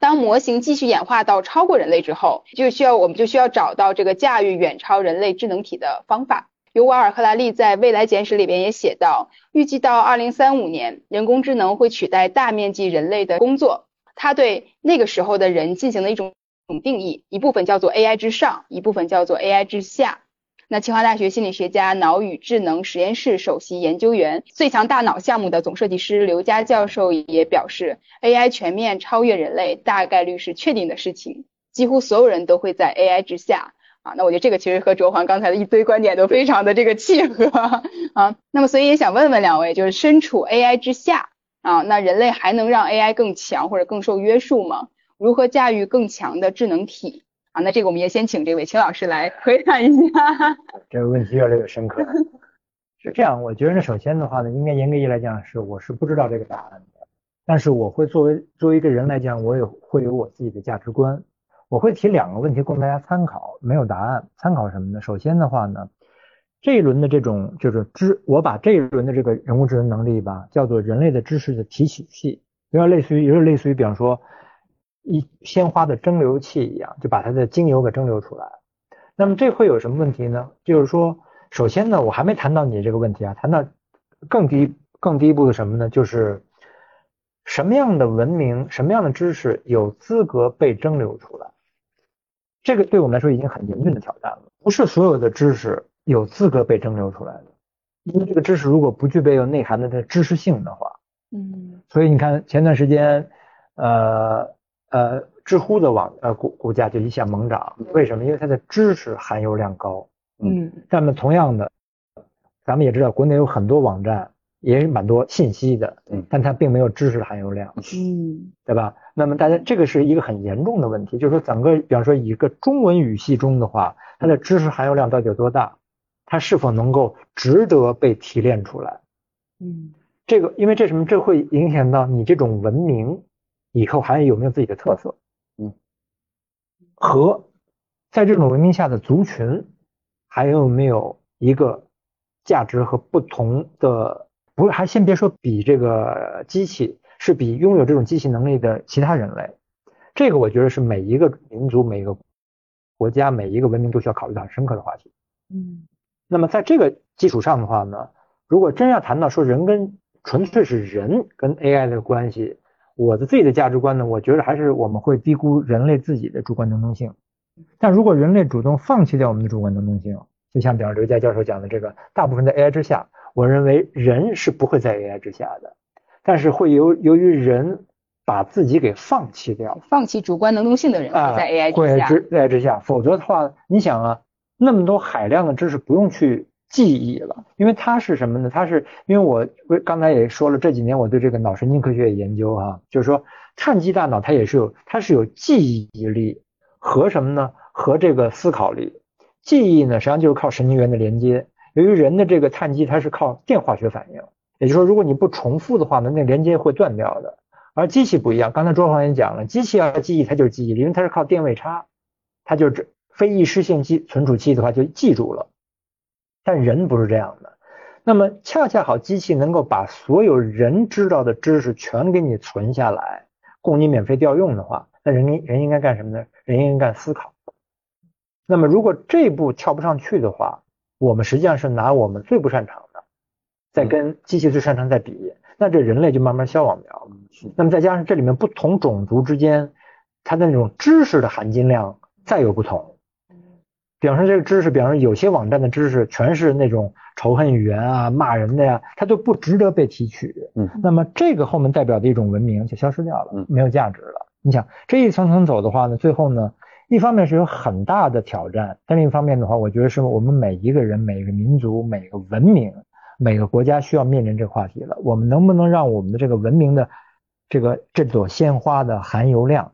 当模型继续演化到超过人类之后，就需要我们就需要找到这个驾驭远超人类智能体的方法。尤瓦尔·赫拉利在《未来简史》里边也写到，预计到2035年，人工智能会取代大面积人类的工作。他对那个时候的人进行了一种定义，一部分叫做 AI 之上，一部分叫做 AI 之下。那清华大学心理学家、脑与智能实验室首席研究员、最强大脑项目的总设计师刘佳教授也表示，AI 全面超越人类大概率是确定的事情，几乎所有人都会在 AI 之下啊。那我觉得这个其实和卓环刚才的一堆观点都非常的这个契合啊。那么所以也想问问两位，就是身处 AI 之下啊，那人类还能让 AI 更强或者更受约束吗？如何驾驭更强的智能体？啊，那这个我们也先请这位秦老师来回答一下。这个问题越来越深刻。是这样，我觉得呢，首先的话呢，应该严格意义来讲是我是不知道这个答案的，但是我会作为作为一个人来讲，我也会有我自己的价值观。我会提两个问题供大家参考，没有答案，参考什么呢？首先的话呢，这一轮的这种就是知，我把这一轮的这个人工智能能力吧，叫做人类的知识的提取器，有点类似于，有点类似于，比方说。一鲜花的蒸馏器一样，就把它的精油给蒸馏出来。那么这会有什么问题呢？就是说，首先呢，我还没谈到你这个问题啊，谈到更低更低一步的什么呢？就是什么样的文明、什么样的知识有资格被蒸馏出来？这个对我们来说已经很严峻的挑战了。不是所有的知识有资格被蒸馏出来的，因为这个知识如果不具备有内涵的这知识性的话，嗯，所以你看前段时间，呃。呃，知乎的网呃股股价就一下猛涨，为什么？因为它的知识含油量高。嗯。那么同样的，咱们也知道，国内有很多网站也蛮多信息的，嗯，但它并没有知识的含油量。嗯。对吧？那么大家这个是一个很严重的问题，就是说整个，比方说一个中文语系中的话，它的知识含油量到底有多大？它是否能够值得被提炼出来？嗯。这个，因为这什么？这会影响到你这种文明。以后还有没有自己的特色？嗯，和在这种文明下的族群还有没有一个价值和不同的？不是，还先别说比这个机器，是比拥有这种机器能力的其他人类。这个我觉得是每一个民族、每一个国家、每一个文明都需要考虑到很深刻的话题。嗯，那么在这个基础上的话呢，如果真要谈到说人跟纯粹是人跟 AI 的关系。我的自己的价值观呢，我觉得还是我们会低估人类自己的主观能动性。但如果人类主动放弃掉我们的主观能动性，就像比方刘佳教授讲的这个，大部分在 AI 之下，我认为人是不会在 AI 之下的，但是会由由于人把自己给放弃掉，放弃主观能动性的人会在 AI 之下，会在 AI 之下，否则的话，你想啊，那么多海量的知识不用去。记忆了，因为它是什么呢？它是因为我刚才也说了，这几年我对这个脑神经科学研究哈，就是说碳基大脑它也是有，它是有记忆力和什么呢？和这个思考力。记忆呢，实际上就是靠神经元的连接。由于人的这个碳基它是靠电化学反应，也就是说，如果你不重复的话呢，那连接会断掉的。而机器不一样，刚才周航也讲了，机器要记忆它就是记忆力，因为它是靠电位差，它就是非易失性记存储器的话就记住了。但人不是这样的，那么恰恰好，机器能够把所有人知道的知识全给你存下来，供你免费调用的话，那人人应该干什么呢？人应该干思考。那么如果这一步跳不上去的话，我们实际上是拿我们最不擅长的，在跟机器最擅长在比，那这人类就慢慢消亡掉了。那么再加上这里面不同种族之间，它的那种知识的含金量再有不同。比方说这个知识，比方说有些网站的知识全是那种仇恨语言啊、骂人的呀，它就不值得被提取。嗯，那么这个后面代表的一种文明就消失掉了，嗯没有价值了。你想这一层层走的话呢，最后呢，一方面是有很大的挑战，但另一方面的话，我觉得是我们每一个人、每个民族、每个文明、每个国家需要面临这个话题了。我们能不能让我们的这个文明的这个这朵鲜花的含油量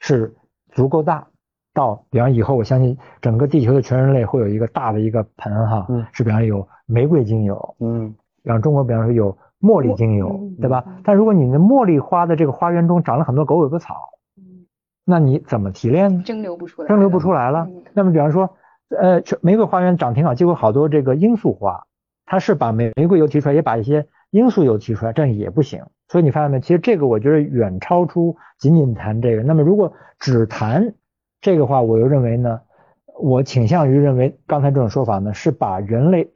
是足够大？到比方以后，我相信整个地球的全人类会有一个大的一个盆哈，嗯是比方有玫瑰精油，嗯比方中国比方说有茉莉精油嗯，对吧嗯？但如果你的茉莉花的这个花园中长了很多狗尾巴草，嗯那你怎么提炼呢？蒸馏不出来，蒸馏不出来了嗯。那么比方说，呃，全玫瑰花园长挺好，结果好多这个罂粟花，它是把玫玫瑰油提出来，也把一些罂粟油提出来，这样也不行。所以你发现没？其实这个我觉得远超出仅仅谈这个。那么如果只谈这个话，我又认为呢，我倾向于认为刚才这种说法呢，是把人类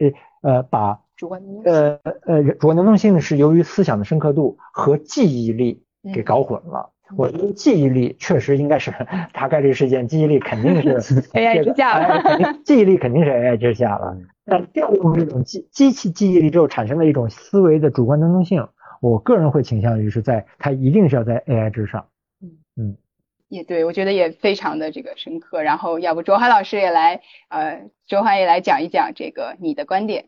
呃呃把主观呃呃主观能动性是由于思想的深刻度和记忆力给搞混了。我觉得记忆力确实应该是 大概率事件，记忆力肯定是 AI 之下了 记忆力肯定是 AI 之下了。但调用这种机机器记忆力之后产生的一种思维的主观能动性，我个人会倾向于是在它一定是要在 AI 之上。也对，我觉得也非常的这个深刻。然后要不卓涵老师也来，呃，卓涵也来讲一讲这个你的观点。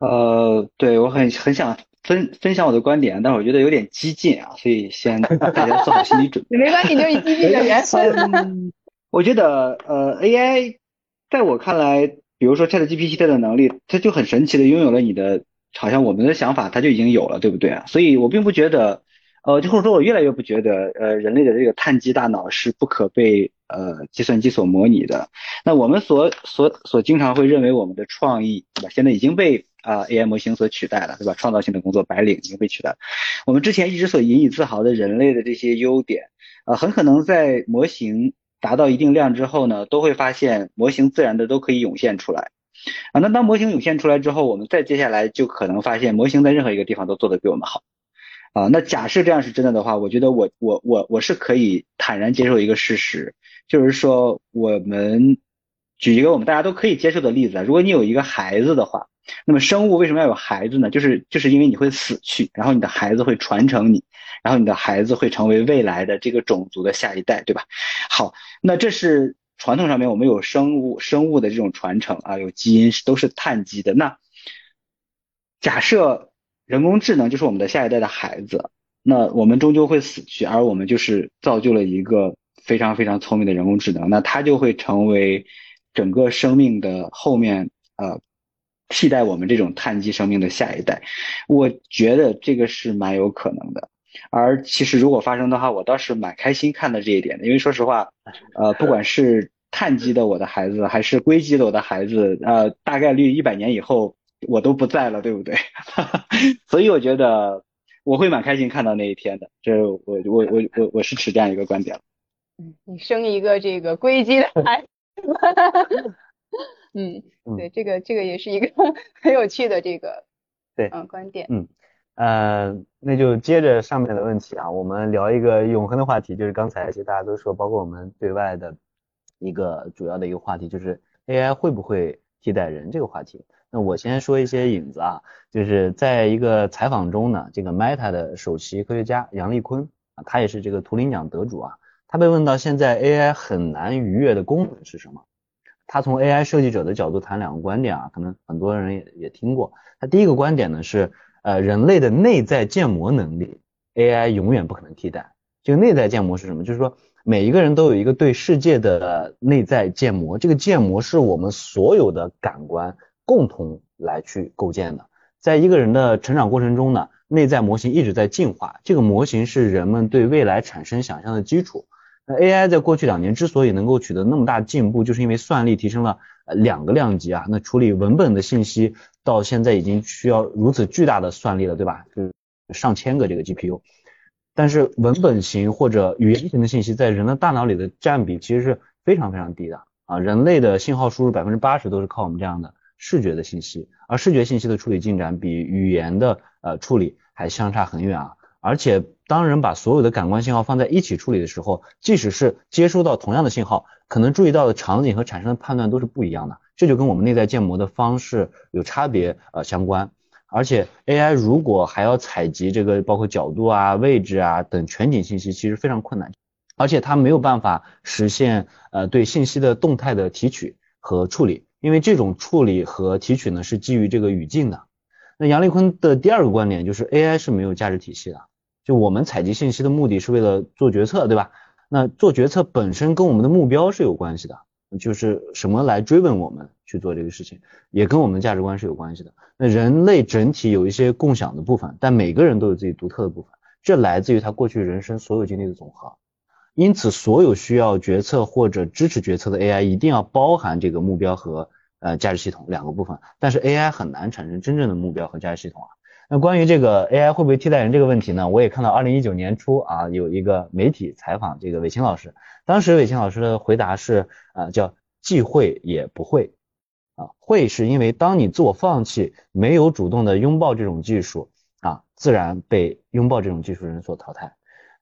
呃，对我很很想分分享我的观点，但是我觉得有点激进啊，所以先大家做好心理准备。没关系，你就是激进的人。嗯，我觉得呃，AI 在我看来，比如说 ChatGPT 它的能力，它就很神奇的拥有了你的，好像我们的想法它就已经有了，对不对啊？所以我并不觉得，呃，就或者说我越来越不觉得，呃，人类的这个碳基大脑是不可被呃计算机所模拟的。那我们所所所经常会认为我们的创意，对吧？现在已经被啊、AI 模型所取代了，对吧？创造性的工作白领已经被取代。我们之前一直所引以自豪的人类的这些优点。呃，很可能在模型达到一定量之后呢，都会发现模型自然的都可以涌现出来。啊，那当模型涌现出来之后，我们再接下来就可能发现模型在任何一个地方都做得比我们好。啊，那假设这样是真的的话，我觉得我我我我是可以坦然接受一个事实，就是说我们举一个我们大家都可以接受的例子啊，如果你有一个孩子的话，那么生物为什么要有孩子呢？就是就是因为你会死去，然后你的孩子会传承你，然后你的孩子会成为未来的这个种族的下一代，对吧？好，那这是传统上面我们有生物生物的这种传承啊，有基因是都是碳基的。那假设人工智能就是我们的下一代的孩子，那我们终究会死去，而我们就是造就了一个非常非常聪明的人工智能，那它就会成为整个生命的后面呃替代我们这种碳基生命的下一代。我觉得这个是蛮有可能的。而其实如果发生的话，我倒是蛮开心看到这一点的，因为说实话，呃，不管是碳基的我的孩子，还是硅基的我的孩子，呃，大概率一百年以后我都不在了，对不对？所以我觉得我会蛮开心看到那一天的，这我我我我我是持这样一个观点。嗯，你生一个这个硅基的孩子。嗯，对，这个这个也是一个 很有趣的这个对嗯观点。嗯，呃，那就接着上面的问题啊，我们聊一个永恒的话题，就是刚才其实大家都说，包括我们对外的一个主要的一个话题，就是 AI 会不会替代人这个话题。那我先说一些引子啊，就是在一个采访中呢，这个 Meta 的首席科学家杨丽坤啊，他也是这个图灵奖得主啊，他被问到现在 AI 很难逾越的功能是什么？他从 AI 设计者的角度谈两个观点啊，可能很多人也也听过。他第一个观点呢是，呃，人类的内在建模能力，AI 永远不可能替代。这个内在建模是什么？就是说每一个人都有一个对世界的内在建模，这个建模是我们所有的感官共同来去构建的。在一个人的成长过程中呢，内在模型一直在进化，这个模型是人们对未来产生想象的基础。那 AI 在过去两年之所以能够取得那么大进步，就是因为算力提升了呃两个量级啊。那处理文本的信息到现在已经需要如此巨大的算力了，对吧？就上千个这个 GPU。但是文本型或者语言型的信息在人的大脑里的占比其实是非常非常低的啊，人类的信号输入百分之八十都是靠我们这样的视觉的信息，而视觉信息的处理进展比语言的呃处理还相差很远啊。而且当人把所有的感官信号放在一起处理的时候，即使是接收到同样的信号，可能注意到的场景和产生的判断都是不一样的，这就跟我们内在建模的方式有差别呃相关。而且 AI 如果还要采集这个包括角度啊、位置啊等全景信息，其实非常困难。而且它没有办法实现呃对信息的动态的提取和处理，因为这种处理和提取呢是基于这个语境的。那杨立坤的第二个观点就是 AI 是没有价值体系的，就我们采集信息的目的是为了做决策，对吧？那做决策本身跟我们的目标是有关系的，就是什么来追问我们去做这个事情，也跟我们的价值观是有关系的。那人类整体有一些共享的部分，但每个人都有自己独特的部分，这来自于他过去人生所有经历的总和。因此，所有需要决策或者支持决策的 AI 一定要包含这个目标和呃价值系统两个部分。但是 AI 很难产生真正的目标和价值系统啊。那关于这个 AI 会不会替代人这个问题呢？我也看到二零一九年初啊有一个媒体采访这个韦清老师，当时韦清老师的回答是啊叫既会也不会啊会是因为当你自我放弃，没有主动的拥抱这种技术啊，自然被拥抱这种技术人所淘汰。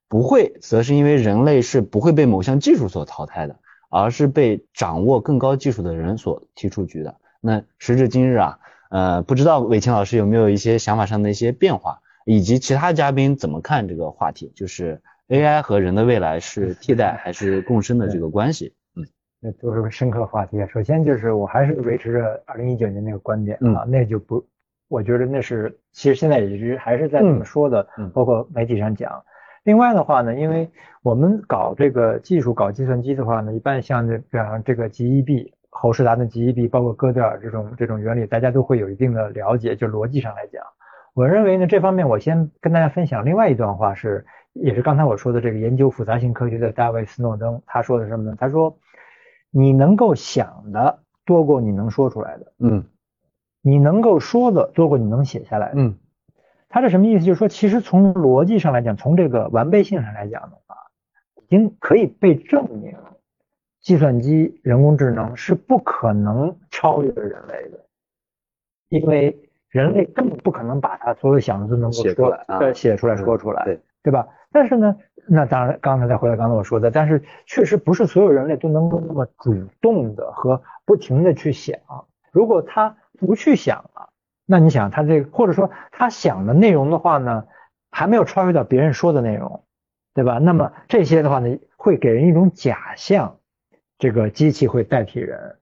不会，则是因为人类是不会被某项技术所淘汰的，而是被掌握更高技术的人所踢出局的。那时至今日啊，呃，不知道伟清老师有没有一些想法上的一些变化，以及其他嘉宾怎么看这个话题，就是 AI 和人的未来是替代还是共生的这个关系？嗯，那都是个深刻话题。首先就是我还是维持着二零一九年那个观点啊，那就不，我觉得那是其实现在也是还是在怎么说的，包括媒体上讲。另外的话呢，因为我们搞这个技术、搞计算机的话呢，一般像这，比方这个 GEB、侯世达的 GEB，包括哥德尔这种这种原理，大家都会有一定的了解。就逻辑上来讲，我认为呢，这方面我先跟大家分享另外一段话，是也是刚才我说的这个研究复杂性科学的大卫斯诺登他说的什么呢？他说，你能够想的多过你能说出来的，嗯，你能够说的多过你能写下来的，嗯。他这什么意思？就是说，其实从逻辑上来讲，从这个完备性上来讲的话，已经可以被证明，计算机、人工智能是不可能超越人类的，因为人类根本不可能把他所有想的都能够说来，写出来说出来，对对吧？但是呢，那当然，刚才再回到刚才我说的，但是确实不是所有人类都能够那么主动的和不停的去想，如果他不去想了。那你想他这个，或者说他想的内容的话呢，还没有超越到别人说的内容，对吧？那么这些的话呢，会给人一种假象，这个机器会代替人。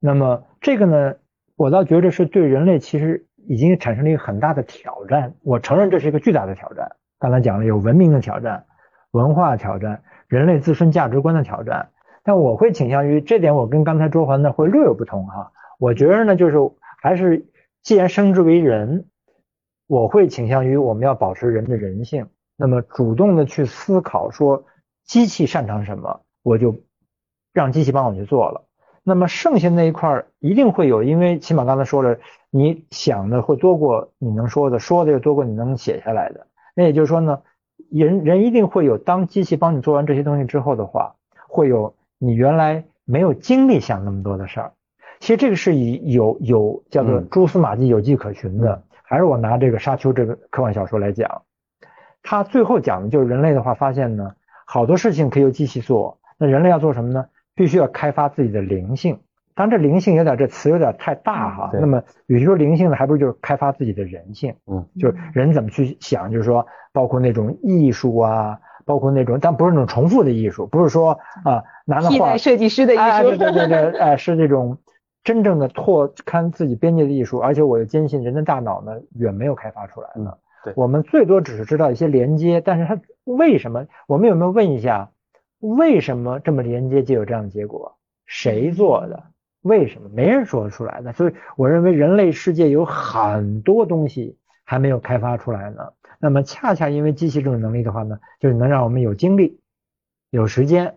那么这个呢，我倒觉得是对人类其实已经产生了一个很大的挑战。我承认这是一个巨大的挑战。刚才讲了有文明的挑战、文化挑战、人类自身价值观的挑战。但我会倾向于这点，我跟刚才卓环呢会略有不同哈。我觉得呢，就是还是。既然生之为人，我会倾向于我们要保持人的人性，那么主动的去思考说机器擅长什么，我就让机器帮我去做了。那么剩下那一块儿一定会有，因为起码刚才说了，你想的会多过你能说的，说的又多过你能写下来的。那也就是说呢，人人一定会有，当机器帮你做完这些东西之后的话，会有你原来没有精力想那么多的事儿。其实这个是以有有叫做蛛丝马迹有迹可循的，还是我拿这个沙丘这个科幻小说来讲，它最后讲的就是人类的话发现呢，好多事情可以由机器做，那人类要做什么呢？必须要开发自己的灵性。当然这灵性有点这词有点太大哈，那么与其说灵性呢，还不如就是开发自己的人性。嗯，就是人怎么去想，就是说包括那种艺术啊，包括那种但不是那种重复的艺术，不是说啊拿那画设计师的艺术，对对对对，哎是这种。真正的拓宽自己边界的艺术，而且我又坚信人的大脑呢远没有开发出来呢。对，我们最多只是知道一些连接，但是它为什么？我们有没有问一下，为什么这么连接就有这样的结果？谁做的？为什么？没人说得出来的。所以我认为人类世界有很多东西还没有开发出来呢。那么恰恰因为机器这种能力的话呢，就是能让我们有精力、有时间、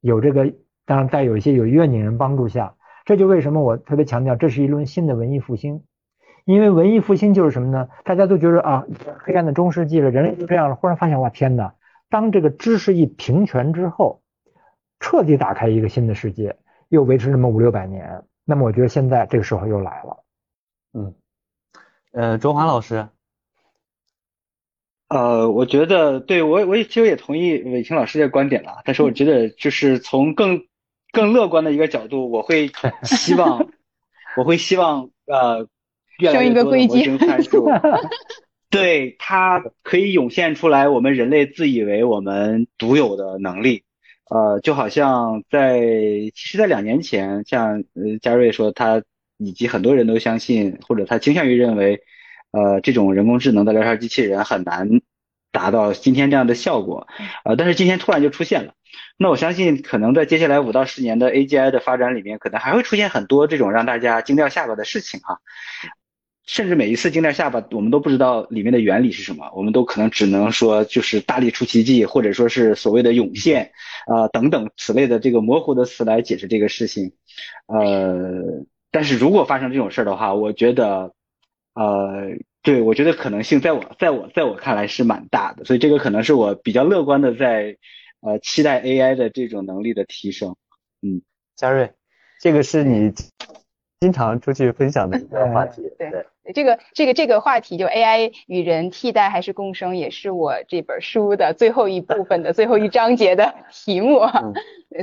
有这个，当然在有一些有愿景人帮助下。这就为什么我特别强调，这是一轮新的文艺复兴，因为文艺复兴就是什么呢？大家都觉得啊，黑暗的中世纪了，人类就这样了。忽然发现，哇，天哪！当这个知识一平权之后，彻底打开一个新的世界，又维持那么五六百年，那么我觉得现在这个时候又来了。嗯，呃，周华老师，呃，我觉得对我我也其实也同意伟清老师的观点了，但是我觉得就是从更更乐观的一个角度，我会希望 我会希望呃越来越多的模型参数，对它可以涌现出来我们人类自以为我们独有的能力。呃，就好像在，其实，在两年前，像呃嘉瑞说他以及很多人都相信，或者他倾向于认为，呃，这种人工智能的聊天机器人很难达到今天这样的效果，呃，但是今天突然就出现了。那我相信，可能在接下来五到十年的 AGI 的发展里面，可能还会出现很多这种让大家惊掉下巴的事情哈。甚至每一次惊掉下巴，我们都不知道里面的原理是什么，我们都可能只能说就是大力出奇迹，或者说是所谓的涌现啊等等此类的这个模糊的词来解释这个事情。呃，但是如果发生这种事儿的话，我觉得，呃，对我觉得可能性在我在我在我看来是蛮大的，所以这个可能是我比较乐观的在呃期待 AI 的这种能力的提升。嗯，嘉瑞，这个是你经常出去分享的一个话题，对。这个这个这个话题就 AI 与人替代还是共生，也是我这本书的最后一部分的最后一章节的题目。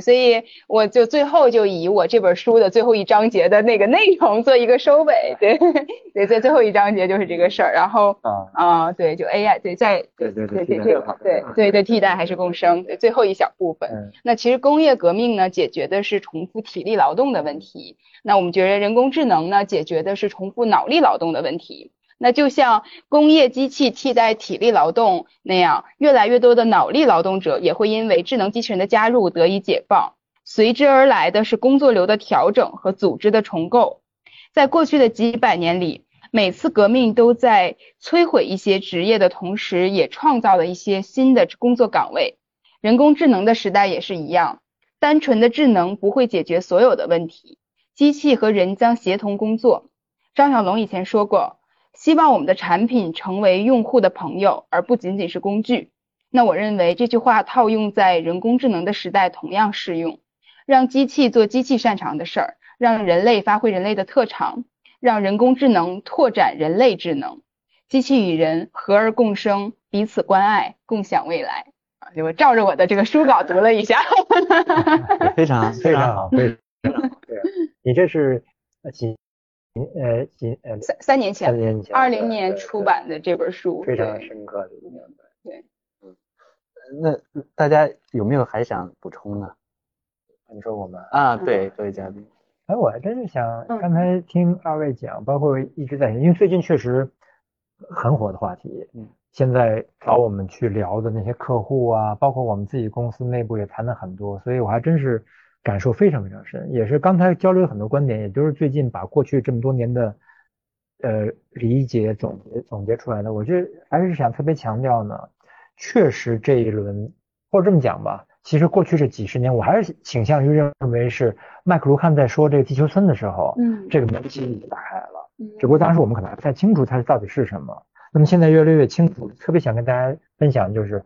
所以我就最后就以我这本书的最后一章节的那个内容做一个收尾。对 对，在最后一章节就是这个事儿。然后啊、对，就 AI 对在对对对对对对对替代还是共生对最后一小部分。那其实工业革命呢，解决的是重复体力劳动的问题。那我们觉得人工智能呢，解决的是重复脑力劳动。的问题，那就像工业机器替代体力劳动那样，越来越多的脑力劳动者也会因为智能机器人的加入得以解放，随之而来的是工作流的调整和组织的重构。在过去的几百年里，每次革命都在摧毁一些职业的同时，也创造了一些新的工作岗位。人工智能的时代也是一样，单纯的智能不会解决所有的问题，机器和人将协同工作。张小龙以前说过，希望我们的产品成为用户的朋友，而不仅仅是工具。那我认为这句话套用在人工智能的时代同样适用。让机器做机器擅长的事儿，让人类发挥人类的特长，让人工智能拓展人类智能，机器与人和而共生，彼此关爱，共享未来。啊，我照着我的这个书稿读了一下，非常非常好，非常好。对，你这是几？呃，几呃三三年前，三年前，二零年出版的这本书，非常深刻的。对，嗯，那大家有没有还想补充的？你说我们啊，对，各位嘉宾。哎，我还真是想，刚才听二位讲，包括一直在，因为最近确实很火的话题。嗯。现在找我们去聊的那些客户啊，包括我们自己公司内部也谈了很多，所以我还真是。感受非常非常深，也是刚才交流很多观点，也都是最近把过去这么多年的呃理解总结总结出来的。我觉得还是想特别强调呢，确实这一轮或者这么讲吧，其实过去这几十年，我还是倾向于认为是麦克卢汉在说这个地球村的时候，嗯，这个门其实已经打开了，嗯，只不过当时我们可能还不太清楚它到底是什么。那么现在越来越清楚，特别想跟大家分享就是，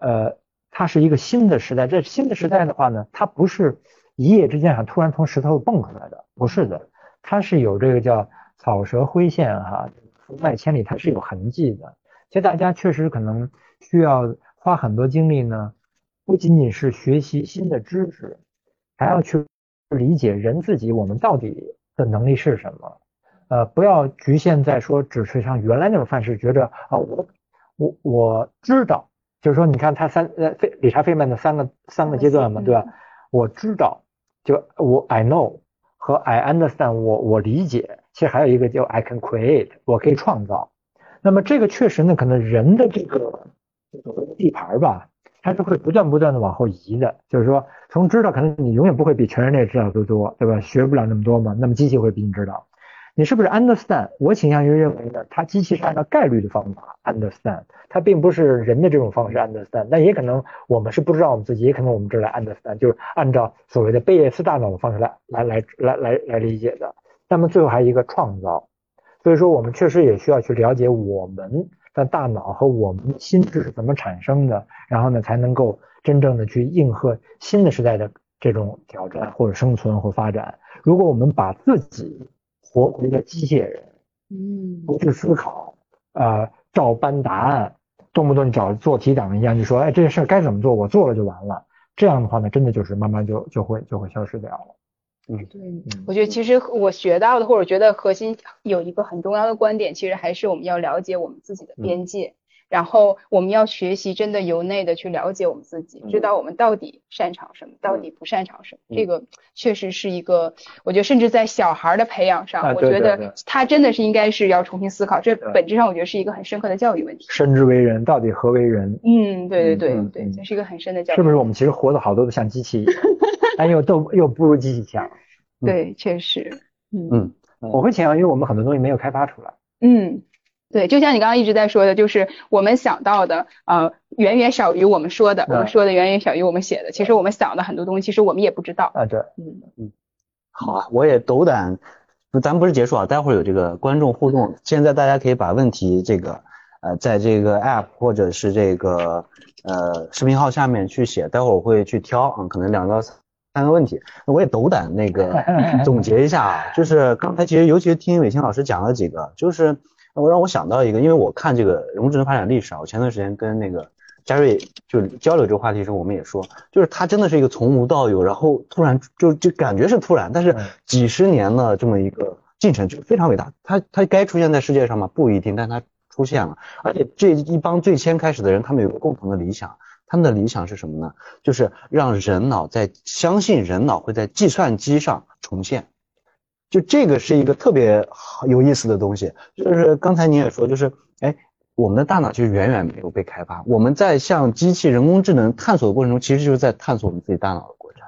呃。它是一个新的时代，这新的时代的话呢，它不是一夜之间哈突然从石头蹦出来的，不是的，它是有这个叫草蛇灰线哈，福脉千里，它是有痕迹的。其实大家确实可能需要花很多精力呢，不仅仅是学习新的知识，还要去理解人自己，我们到底的能力是什么？呃，不要局限在说只是像原来那种范式，觉着啊我我我知道。就是说，你看他三呃费理查费曼的三个三个阶段嘛，对吧？我知道，就我 I know 和 I understand，我我理解。其实还有一个叫 I can create，我可以创造。那么这个确实呢，可能人的这个地盘吧，它是会不断不断的往后移的。就是说，从知道，可能你永远不会比全人类知道的多，对吧？学不了那么多嘛。那么机器会比你知道。你是不是 understand？我倾向于认为呢，它机器是按照概率的方法 understand，它并不是人的这种方式 understand。那也可能我们是不知道我们自己，也可能我们这来 understand，就是按照所谓的贝叶斯大脑的方式来来来来来来理解的。那么最后还有一个创造，所以说我们确实也需要去了解我们的大脑和我们心智是怎么产生的，然后呢才能够真正的去应和新的时代的这种挑战或者生存或发展。如果我们把自己活为一个机械人，嗯，不去思考，呃，照搬答案，动不动你找做题党一样，就说，哎，这个事儿该怎么做，我做了就完了。这样的话呢，真的就是慢慢就就会就会消失掉了。嗯对，我觉得其实我学到的，或者觉得核心有一个很重要的观点，其实还是我们要了解我们自己的边界。然后我们要学习，真的由内的去了解我们自己，知道我们到底擅长什么，到底不擅长什么。这个确实是一个，我觉得甚至在小孩的培养上，我觉得他真的是应该是要重新思考。这本质上我觉得是一个很深刻的教育问题。生之为人，到底何为人？嗯，对对对对，这是一个很深的教育。是不是我们其实活的好多都像机器，但又都又不如机器强？对，确实。嗯嗯，我会倾向于我们很多东西没有开发出来。嗯。对，就像你刚刚一直在说的，就是我们想到的，呃，远远少于我们说的，我们说的远远小于我们写的。其实我们想的很多东西，其实我们也不知道。啊，对，嗯嗯。好啊，我也斗胆，咱不是结束啊，待会儿有这个观众互动，现在大家可以把问题这个，呃，在这个 app 或者是这个呃视频号下面去写，待会儿我会去挑啊，可能两到三个问题。那我也斗胆那个 总结一下啊，就是刚才其实尤其是听伟清老师讲了几个，就是。我让我想到一个，因为我看这个人工智能发展历史啊，我前段时间跟那个嘉瑞就交流这个话题时，候，我们也说，就是它真的是一个从无到有，然后突然就就感觉是突然，但是几十年的这么一个进程就非常伟大。它它该出现在世界上吗？不一定，但它出现了。而且这一帮最先开始的人，他们有个共同的理想，他们的理想是什么呢？就是让人脑在相信人脑会在计算机上重现。就这个是一个特别有意思的东西，就是刚才你也说，就是哎，我们的大脑其实远远没有被开发，我们在向机器人工智能探索的过程中，其实就是在探索我们自己大脑的过程。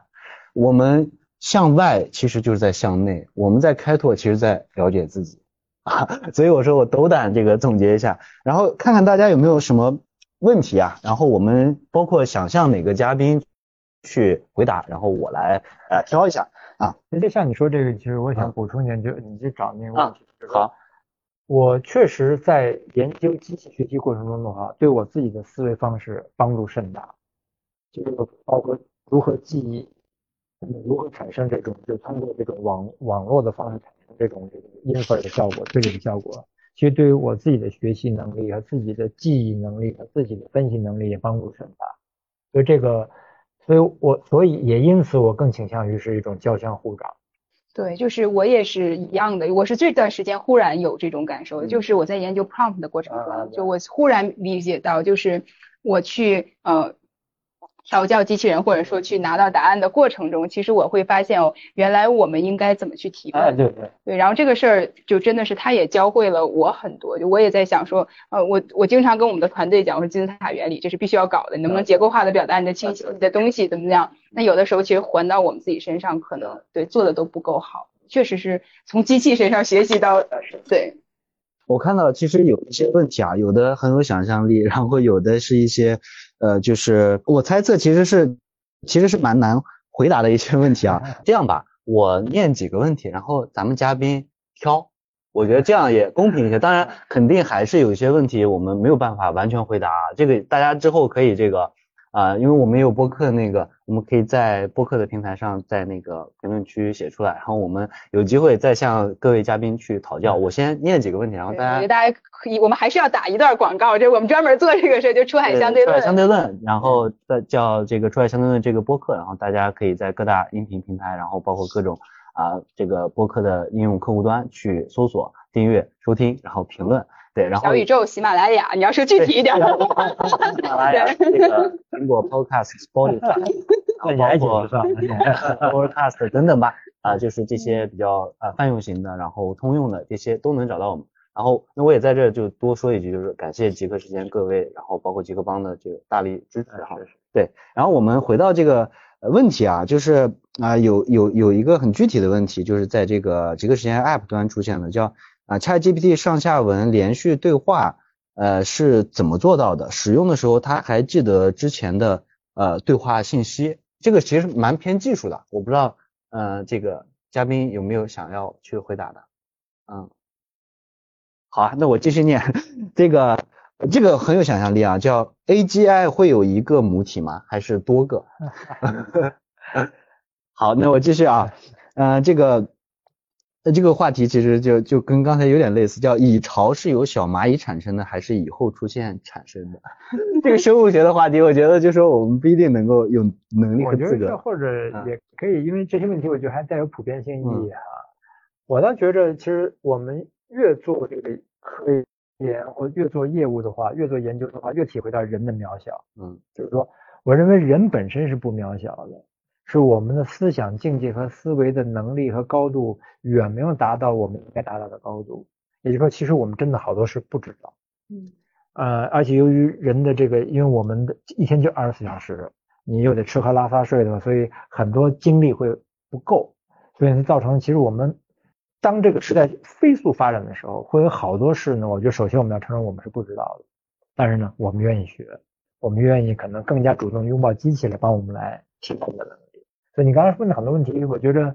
我们向外其实就是在向内，我们在开拓，其实在了解自己啊。所以我说我斗胆这个总结一下，然后看看大家有没有什么问题啊，然后我们包括想象哪个嘉宾去回答，然后我来呃挑一下。啊，那就像你说这个，其实我想补充一点，就你去找那个问题。好，我确实在研究机器学习过程中的话，对我自己的思维方式帮助甚大，就是包括如何记忆，如何产生这种，就通过这种网网络的方式产生这种这个 infer 的效果，推理的效果，其实对于我自己的学习能力和自己的记忆能力和自己的分析能力也帮助甚大，所以这个。所以，我所以也因此，我更倾向于是一种交相互长。对，就是我也是一样的。我是这段时间忽然有这种感受，就是我在研究 prompt 的过程中，就我忽然理解到，就是我去呃。调教机器人，或者说去拿到答案的过程中，其实我会发现哦，原来我们应该怎么去提问。对对对。然后这个事儿就真的是他也教会了我很多，就我也在想说，呃，我我经常跟我们的团队讲，我说金字塔原理这是必须要搞的，你能不能结构化的表达你的清晰你的东西怎么怎么样？那有的时候其实还到我们自己身上，可能对做的都不够好，确实是从机器身上学习到对。我看到其实有一些问题啊，有的很有想象力，然后有的是一些。呃，就是我猜测其实是其实是蛮难回答的一些问题啊。这样吧，我念几个问题，然后咱们嘉宾挑，我觉得这样也公平一些。当然，肯定还是有一些问题我们没有办法完全回答，这个大家之后可以这个。啊，因为我们有播客那个，我们可以在播客的平台上，在那个评论区写出来，然后我们有机会再向各位嘉宾去讨教。我先念几个问题，然后大家大家可以，我们还是要打一段广告，这我们专门做这个事，就出海相对论。出海相对论，然后再叫这个出海相对论这个播客，然后大家可以在各大音频平台，然后包括各种啊这个播客的应用客户端去搜索、订阅、收听，然后评论。对，然后小宇宙、喜马拉雅，你要说具体一点。喜马拉雅、这个苹果 Podcast、Spotify，包括 Podcast 等等吧，啊，就是这些比较啊泛用型的，然后通用的这些都能找到我们。然后那我也在这就多说一句，就是感谢极客时间各位，然后包括极客帮的这个大力支持哈。对，然后我们回到这个问题啊，就是啊有有有一个很具体的问题，就是在这个极客时间 App 端出现的，叫。啊，ChatGPT 上下文连续对话，呃，是怎么做到的？使用的时候，他还记得之前的呃对话信息，这个其实蛮偏技术的，我不知道，呃，这个嘉宾有没有想要去回答的？嗯，好啊，那我继续念，这个这个很有想象力啊，叫 AGI 会有一个母体吗？还是多个？好，那我继续啊，嗯，这个。那这个话题其实就就跟刚才有点类似，叫蚁巢是由小蚂蚁产生的，还是以后出现产生的？这个生物学的话题，我觉得就说我们不一定能够有能力和资格。或者也可以，因为这些问题我觉得还带有普遍性意义哈。我倒觉着，其实我们越做这个科研或越做业务的话，越做研究的话，越体会到人的渺小。嗯，就是说，我认为人本身是不渺小的。是我们的思想境界和思维的能力和高度远没有达到我们应该达到的高度，也就是说，其实我们真的好多事不知道。嗯。呃，而且由于人的这个，因为我们的一天就二十四小时，你又得吃喝拉撒睡的，所以很多精力会不够，所以造成其实我们当这个时代飞速发展的时候，会有好多事呢。我觉得首先我们要承认我们是不知道的，但是呢，我们愿意学，我们愿意可能更加主动拥抱机器来帮我们来提高的能力。所以你刚才问的很多问题，我觉得，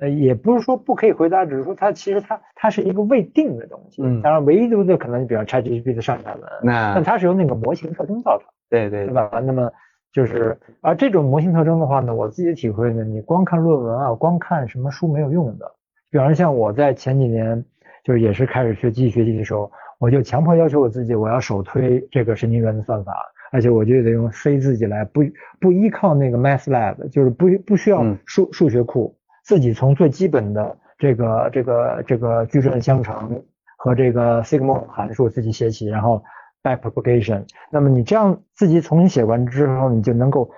呃，也不是说不可以回答，只是说它其实它它是一个未定的东西。嗯。当然，唯独的可能，比如 ChatGPT 的上下文，那但它是由那个模型特征造成。对对。对吧？那么就是，而这种模型特征的话呢，我自己的体会呢，你光看论文啊，光看什么书没有用的。比方说像我在前几年，就是也是开始学机器学习的时候，我就强迫要求我自己，我要首推这个神经元的算法。而且我就得用 C 自己来，不不依靠那个 MathLab，就是不不需要数数学库，自己从最基本的这个这个这个矩阵相乘和这个 Sigma 函数自己写起，然后 backpropagation。那么你这样自己重新写完之后，你就能够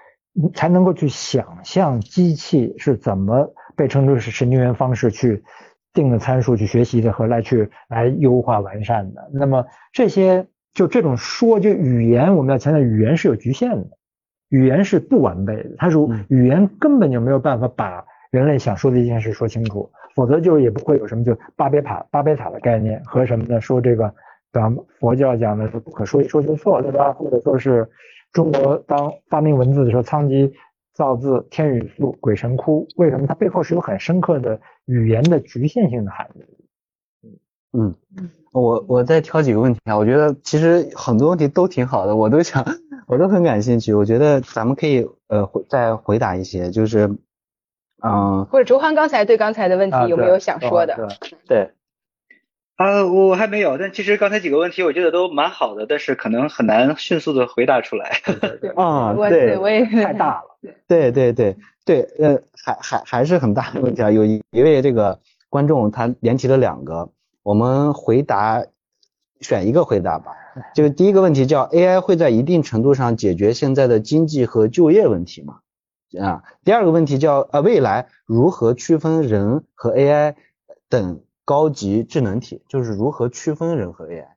才能够去想象机器是怎么被称之为是神经元方式去定的参数去学习的和来去来优化完善的。那么这些。就这种说，就语言，我们要强调，语言是有局限的，语言是不完备的，它是语言根本就没有办法把人类想说的一件事说清楚，否则就也不会有什么就巴别塔巴别塔的概念和什么呢？说这个，咱佛教讲的是不可说一说就错，对吧？或者说是中国当发明文字的时候，仓颉造字，天雨粟，鬼神哭，为什么它背后是有很深刻的语言的局限性的含义？嗯嗯。我我再挑几个问题啊，我觉得其实很多问题都挺好的，我都想，我都很感兴趣。我觉得咱们可以呃再回答一些，就是嗯，或者周欢刚才对刚才的问题有没有想说的？对，啊，我还没有，但其实刚才几个问题我觉得都蛮好的，但是可能很难迅速的回答出来。啊，对，我也太大了。对对对对，呃，还还还是很大的问题啊。有一一位这个观众他连提了两个。我们回答选一个回答吧，就 第一个问题叫 AI 会在一定程度上解决现在的经济和就业问题吗？啊，第二个问题叫呃未来如何区分人和 AI 等高级智能体，就是如何区分人和 AI？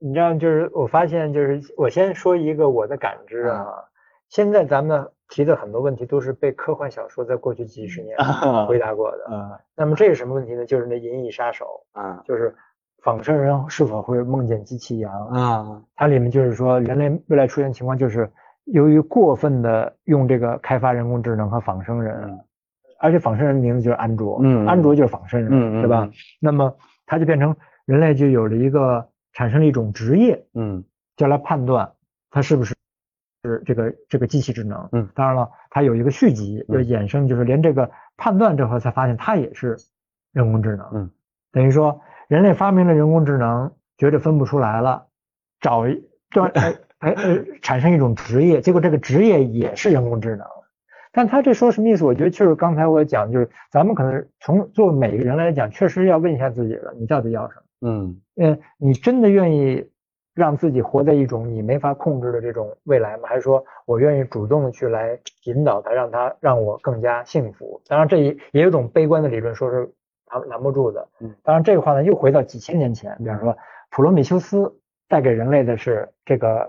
你知道，就是我发现，就是我先说一个我的感知啊，现在咱们。提的很多问题都是被科幻小说在过去几十年回答过的。嗯，那么这是什么问题呢？就是那《银翼杀手》啊，就是仿生人是否会梦见机器羊啊？它里面就是说，人类未来出现情况就是由于过分的用这个开发人工智能和仿生人，而且仿生人名字就是安卓，嗯，安卓就是仿生人，对吧？那么它就变成人类就有了一个产生了一种职业，嗯，就来判断它是不是。是这个这个机器智能，嗯，当然了，它有一个续集，就衍生，就是连这个判断这块才发现它也是人工智能，嗯，等于说人类发明了人工智能，觉得分不出来了，找一专哎哎呃产生一种职业，结果这个职业也是人工智能，但他这说什么意思？我觉得就是刚才我讲，就是咱们可能从做每个人来讲，确实要问一下自己了，你到底要什么？嗯呃，你真的愿意？让自己活在一种你没法控制的这种未来吗？还是说我愿意主动的去来引导他，让他让我更加幸福？当然，这也也有种悲观的理论，说是拦拦不住的。嗯，当然这个话呢，又回到几千年前，比方说普罗米修斯带给人类的是这个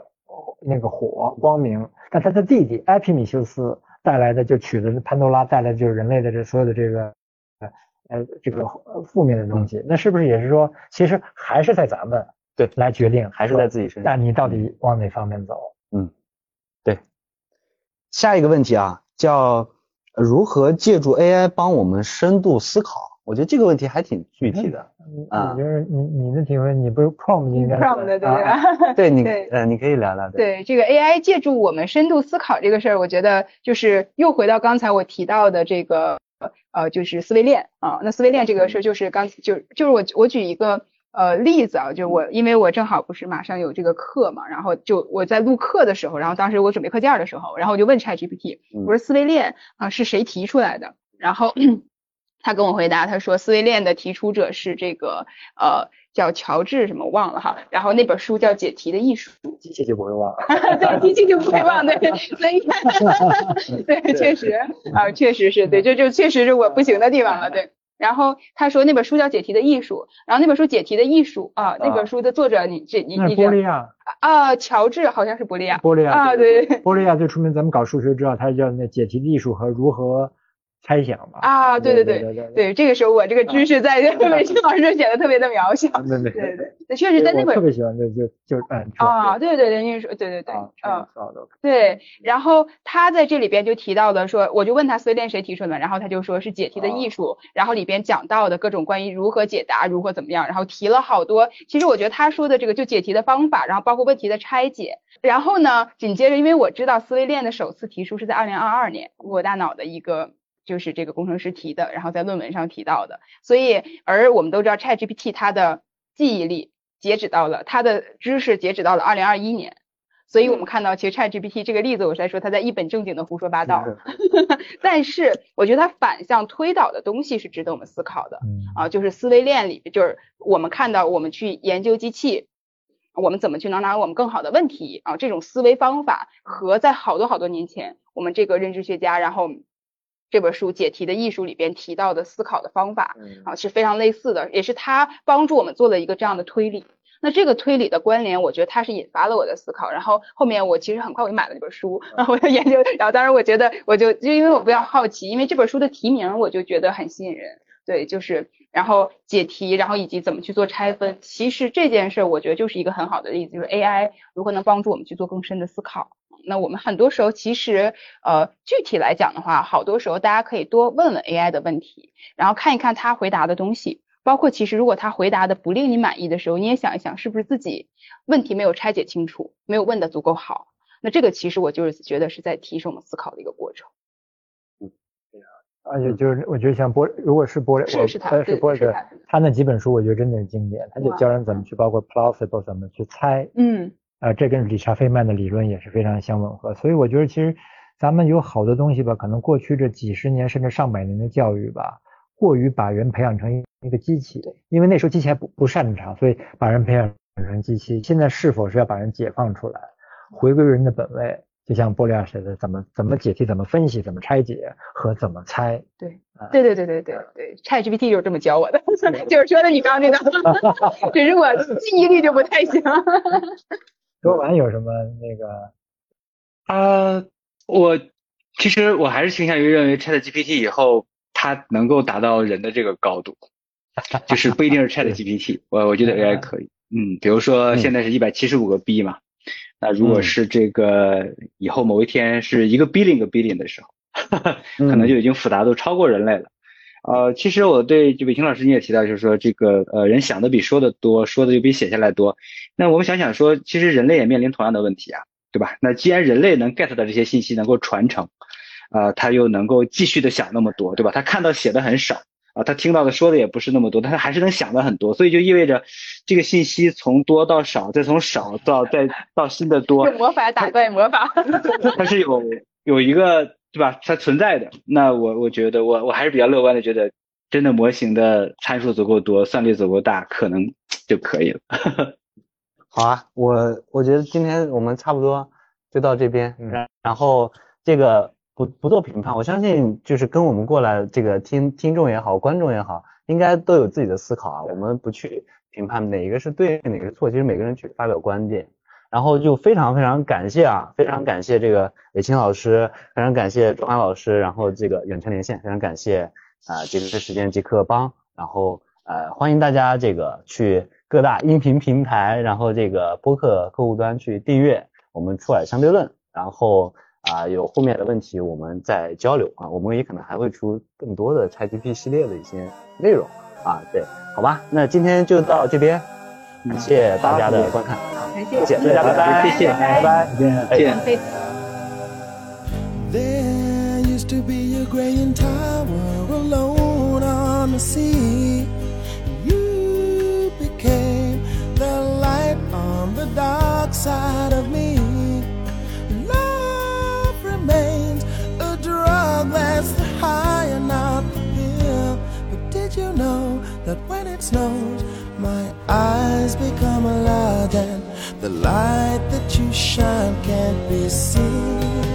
那个火光明，但他的弟弟埃皮米修斯带来的就取的是潘多拉带来的就是人类的这所有的这个呃呃这个负面的东西。那是不是也是说，其实还是在咱们？对，来决定还是在自己身上。那你到底往哪方面走？嗯，对。下一个问题啊，叫如何借助 AI 帮我们深度思考？我觉得这个问题还挺具体的。啊，就是你你的体会，你不是 prompt 应该 prompt 的对吧？对你呃，你可以聊聊。对这个 AI 借助我们深度思考这个事儿，我觉得就是又回到刚才我提到的这个呃，就是思维链啊。那思维链这个事儿，就是刚就就是我我举一个呃例子啊，就我因为我正好不是马上有这个课嘛，然后就我在录课的时候，然后当时我准备课件的时候，然后我就问 ChatGPT，我说思维链啊是谁提出来的？然后。他跟我回答，他说思维链的提出者是这个呃叫乔治什么忘了哈，然后那本书叫解题的艺术，机器就不会忘，对，机器就不会忘，对，所以 对，确实啊，确实是对，这就确实是我不行的地方了，对。然后他说那本书叫解题的艺术，然后那本书解题的艺术啊，那本书的作者你这你你波利亚啊，乔治好像是波利亚，波利亚啊对，波利亚最出名，咱们搞数学知道他叫那解题的艺术和如何。猜想吧啊，对对对对，这个时候我这个知识在 魏星老师这显得特别的渺小。对对对，那确实在那本特别喜欢就就就嗯啊，对对对，您说对对对，嗯，对。然后他在这里边就提到的说，我就问他思维链谁提出的，然后他就说是解题的艺术，然后里边讲到的各种关于如何解答，如何怎么样，然后提了好多。其实我觉得他说的这个就解题的方法，然后包括问题的拆解。然后呢，紧接着因为我知道思维链的首次提出是在二零二二年，我大脑的一个。就是这个工程师提的，然后在论文上提到的，所以而我们都知道 ChatGPT 它的记忆力截止到了它的知识截止到了二零二一年，所以我们看到其实 ChatGPT 这个例子，我是在说它在一本正经的胡说八道，但是我觉得它反向推导的东西是值得我们思考的，啊，就是思维链里，就是我们看到我们去研究机器，我们怎么去能拿我们更好的问题啊，这种思维方法和在好多好多年前我们这个认知学家，然后。这本书解题的艺术里边提到的思考的方法啊是非常类似的，也是他帮助我们做了一个这样的推理。那这个推理的关联，我觉得它是引发了我的思考。然后后面我其实很快我就买了这本书，然后我就研究。然后当然我觉得我就就因为我比较好奇，因为这本书的题名我就觉得很吸引人。对，就是然后解题，然后以及怎么去做拆分。其实这件事我觉得就是一个很好的例子，就是 AI 如何能帮助我们去做更深的思考。那我们很多时候其实，呃，具体来讲的话，好多时候大家可以多问问 AI 的问题，然后看一看他回答的东西，包括其实如果他回答的不令你满意的时候，你也想一想是不是自己问题没有拆解清楚，没有问的足够好。那这个其实我就是觉得是在提升我们思考的一个过程。嗯，对啊，而且就是我觉得像波，如果是波，是是他是波的，他那几本书我觉得真的是经典，他就教人怎么去，包括 plausible 怎么去猜。嗯。啊，这跟理查·费曼的理论也是非常相吻合，所以我觉得其实咱们有好多东西吧，可能过去这几十年甚至上百年的教育吧，过于把人培养成一个机器，因为那时候机器还不不擅长，所以把人培养成机器。现在是否是要把人解放出来，回归人的本位？就像波利亚写的，怎么怎么解题，怎么分析，怎么拆解和怎么猜？对，对对对对对对，ChatGPT 就是这么教我的，就是说的你刚刚那个，只是我记忆力就不太行。说完有什么那个？啊，我其实我还是倾向于认为 Chat GPT 以后它能够达到人的这个高度，就是不一定是 Chat GPT，我我觉得 AI 可以，嗯，比如说现在是一百七十五个 B 嘛，那如果是这个以后某一天是一个 billion 个 billion 的时候，可能就已经复杂度超过人类了。呃，其实我对就伟霆老师你也提到，就是说这个呃人想的比说的多，说的又比写下来多。那我们想想说，其实人类也面临同样的问题啊，对吧？那既然人类能 get 到这些信息，能够传承，啊，他又能够继续的想那么多，对吧？他看到写的很少啊，他听到的说的也不是那么多，但他还是能想的很多，所以就意味着这个信息从多到少，再从少到再到新的多。用魔法打败魔法。它是有有一个。对吧？它存在的，那我我觉得我我还是比较乐观的，觉得真的模型的参数足够多，算力足够大，可能就可以了。好啊，我我觉得今天我们差不多就到这边，然然后这个不不做评判，我相信就是跟我们过来这个听听众也好，观众也好，应该都有自己的思考啊。我们不去评判哪一个是对，哪个是错，其实每个人去发表观点。然后就非常非常感谢啊，非常感谢这个伟清老师，非常感谢钟安老师，然后这个远程连线，非常感谢啊这个时间即刻帮，然后呃欢迎大家这个去各大音频平台，然后这个播客客户端去订阅我们出海相对论，然后啊，有后面的问题我们再交流啊，我们也可能还会出更多的 ChatGPT 系列的一些内容啊，对，好吧，那今天就到这边，感谢大家的观看，谢谢大家，拜拜，谢谢，拜拜，再见。 There used to be a graying tower alone on the sea. You became the light on the dark side of me. Love remains a drug that's the high and not the pill. But did you know that when it snows, my eyes become a lot and the light that you shine can't be seen?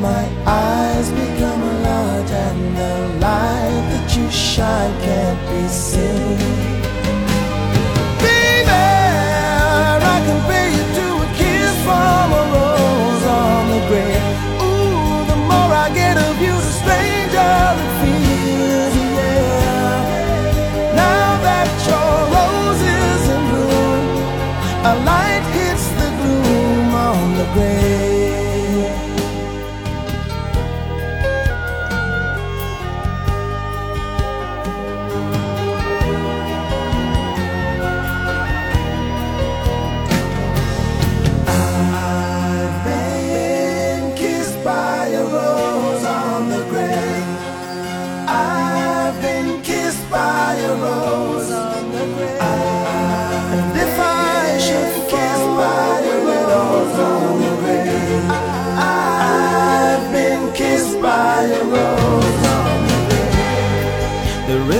my eyes become a lot and the light that you shine can't be seen?